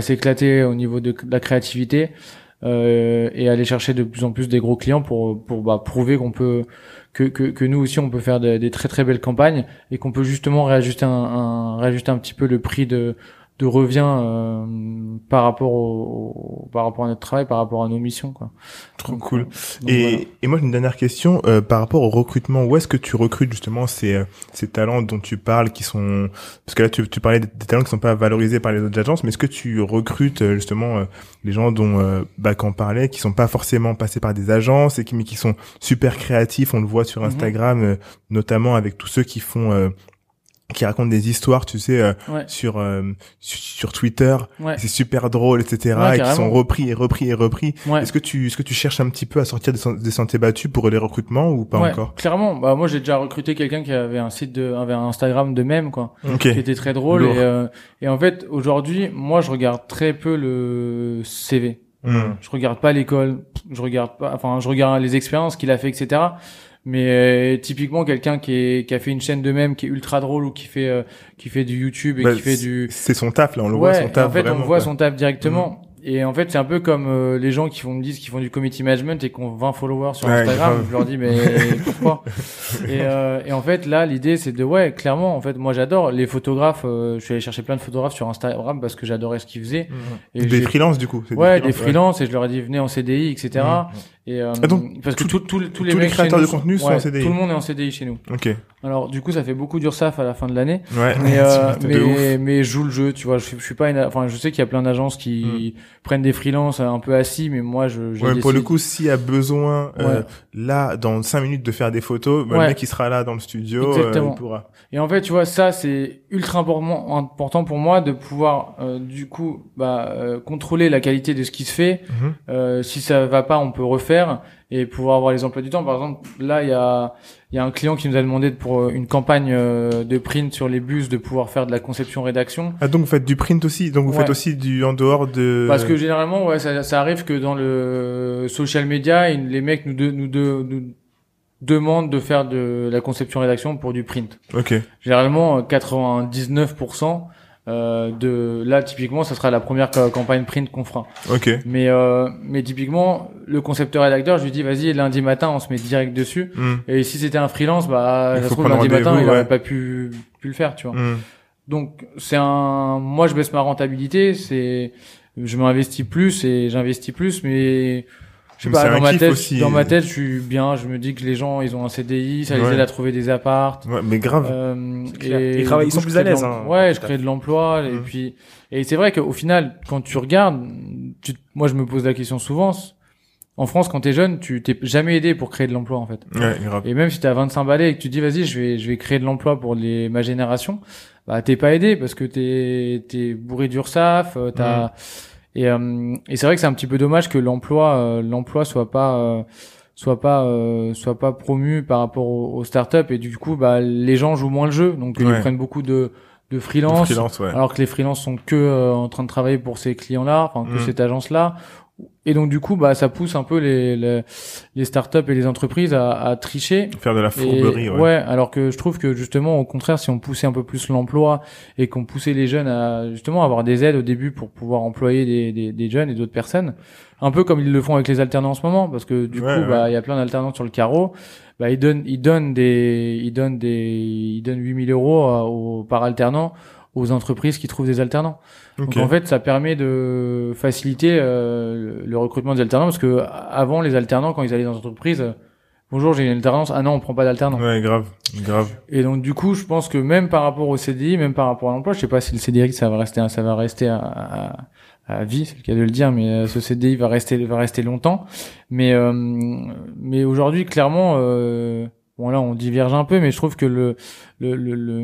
Speaker 3: s'éclater au niveau de la créativité euh, et aller chercher de plus en plus des gros clients pour pour bah, prouver qu'on peut que, que que nous aussi on peut faire des, des très très belles campagnes et qu'on peut justement réajuster un, un réajuster un petit peu le prix de de revient euh, par rapport au, au- par rapport à notre travail par rapport à nos missions quoi
Speaker 1: Trop
Speaker 3: Donc,
Speaker 1: cool.
Speaker 3: euh, donc
Speaker 1: Et,
Speaker 3: voilà.
Speaker 1: et moi j'ai une dernière question euh, par rapport au recrutement. Où est-ce que tu recrutes justement ces euh, ces talents dont tu parles qui sont parce que là tu, tu parlais des, talents qui sont pas valorisés par les autres agences, mais est-ce que tu recrutes euh, justement euh, les gens dont euh, bah qu'on parlait qui sont pas forcément passés par des agences et qui mais qui sont super créatifs? On le voit sur
Speaker 3: Mhm.
Speaker 1: Instagram euh, notamment avec tous ceux qui font euh, qui racontent des histoires, tu sais, euh,
Speaker 3: Ouais.
Speaker 1: sur, euh, sur Twitter,
Speaker 3: Ouais.
Speaker 1: c'est super drôle, etc.
Speaker 3: Ouais,
Speaker 1: et qui sont repris et repris et repris.
Speaker 3: Ouais.
Speaker 1: Est-ce que tu est-ce que tu cherches un petit peu à sortir des, des sentiers battus pour les recrutements ou pas
Speaker 3: Ouais,
Speaker 1: encore?
Speaker 3: clairement bah moi j'ai déjà recruté quelqu'un qui avait un site de avait un Instagram de même quoi
Speaker 1: Ok.
Speaker 3: qui était très drôle et, euh, et en fait aujourd'hui moi je regarde très peu le CV
Speaker 1: Hmm.
Speaker 3: je regarde pas l'école je regarde pas enfin je regarde les expériences qu'il a fait etc mais euh, typiquement quelqu'un qui est qui a fait une chaîne de même qui est ultra drôle ou qui fait euh, qui fait du YouTube et
Speaker 1: Bah,
Speaker 3: qui fait du
Speaker 1: C'est son taf là, on le
Speaker 3: ouais
Speaker 1: voit son taf
Speaker 3: en fait
Speaker 1: vraiment.
Speaker 3: on voit son taf directement. Et en fait c'est un peu comme euh, les gens qui font me disent qu'ils font du community management et qui ont 20 followers sur
Speaker 1: Ouais,
Speaker 3: Instagram.
Speaker 1: grave.
Speaker 3: je leur dis mais pourquoi et, euh, et en fait là l'idée c'est de ouais clairement en fait moi j'adore les photographes euh, je suis allé chercher plein de photographes sur Instagram parce que j'adorais ce qu'ils faisaient. Et
Speaker 1: Des freelances du coup.
Speaker 3: ouais des
Speaker 1: freelances,
Speaker 3: freelances et je leur ai dit venez en CDI etc et euh,
Speaker 1: Ah, donc,
Speaker 3: parce que
Speaker 1: tout-
Speaker 3: tout- tout- tous les
Speaker 1: tous les
Speaker 3: chez
Speaker 1: créateurs
Speaker 3: nous
Speaker 1: de contenu sont en
Speaker 3: ouais,
Speaker 1: CDI.
Speaker 3: tout le monde est en CDI chez nous
Speaker 1: Ok.
Speaker 3: alors du coup ça fait beaucoup d'URSAF à la fin de l'année
Speaker 1: Ouais.
Speaker 3: mais euh, mais mais joue le jeu tu vois je, je suis pas une enfin je sais qu'il y a plein d'agences qui prennent des freelances un peu assis mais moi je
Speaker 1: Ouais, pour le coup, s'il y a besoin, euh,
Speaker 3: Ouais.
Speaker 1: là, dans cinq minutes de faire des photos, bah, le mec, il sera là dans le studio, euh,
Speaker 3: Exactement.
Speaker 1: il pourra.
Speaker 3: Et en fait, tu vois, ça c'est ultra important, pour moi de pouvoir euh, du coup bah, euh, contrôler la qualité de ce qui se fait.
Speaker 1: Mhm.
Speaker 3: Euh, si ça va pas, on peut refaire et pouvoir avoir les emplois du temps. Par exemple, là il y a y a un client qui nous a demandé de- pour euh, une campagne euh, de print sur les bus de pouvoir faire de la conception rédaction.
Speaker 1: Ah, donc vous faites du print aussi, donc vous
Speaker 3: Ouais.
Speaker 1: faites aussi du en dehors de...
Speaker 3: Parce que généralement, ouais, ça, ça arrive que dans le social media, les mecs nous, de- nous, de- nous demandent de faire de la conception rédaction pour du print.
Speaker 1: Ok.
Speaker 3: Généralement, euh, 99% euh, de là typiquement, ça sera la première ca- campagne print qu'on fera.
Speaker 1: Ok.
Speaker 3: Mais euh, mais typiquement, le concepteur rédacteur, je lui dis vas-y lundi matin, on se met direct dessus.
Speaker 1: Hmm.
Speaker 3: Et si c'était un freelance, bah
Speaker 1: Il
Speaker 3: ça se trouve lundi matin, il aurait pas pu pu le faire, tu vois.
Speaker 1: Hmm.
Speaker 3: Donc c'est un, moi je baisse ma rentabilité, c'est, je m'investis plus et j'investis plus, mais je sais
Speaker 1: Mais
Speaker 3: pas dans ma tête,
Speaker 1: aussi.
Speaker 3: dans ma tête je suis bien, je me dis que les gens ils ont un CDI, ça les aide à trouver des apparts.
Speaker 1: Ouais, mais grave.
Speaker 3: Euh, et
Speaker 2: Ils travaillent- ils sont plus à l'aise, hein.
Speaker 3: Ouais, je crée de l'emploi et
Speaker 1: Mhm.
Speaker 3: puis et c'est vrai qu'au final quand tu regardes, tu, moi je me pose la question souvent. En France, quand t'es jeune, tu t'es jamais aidé pour créer de l'emploi en fait.
Speaker 1: Ouais, grave.
Speaker 3: Et même si t'as 25 balais et que tu dis vas-y, je vais je vais créer de l'emploi pour les ma génération, bah t'es pas aidé parce que t'es t'es bourré d'URSAF, euh, t'as et euh, et c'est vrai que c'est un petit peu dommage que l'emploi euh, l'emploi soit pas euh, soit pas euh, soit pas promu par rapport aux, aux startups et du coup bah les gens jouent moins le jeu donc ils prennent beaucoup de de freelance,
Speaker 1: Freelance, ouais.
Speaker 3: alors que les freelances sont que euh, en train de travailler pour ces clients-là, enfin que
Speaker 1: Mm.
Speaker 3: cette agence-là. Et donc du coup, bah ça pousse un peu les les, les startups et les entreprises à, à tricher.
Speaker 1: Faire de la fourberie,
Speaker 3: Et-
Speaker 1: ouais.
Speaker 3: alors que je trouve que justement, au contraire, si on poussait un peu plus l'emploi et qu'on poussait les jeunes à justement avoir des aides au début pour pouvoir employer des, des, des jeunes et d'autres personnes, un peu comme ils le font avec les alternants en ce moment, parce que du
Speaker 1: Ouais,
Speaker 3: coup,
Speaker 1: ouais.
Speaker 3: bah il y a plein d'alternants sur le carreau. Bah ils donnent ils donnent des ils donnent des ils donnent 8000 euros aux par alternant aux entreprises qui trouvent des alternants.
Speaker 1: Ok.
Speaker 3: Donc en fait, ça permet de faciliter euh, le- recrutement des alternants parce que avant les alternants quand ils allaient dans les entreprises, euh, bonjour j'ai une alternance, ah non on prend pas d'alternant.
Speaker 1: Ouais, grave, grave.
Speaker 3: Et donc du coup, je pense que même par rapport au CDI, même par rapport à l'emploi, je sais pas si le CDI ça va rester, ça va rester à, à, à vie, c'est le cas de le dire, mais euh, ce CDI va rester va rester longtemps. Mais euh, mais aujourd'hui, clairement, euh, bon là on diverge un peu, mais je trouve que le le le le,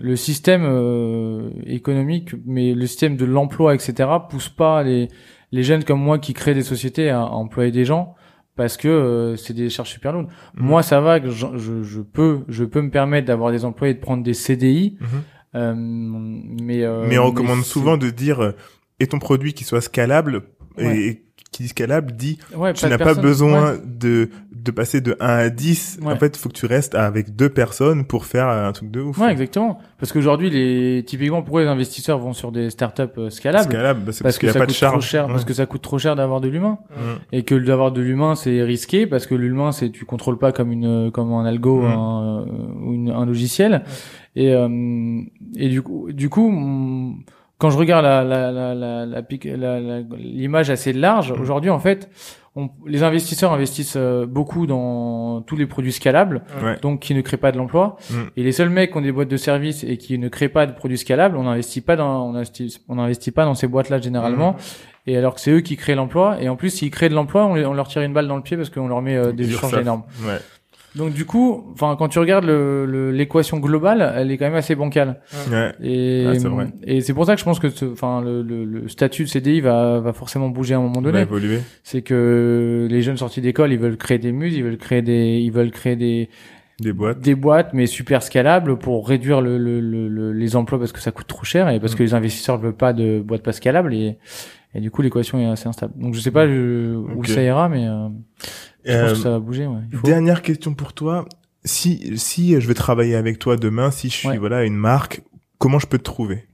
Speaker 3: le système euh, économique, mais le système de l'emploi, etc., pousse pas les les jeunes comme moi qui créent des sociétés à, à employer des gens parce que euh, c'est des charges super lourdes.
Speaker 1: Mhm.
Speaker 3: Moi, ça va, que je, je, je peux je peux me permettre d'avoir des employés de prendre des CDI,
Speaker 1: Mhm.
Speaker 3: euh, mais euh,
Speaker 1: mais on recommande souvent de dire et ton produit qui soit scalable
Speaker 3: Ouais.
Speaker 1: et, et qui dit scalable dit
Speaker 3: ouais,
Speaker 1: tu n'as pas besoin
Speaker 3: ouais.
Speaker 1: de de passer de 1 à 10
Speaker 3: Ouais.
Speaker 1: en fait il faut que tu restes avec deux personnes pour faire un truc de ouf
Speaker 3: Ouais, exactement. Parce qu'aujourd'hui, les typiquement, pourquoi les investisseurs vont sur des startups euh, scalables?
Speaker 1: Scalable bah, c'est parce,
Speaker 3: Parce
Speaker 1: qu'il
Speaker 3: que
Speaker 1: n'y a
Speaker 3: ça
Speaker 1: pas de
Speaker 3: coûte trop
Speaker 1: charge
Speaker 3: cher. Parce que ça coûte trop cher d'avoir de l'humain.
Speaker 1: Mhm.
Speaker 3: et que d'avoir de l'humain c'est risqué parce que l'humain c'est tu contrôles pas comme une comme un algo
Speaker 1: Mm.
Speaker 3: un, euh, ou une- un logiciel et euh, et du coup du coup mm, quand je regarde la la la la la pic- la- la- l'image assez large
Speaker 1: Mm.
Speaker 3: aujourd'hui en fait on, les investisseurs investissent euh, beaucoup dans tous les produits scalables
Speaker 1: Ouais.
Speaker 3: donc qui ne créent pas de l'emploi
Speaker 1: Mm.
Speaker 3: et les seuls mecs qui ont des boîtes de services et qui ne créent pas de produits scalables on n'investit pas dans on investit on pas dans ces boîtes là généralement et alors que c'est eux qui créent l'emploi et en plus s'ils créent de l'emploi on, leur tire une balle dans le pied parce qu'on leur met euh, des
Speaker 1: ça.
Speaker 3: énormes
Speaker 1: ouais
Speaker 3: donc du coup enfin quand tu regardes le- le- l'équation globale elle est quand même assez bancale.
Speaker 1: Ouais.
Speaker 3: Et
Speaker 1: Ouais, c'est vrai.
Speaker 3: et c'est pour ça que je pense que ce- enfin le, le, le statut de CDI va va forcément bouger à un moment
Speaker 1: va
Speaker 3: donné.
Speaker 1: évoluer.
Speaker 3: C'est que les jeunes sortis d'école ils veulent créer des muses ils veulent créer des ils veulent créer des
Speaker 1: des boîtes.
Speaker 3: des boîtes mais super scalables pour réduire le, le, le- le- les emplois parce que ça coûte trop cher et parce
Speaker 1: Mm.
Speaker 3: que les investisseurs ne veulent pas de boîtes pas scalables et, et du coup l'équation est assez instable. Donc je sais pas où ça ira mais euh, je
Speaker 1: Euh,
Speaker 3: pense que ça va bouger. Ouais. Il faut-
Speaker 1: Dernière question pour toi. Si si je vais travailler avec toi demain, si je suis
Speaker 3: Ouais.
Speaker 1: voilà une marque, comment je peux te trouver?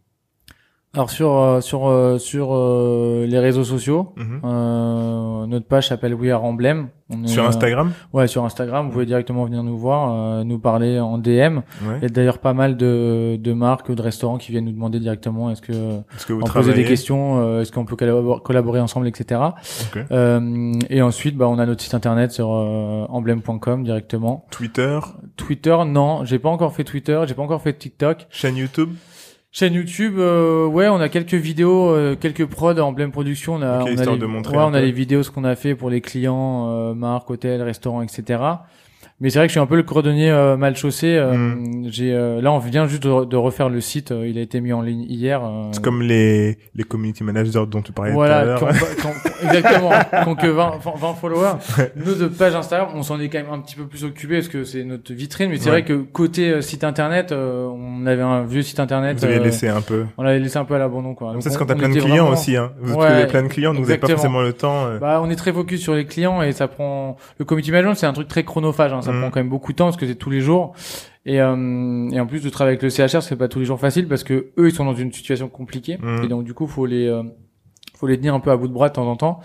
Speaker 3: Alors sur euh, sur euh, sur euh, les réseaux sociaux,
Speaker 1: Mhm.
Speaker 3: euh, notre page s'appelle We Are Emblem. On est,
Speaker 1: Sur
Speaker 3: euh,
Speaker 1: Instagram
Speaker 3: ouais, sur Instagram, vous pouvez directement venir nous voir, euh, nous parler en DM. Il
Speaker 1: Ouais.
Speaker 3: y a d'ailleurs pas mal de, de marques ou de restaurants qui viennent nous demander directement est-ce que
Speaker 1: Est-ce que vous
Speaker 3: on poser
Speaker 1: travaillez
Speaker 3: des questions, est-ce qu'on peut collabor- collaborer ensemble, etc.
Speaker 1: Ok.
Speaker 3: Euh, et ensuite, bah, on a notre site internet sur emblème.com directement.
Speaker 1: Twitter,
Speaker 3: Twitter, non, j'ai pas encore fait Twitter, j'ai pas encore fait TikTok.
Speaker 1: chaîne YouTube.
Speaker 3: Chaîne YouTube, euh, ouais, on a quelques vidéos, euh, quelques prods Emblème Production. On a,
Speaker 1: Ok,
Speaker 3: on a
Speaker 1: histoire
Speaker 3: les,
Speaker 1: de montrer
Speaker 3: ouais,
Speaker 1: un
Speaker 3: on a les vidéos ce qu'on a fait pour les clients, euh, marques, hôtels, restaurants, etc. Mais c'est vrai que je suis un peu le cordonnier euh, mal chaussé. euh,
Speaker 1: Mm.
Speaker 3: J'ai euh, là, on vient juste de, de refaire le site. euh, il a été mis en ligne hier. euh,
Speaker 1: C'est comme les les community managers dont tu parlais tout à
Speaker 3: voilà,
Speaker 1: l'heure.
Speaker 3: exactement, qui ont que 20, 20 followers. Nous, de page Instagram, on s'en est quand même un petit peu plus occupé parce que c'est notre vitrine. Mais c'est
Speaker 1: Ouais.
Speaker 3: vrai que côté euh, site internet, euh, on avait un vieux site internet.
Speaker 1: Vous avez laissé un peu.
Speaker 3: On l'avait laissé un peu à l'abandon, quoi. Donc,
Speaker 1: Ça, c'est quand t'as plein de clients
Speaker 3: vraiment-
Speaker 1: aussi, hein. Vous
Speaker 3: Ouais,
Speaker 1: avez plein de clients, donc vous avez pas forcément le temps.
Speaker 3: Bah, on est très focus sur les clients et ça prend. Le community management, c'est un truc très chronophage. Hein. Ça prend quand même beaucoup de temps parce que c'est tous les jours. Et, euh, et en plus de travailler avec le CHR, c'est pas tous les jours facile parce que eux, ils sont dans une situation compliquée.
Speaker 1: Mhm.
Speaker 3: Et donc du coup, faut les euh, faut les tenir un peu à bout de bras de temps en temps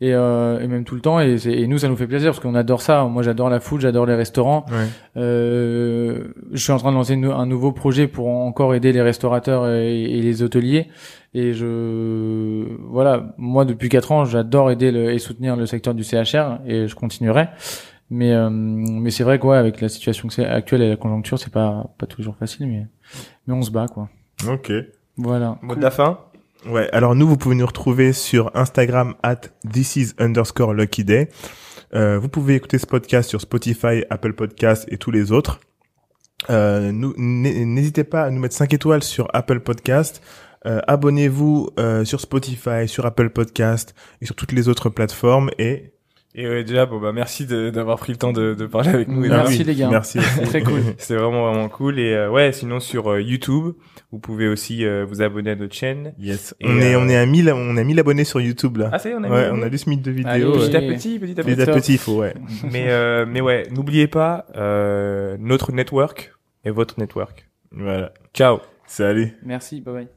Speaker 3: et, euh, et même tout le temps. Et, nous, ça nous fait plaisir parce qu'on adore ça. Moi, j'adore la food, j'adore les restaurants.
Speaker 1: Ouais.
Speaker 3: Euh, je suis en train de lancer une- un nouveau projet pour encore aider les restaurateurs et, et les hôteliers. Et je, voilà, moi depuis quatre ans, j'adore aider le, et soutenir le secteur du CHR et je continuerai. Mais euh, mais c'est vrai quoi, avec la situation que c'est actuelle et la conjoncture, c'est pas pas toujours facile, mais mais on se bat quoi.
Speaker 1: Ok.
Speaker 3: Voilà.
Speaker 2: Mot de la fin?
Speaker 1: Ouais. Alors nous, vous pouvez nous retrouver sur Instagram at this is underscore lucky day. Euh, vous pouvez écouter ce podcast sur Spotify, Apple Podcast et tous les autres. Euh, n'hésitez pas à nous mettre 5 étoiles sur Apple Podcast. Euh, Abonnez-vous euh, sur Spotify, sur Apple Podcast et sur toutes les autres plateformes. Et
Speaker 2: Et euh, déjà, bon bah merci de- d'avoir pris le temps de, de parler avec nous.
Speaker 3: Merci, les gars.
Speaker 1: Merci.
Speaker 3: Très cool.
Speaker 2: C'était vraiment vraiment cool. Et euh, ouais, sinon sur euh, YouTube, vous pouvez aussi euh, vous abonner à notre chaîne.
Speaker 1: Yes.
Speaker 2: Et,
Speaker 1: on est
Speaker 2: euh,
Speaker 1: on est à 1000 on a 1000 abonnés sur YouTube là.
Speaker 2: Ah c'est on a
Speaker 1: ouais, on a juste mis deux vidéos.
Speaker 3: Allez,
Speaker 1: ouais.
Speaker 2: petit à
Speaker 3: Ouais.
Speaker 2: petit, petit à
Speaker 1: Petit
Speaker 2: petit.
Speaker 1: à petit, il faut ouais.
Speaker 2: mais euh, mais ouais, n'oubliez pas euh, notre network et votre network.
Speaker 1: Voilà.
Speaker 2: Ciao.
Speaker 1: Salut.
Speaker 3: Merci. Bye bye.